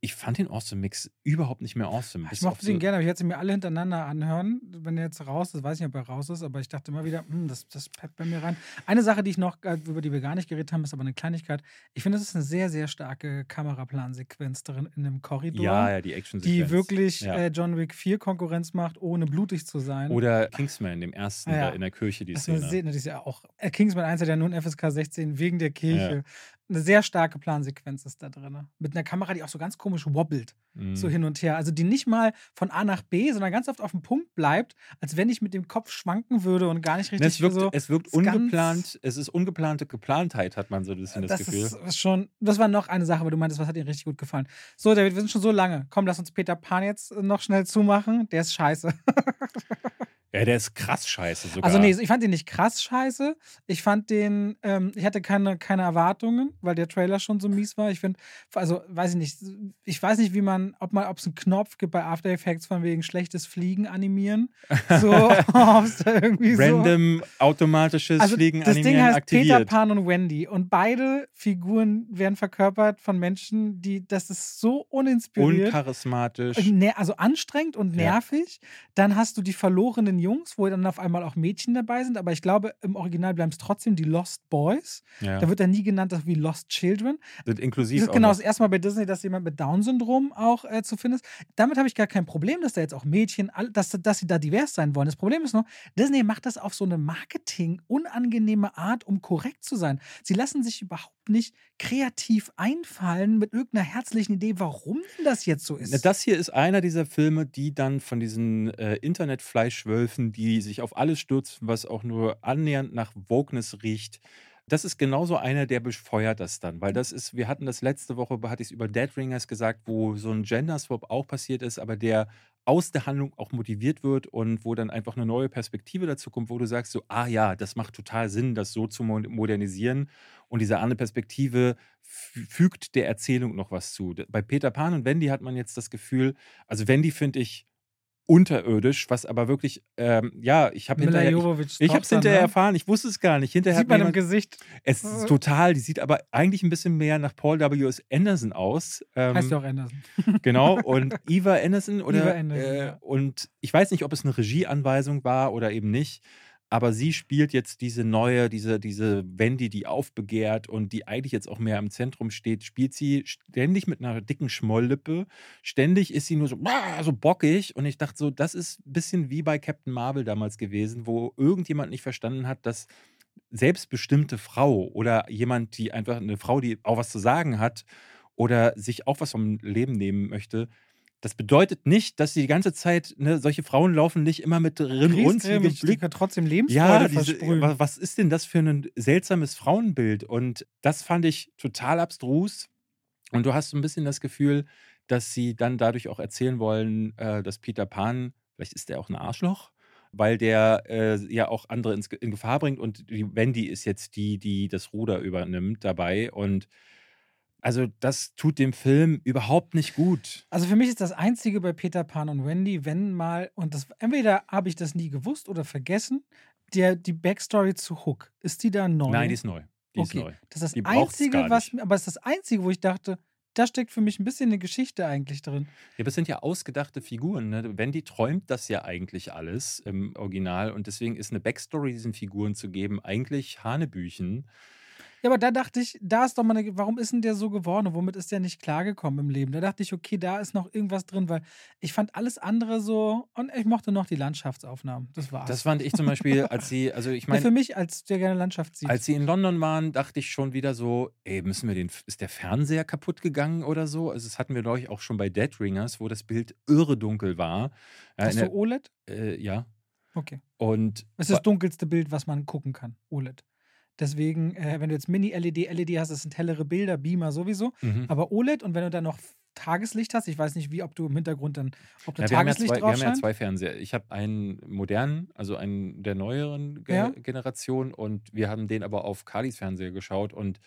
ich fand den Awesome Mix überhaupt nicht mehr awesome. Ich mochte den so- gerne, aber ich hätte sie mir alle hintereinander anhören. Wenn er jetzt raus ist, weiß ich nicht, ob er raus ist, aber ich dachte immer wieder, hm, das, das peppt bei mir rein. Eine Sache, die ich noch, äh, über die wir gar nicht geredet haben, ist aber eine Kleinigkeit. Ich finde, es ist eine sehr, sehr starke Kameraplansequenz drin in einem Korridor, Ja, ja, die action die wirklich Ja. äh, John Wick 4 Konkurrenz macht, ohne blutig zu sein. Oder Kingsman, dem ersten, Ah, ja. da in der Kirche, die Szene. das ist ja auch, äh, Kingsman 1 hat ja nun FSK 16 wegen der Kirche. Eine sehr starke Plansequenz ist da drin. Mit einer Kamera, die auch so ganz komisch wobbelt. Mhm. so hin und her. Also die nicht mal von A nach B, sondern ganz oft auf dem Punkt bleibt, als wenn ich mit dem Kopf schwanken würde und gar nicht Ne, richtig es wirkt, so. es wirkt ungeplant, es ist ungeplante Geplantheit, hat man so ein bisschen das, das Gefühl. ist schon, das war noch eine Sache, weil du meintest, was hat dir richtig gut gefallen. So, David, wir sind schon so lange. Komm, lass uns Peter Pan jetzt noch schnell zumachen. Der ist scheiße. Ja, der ist krass scheiße sogar. Also nee, ich fand den nicht krass scheiße. Ich fand den, ähm, ich hatte keine, keine Erwartungen, weil der Trailer schon so mies war. Ich finde, also weiß ich nicht, ich weiß nicht, wie man, ob man, ob es einen Knopf gibt bei After Effects von wegen schlechtes Fliegen animieren. So, ob es da irgendwie so. Random automatisches Also Fliegen das Ding animieren heißt aktiviert. Peter Pan und Wendy und beide Figuren werden verkörpert von Menschen, die, das ist so uninspiriert. Uncharismatisch. Ne- also anstrengend und Ja. nervig. Dann hast du die verlorenen Jungs, wo dann auf einmal auch Mädchen dabei sind. Aber ich glaube, im Original bleiben es trotzdem die Lost Boys. Ja. Da wird dann nie genannt wie Lost Children. Sind inklusiv. Das genau das erste Mal bei Disney, dass jemand mit Down-Syndrom auch äh, zu finden ist. Damit habe ich gar kein Problem, dass da jetzt auch Mädchen, dass, dass sie da divers sein wollen. Das Problem ist nur, Disney macht das auf so eine Marketing-unangenehme Art, um korrekt zu sein. Sie lassen sich überhaupt nicht kreativ einfallen mit irgendeiner herzlichen Idee, warum das jetzt so ist. Das hier ist einer dieser Filme, die dann von diesen äh, Internetfleischwölfen, die sich auf alles stürzen, was auch nur annähernd nach Wokeness riecht. Das ist genauso einer, der befeuert das dann. Weil das ist, wir hatten das letzte Woche, hatte ich es über Dead Ringers gesagt, wo so ein Gender-Swap auch passiert ist, aber der aus der Handlung auch motiviert wird und wo dann einfach eine neue Perspektive dazu kommt, wo du sagst so, ah ja, das macht total Sinn, das so zu mo- modernisieren. Und diese andere Perspektive fü- fügt der Erzählung noch was zu. Bei Peter Pan und Wendy hat man jetzt das Gefühl, also Wendy finde ich unterirdisch, was aber wirklich, ähm, ja, ich habe hinterher, ich, ich habe hinterher ne? erfahren, ich wusste es gar nicht. Hinterher Sieht man mir im jemand, Gesicht. es ist total, die sieht aber eigentlich ein bisschen mehr nach Paul W.S. Anderson aus. Ähm, Heißt ja auch Anderson. Genau, und Eva Anderson oder Eva Anderson, äh, ja. und ich weiß nicht, ob es eine Regieanweisung war oder eben nicht, aber sie spielt jetzt diese neue, diese, diese Wendy, die aufbegehrt und die eigentlich jetzt auch mehr im Zentrum steht, spielt sie ständig mit einer dicken Schmolllippe. Ständig ist sie nur so, so bockig. Und ich dachte so, das ist ein bisschen wie bei Captain Marvel damals gewesen, wo irgendjemand nicht verstanden hat, dass selbstbestimmte Frau oder jemand, die einfach eine Frau, die auch was zu sagen hat oder sich auch was vom Leben nehmen möchte, Das bedeutet nicht, dass sie die ganze Zeit, ne, solche Frauen laufen nicht immer mit runzligem Blick. trotzdem Lebensfreude Ja, diese, was ist denn das für ein seltsames Frauenbild? Und das fand ich total abstrus. Und du hast so ein bisschen das Gefühl, dass sie dann dadurch auch erzählen wollen, äh, dass Peter Pan, vielleicht ist der auch ein Arschloch, weil der äh, ja auch andere ins, in Gefahr bringt. Und die Wendy ist jetzt die, die das Ruder übernimmt dabei. Und also das tut dem Film überhaupt nicht gut. Also für mich ist das Einzige bei Peter Pan und Wendy, wenn mal, und das entweder habe ich das nie gewusst oder vergessen, der, die Backstory zu Hook. Ist die da neu? Nein, die ist neu. Die ist okay. neu. Das ist Die das braucht's Einzige, was aber es ist das Einzige, wo ich dachte, da steckt für mich ein bisschen eine Geschichte eigentlich drin. Ja, aber es sind ja ausgedachte Figuren. Ne? Wendy träumt das ja eigentlich alles im Original und deswegen ist eine Backstory diesen Figuren zu geben eigentlich Hanebüchen. Ja, aber da dachte ich, da ist doch mal eine, warum ist denn der so geworden womit ist der nicht klargekommen im Leben? Da dachte ich, okay, da ist noch irgendwas drin, weil ich fand alles andere so und ich mochte noch die Landschaftsaufnahmen. Das war's. Das fand ich zum Beispiel, als sie, also ich ja, für meine, mich, als der gerne Landschaft sieht. als sie in London waren, dachte ich schon wieder so, ey, müssen wir den, ist der Fernseher kaputt gegangen oder so? Also das hatten wir, glaube ich, auch schon bei Dead Ringers, wo das Bild irre dunkel war. Hast in du OLED? äh, ja. Okay. Und Es ist das dunkelste Bild, was man gucken kann, OLED. Deswegen, äh, wenn du jetzt Mini-LED, LED hast, das sind hellere Bilder, Beamer sowieso. Mhm. Aber OLED und wenn du dann noch Tageslicht hast, ich weiß nicht, wie, ob du im Hintergrund dann, ob da Ja, wir, haben ja Tageslicht zwei, wir haben ja zwei Fernseher. Ich habe einen modernen, also einen der neueren Ge Ja. Generation und wir haben den aber auf Kalis Fernseher geschaut und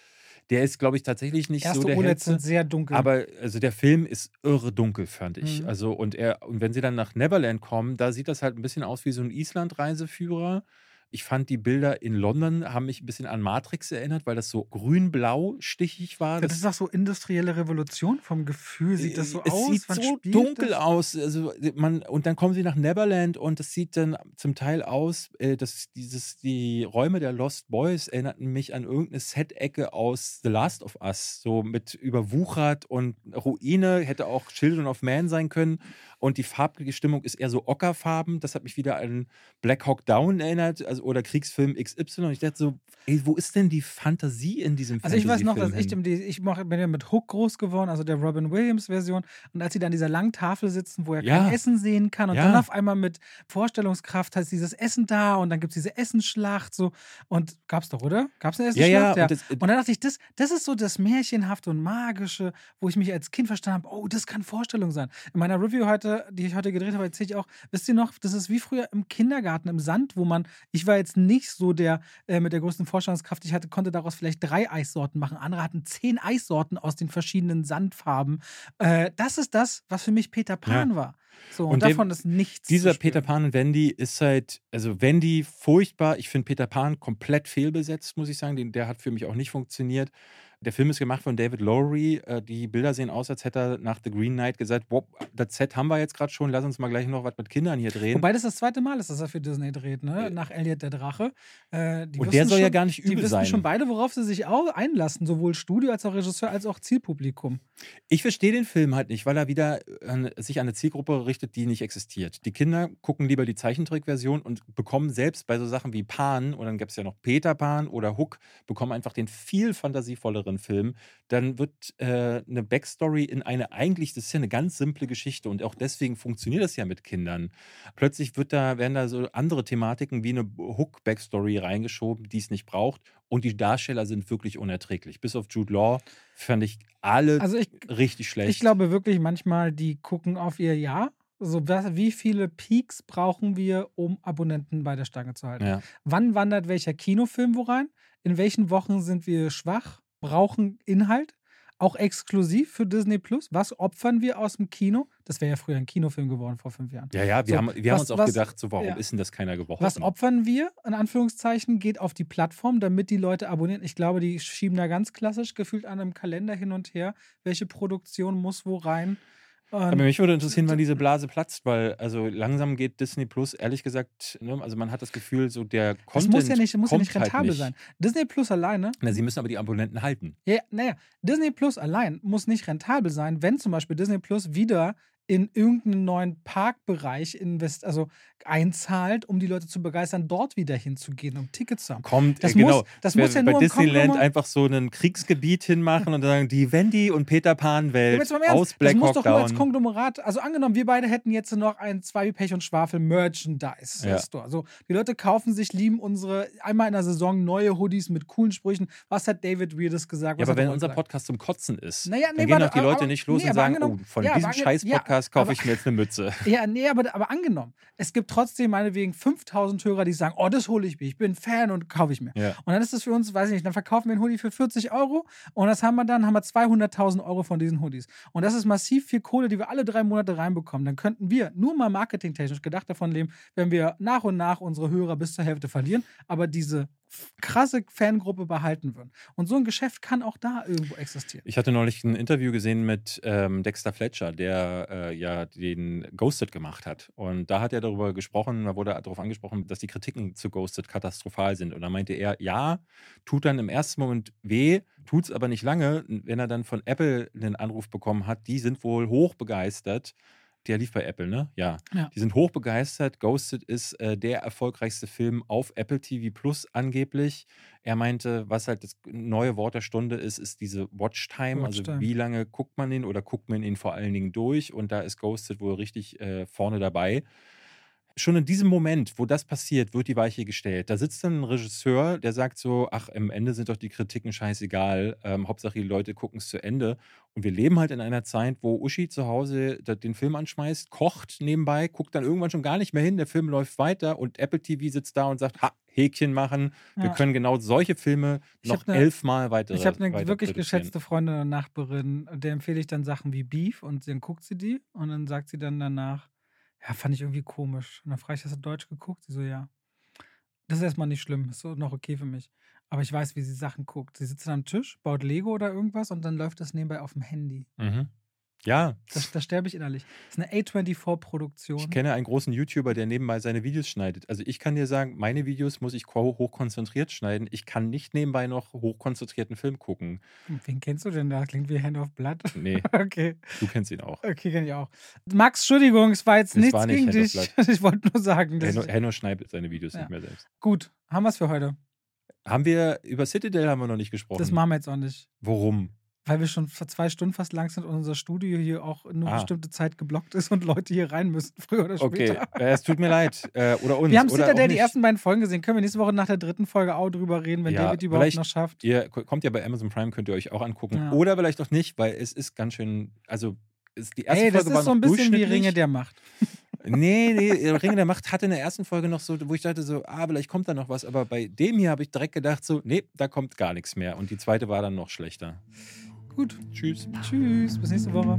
der ist, glaube ich, tatsächlich nicht Erste so der OLEDs sind sehr dunkel. Aber also der Film ist irre dunkel, fand ich. Mhm. Also und er und wenn sie dann nach Neverland kommen, da sieht das halt ein bisschen aus wie so ein Island-Reiseführer. Ich fand die Bilder in London haben mich ein bisschen an Matrix erinnert, weil das so grün-blau stichig war. das ist doch so industrielle Revolution vom Gefühl. Sieht das so es aus? sieht Wann so dunkel das? aus. Also man, und dann kommen sie nach Neverland und es sieht dann zum Teil aus, äh, dass dieses, die Räume der Lost Boys erinnerten mich an irgendeine Set-Ecke aus The Last of Us. So mit überwuchert und Ruine, hätte auch Children of Man sein können. Und die farbliche Stimmung ist eher so ockerfarben. Das hat mich wieder an Black Hawk Down erinnert, also oder Kriegsfilm XY. Und ich dachte so, ey, wo ist denn die Fantasie in diesem Also ich weiß noch, dass ich, im, ich bin ja mit Hook groß geworden, also der Robin Williams Version. Und als sie dann an dieser langen Tafel sitzen, wo er Ja. kein Essen sehen kann und Ja. dann auf einmal mit Vorstellungskraft heißt dieses Essen da und dann gibt es diese Essensschlacht so. Und gab's doch, oder? Gab's eine Ja, ja, Essensschlacht? und das- und dann dachte ich, das, das ist so das Märchenhafte und Magische, wo ich mich als Kind verstanden habe, oh, das kann Vorstellung sein. In meiner Review heute, die ich heute gedreht habe, erzähle ich auch, wisst ihr noch, das ist wie früher im Kindergarten im Sand, wo man, ich war jetzt nicht so der äh, mit der größten Vorstellungskraft, ich hatte, konnte daraus vielleicht drei Eissorten machen. Andere hatten zehn Eissorten aus den verschiedenen Sandfarben. Äh, das ist das, was für mich Peter Pan war. So, und, Und dem- davon ist nichts. Dieser. Peter Pan und Wendy ist halt, also Wendy furchtbar. Ich finde Peter Pan komplett fehlbesetzt, muss ich sagen. Den, der hat für mich auch nicht funktioniert. Der Film ist gemacht von David Lowery. Äh, Die Bilder sehen aus, als hätte er nach The Green Knight gesagt: Boah, das Set haben wir jetzt gerade schon, lass uns mal gleich noch was mit Kindern hier drehen. Wobei das das zweite Mal ist, dass er für Disney dreht, ne? Nach Elliot der Drache. Äh, die und der soll ja schon- gar nicht Die übel wissen sein. schon beide, worauf sie sich auch einlassen, sowohl Studio als auch Regisseur als auch Zielpublikum. Ich verstehe den Film halt nicht, weil er wieder an, sich an eine Zielgruppe richtet, die nicht existiert. Die Kinder gucken lieber die Zeichentrickversion und bekommen selbst bei so Sachen wie Pan, oder dann gab es ja noch Peter Pan oder Hook, bekommen einfach den viel fantasievolleren Film. Dann wird äh, eine Backstory in eine eigentlich, das ist ja eine ganz simple Geschichte und auch deswegen funktioniert das ja mit Kindern. Plötzlich wird da, werden da so andere Thematiken wie eine Hook-Backstory reingeschoben, die es nicht braucht. Und die Darsteller sind wirklich unerträglich. Bis auf Jude Law fand ich alle Also ich, richtig schlecht. ich glaube wirklich manchmal, die gucken auf ihr Jahr. So, was- wie viele Peaks brauchen wir, um Abonnenten bei der Stange zu halten? Ja. Wann wandert welcher Kinofilm wo rein? In welchen Wochen sind wir schwach, brauchen Inhalt? Auch exklusiv für Disney Plus? Was opfern wir aus dem Kino? Das wäre ja früher ein Kinofilm geworden vor fünf Jahren. Ja, ja, wir, So, haben, wir haben was- uns auch was- gedacht, so, warum ja. ist denn das keiner gebrochen? Was opfern wir, in Anführungszeichen, geht auf die Plattform, damit die Leute abonnieren. Ich glaube, die schieben da ganz klassisch gefühlt an einem Kalender hin und her, welche Produktion muss wo rein. Und Aber mich würde interessieren, wann diese Blase platzt, weil also langsam geht Disney Plus, ehrlich gesagt, ne, also man hat das Gefühl, so der das Content muss ja nicht, muss ja nicht rentabel halt nicht. sein. Disney Plus alleine Na, sie müssen aber die Abonnenten halten. Ja, naja, Disney Plus allein muss nicht rentabel sein, wenn zum Beispiel Disney Plus wieder in irgendeinen neuen Parkbereich invest also einzahlt, um die Leute zu begeistern, dort wieder hinzugehen, um Tickets zu haben. Kommt, Das äh, genau. muss- das muss ja bei nur Disneyland einfach so ein Kriegsgebiet hinmachen und sagen, die Wendy und Peter Pan Welt aus das Black muss Hawk doch nur als. Konglomerat, also angenommen, wir beide hätten jetzt noch ein zwei wie Pech und Schwafel Merchandise Ja. Store. Also die Leute kaufen sich, lieben unsere einmal in der Saison neue Hoodies mit coolen Sprüchen. Was hat David Weirdes gesagt? Ja, aber wenn unser gesagt? Podcast zum Kotzen ist, Naja, nee, dann gehen auch die Leute aber- nicht los nee, und sagen, oh, von diesem scheiß ja, Podcast kaufe aber- ich mir jetzt eine Mütze. Ja, nee, aber, aber angenommen, es gibt trotzdem meinetwegen 5000 Hörer, die sagen, oh, das hole ich mir, ich bin Fan und kaufe ich mir. Ja. Und dann ist das für uns, weiß ich nicht, dann verkaufen wir einen Hoodie für 40 Euro und das haben wir dann, haben wir 200.000 Euro von diesen Hoodies. Und das ist massiv viel Kohle, die wir alle drei Monate reinbekommen. Dann könnten wir nur mal marketingtechnisch gedacht davon leben, wenn wir nach und nach unsere Hörer bis zur Hälfte verlieren, aber diese krasse Fangruppe behalten würden. Und so ein Geschäft kann auch da irgendwo existieren. Ich hatte neulich ein Interview gesehen mit ähm, Dexter Fletcher, der äh, ja den Ghosted gemacht hat. Und da hat er darüber gesprochen, da wurde darauf angesprochen, dass die Kritiken zu Ghosted katastrophal sind. Und da meinte er, ja, tut dann im ersten Moment weh, tut es aber nicht lange, wenn er dann von Apple einen Anruf bekommen hat. Die sind wohl hoch begeistert. Der lief bei Apple, ne? Ja. Ja. Die sind hoch begeistert. Ghosted ist äh, der erfolgreichste Film auf Apple TV Plus angeblich. Er meinte, was halt das neue Wort der Stunde ist, ist diese Watchtime. Also Watchtime. wie lange guckt man ihn oder guckt man ihn vor allen Dingen durch? Und da ist Ghosted wohl richtig äh, vorne dabei. Schon in diesem Moment, wo das passiert, wird die Weiche gestellt. Da sitzt dann ein Regisseur, der sagt so, ach, am Ende sind doch die Kritiken scheißegal. Ähm, Hauptsache die Leute gucken es zu Ende. Und wir leben halt in einer Zeit, wo Uschi zu Hause den Film anschmeißt, kocht nebenbei, guckt dann irgendwann schon gar nicht mehr hin, der Film läuft weiter und Apple TV sitzt da und sagt, ha, Häkchen machen. Wir Ja. können genau solche Filme Ich noch ne- elfmal weiter Ich habe eine wirklich geschätzte Freundin und Nachbarin, der empfehle ich dann Sachen wie Beef und dann guckt sie die und dann sagt sie dann danach, ja, fand ich irgendwie komisch. Und dann frage ich, hast du Deutsch geguckt? Sie so, ja. Das ist erstmal nicht schlimm, ist so noch okay für mich. Aber ich weiß, wie sie Sachen guckt. Sie sitzt am Tisch, baut Lego oder irgendwas und dann läuft das nebenbei auf dem Handy. Mhm. Ja, Das, da sterbe ich innerlich. Das ist eine A24-Produktion. Ich kenne einen großen YouTuber, der nebenbei seine Videos schneidet. Also ich kann dir sagen, meine Videos muss ich ko- hochkonzentriert schneiden. Ich kann nicht nebenbei noch hochkonzentrierten Film gucken. Wen kennst du denn da? Klingt wie Hand of Blood. Nee, Okay, du kennst ihn auch. okay, kenne ich auch. Max, Entschuldigung, es war jetzt Es nichts war nicht gegen Hand dich. Ich wollte nur sagen, dass Henno, Henno schneidet seine Videos Ja. nicht mehr selbst. Gut, haben wir es für heute. Haben wir, über Citadel haben wir noch nicht gesprochen. Das machen wir jetzt auch nicht. Worum? Weil wir schon vor zwei Stunden fast lang sind und unser Studio hier auch nur Ah. bestimmte Zeit geblockt ist und Leute hier rein müssen, früher oder Okay, später. äh, es tut mir leid. Äh, oder uns. Wir haben auch Citadel die ersten beiden Folgen gesehen. Können wir nächste Woche nach der dritten Folge auch drüber reden, wenn Ja, David die überhaupt noch schafft? Ihr ko- kommt ja bei Amazon Prime, könnt ihr euch auch angucken. Ja. Oder vielleicht auch nicht, weil es ist ganz schön, also ist die erste Ey, das Folge war ist so ein bisschen wie. Ringe der Macht. Nee, nee, Ringe der Macht hatte in der ersten Folge noch so, wo ich dachte so, ah, vielleicht kommt da noch was. Aber bei dem hier habe ich direkt gedacht so, nee, da kommt gar nichts mehr. Und die zweite war dann noch schlechter. Gut, Tschüss. tschüss, bis nächste Woche.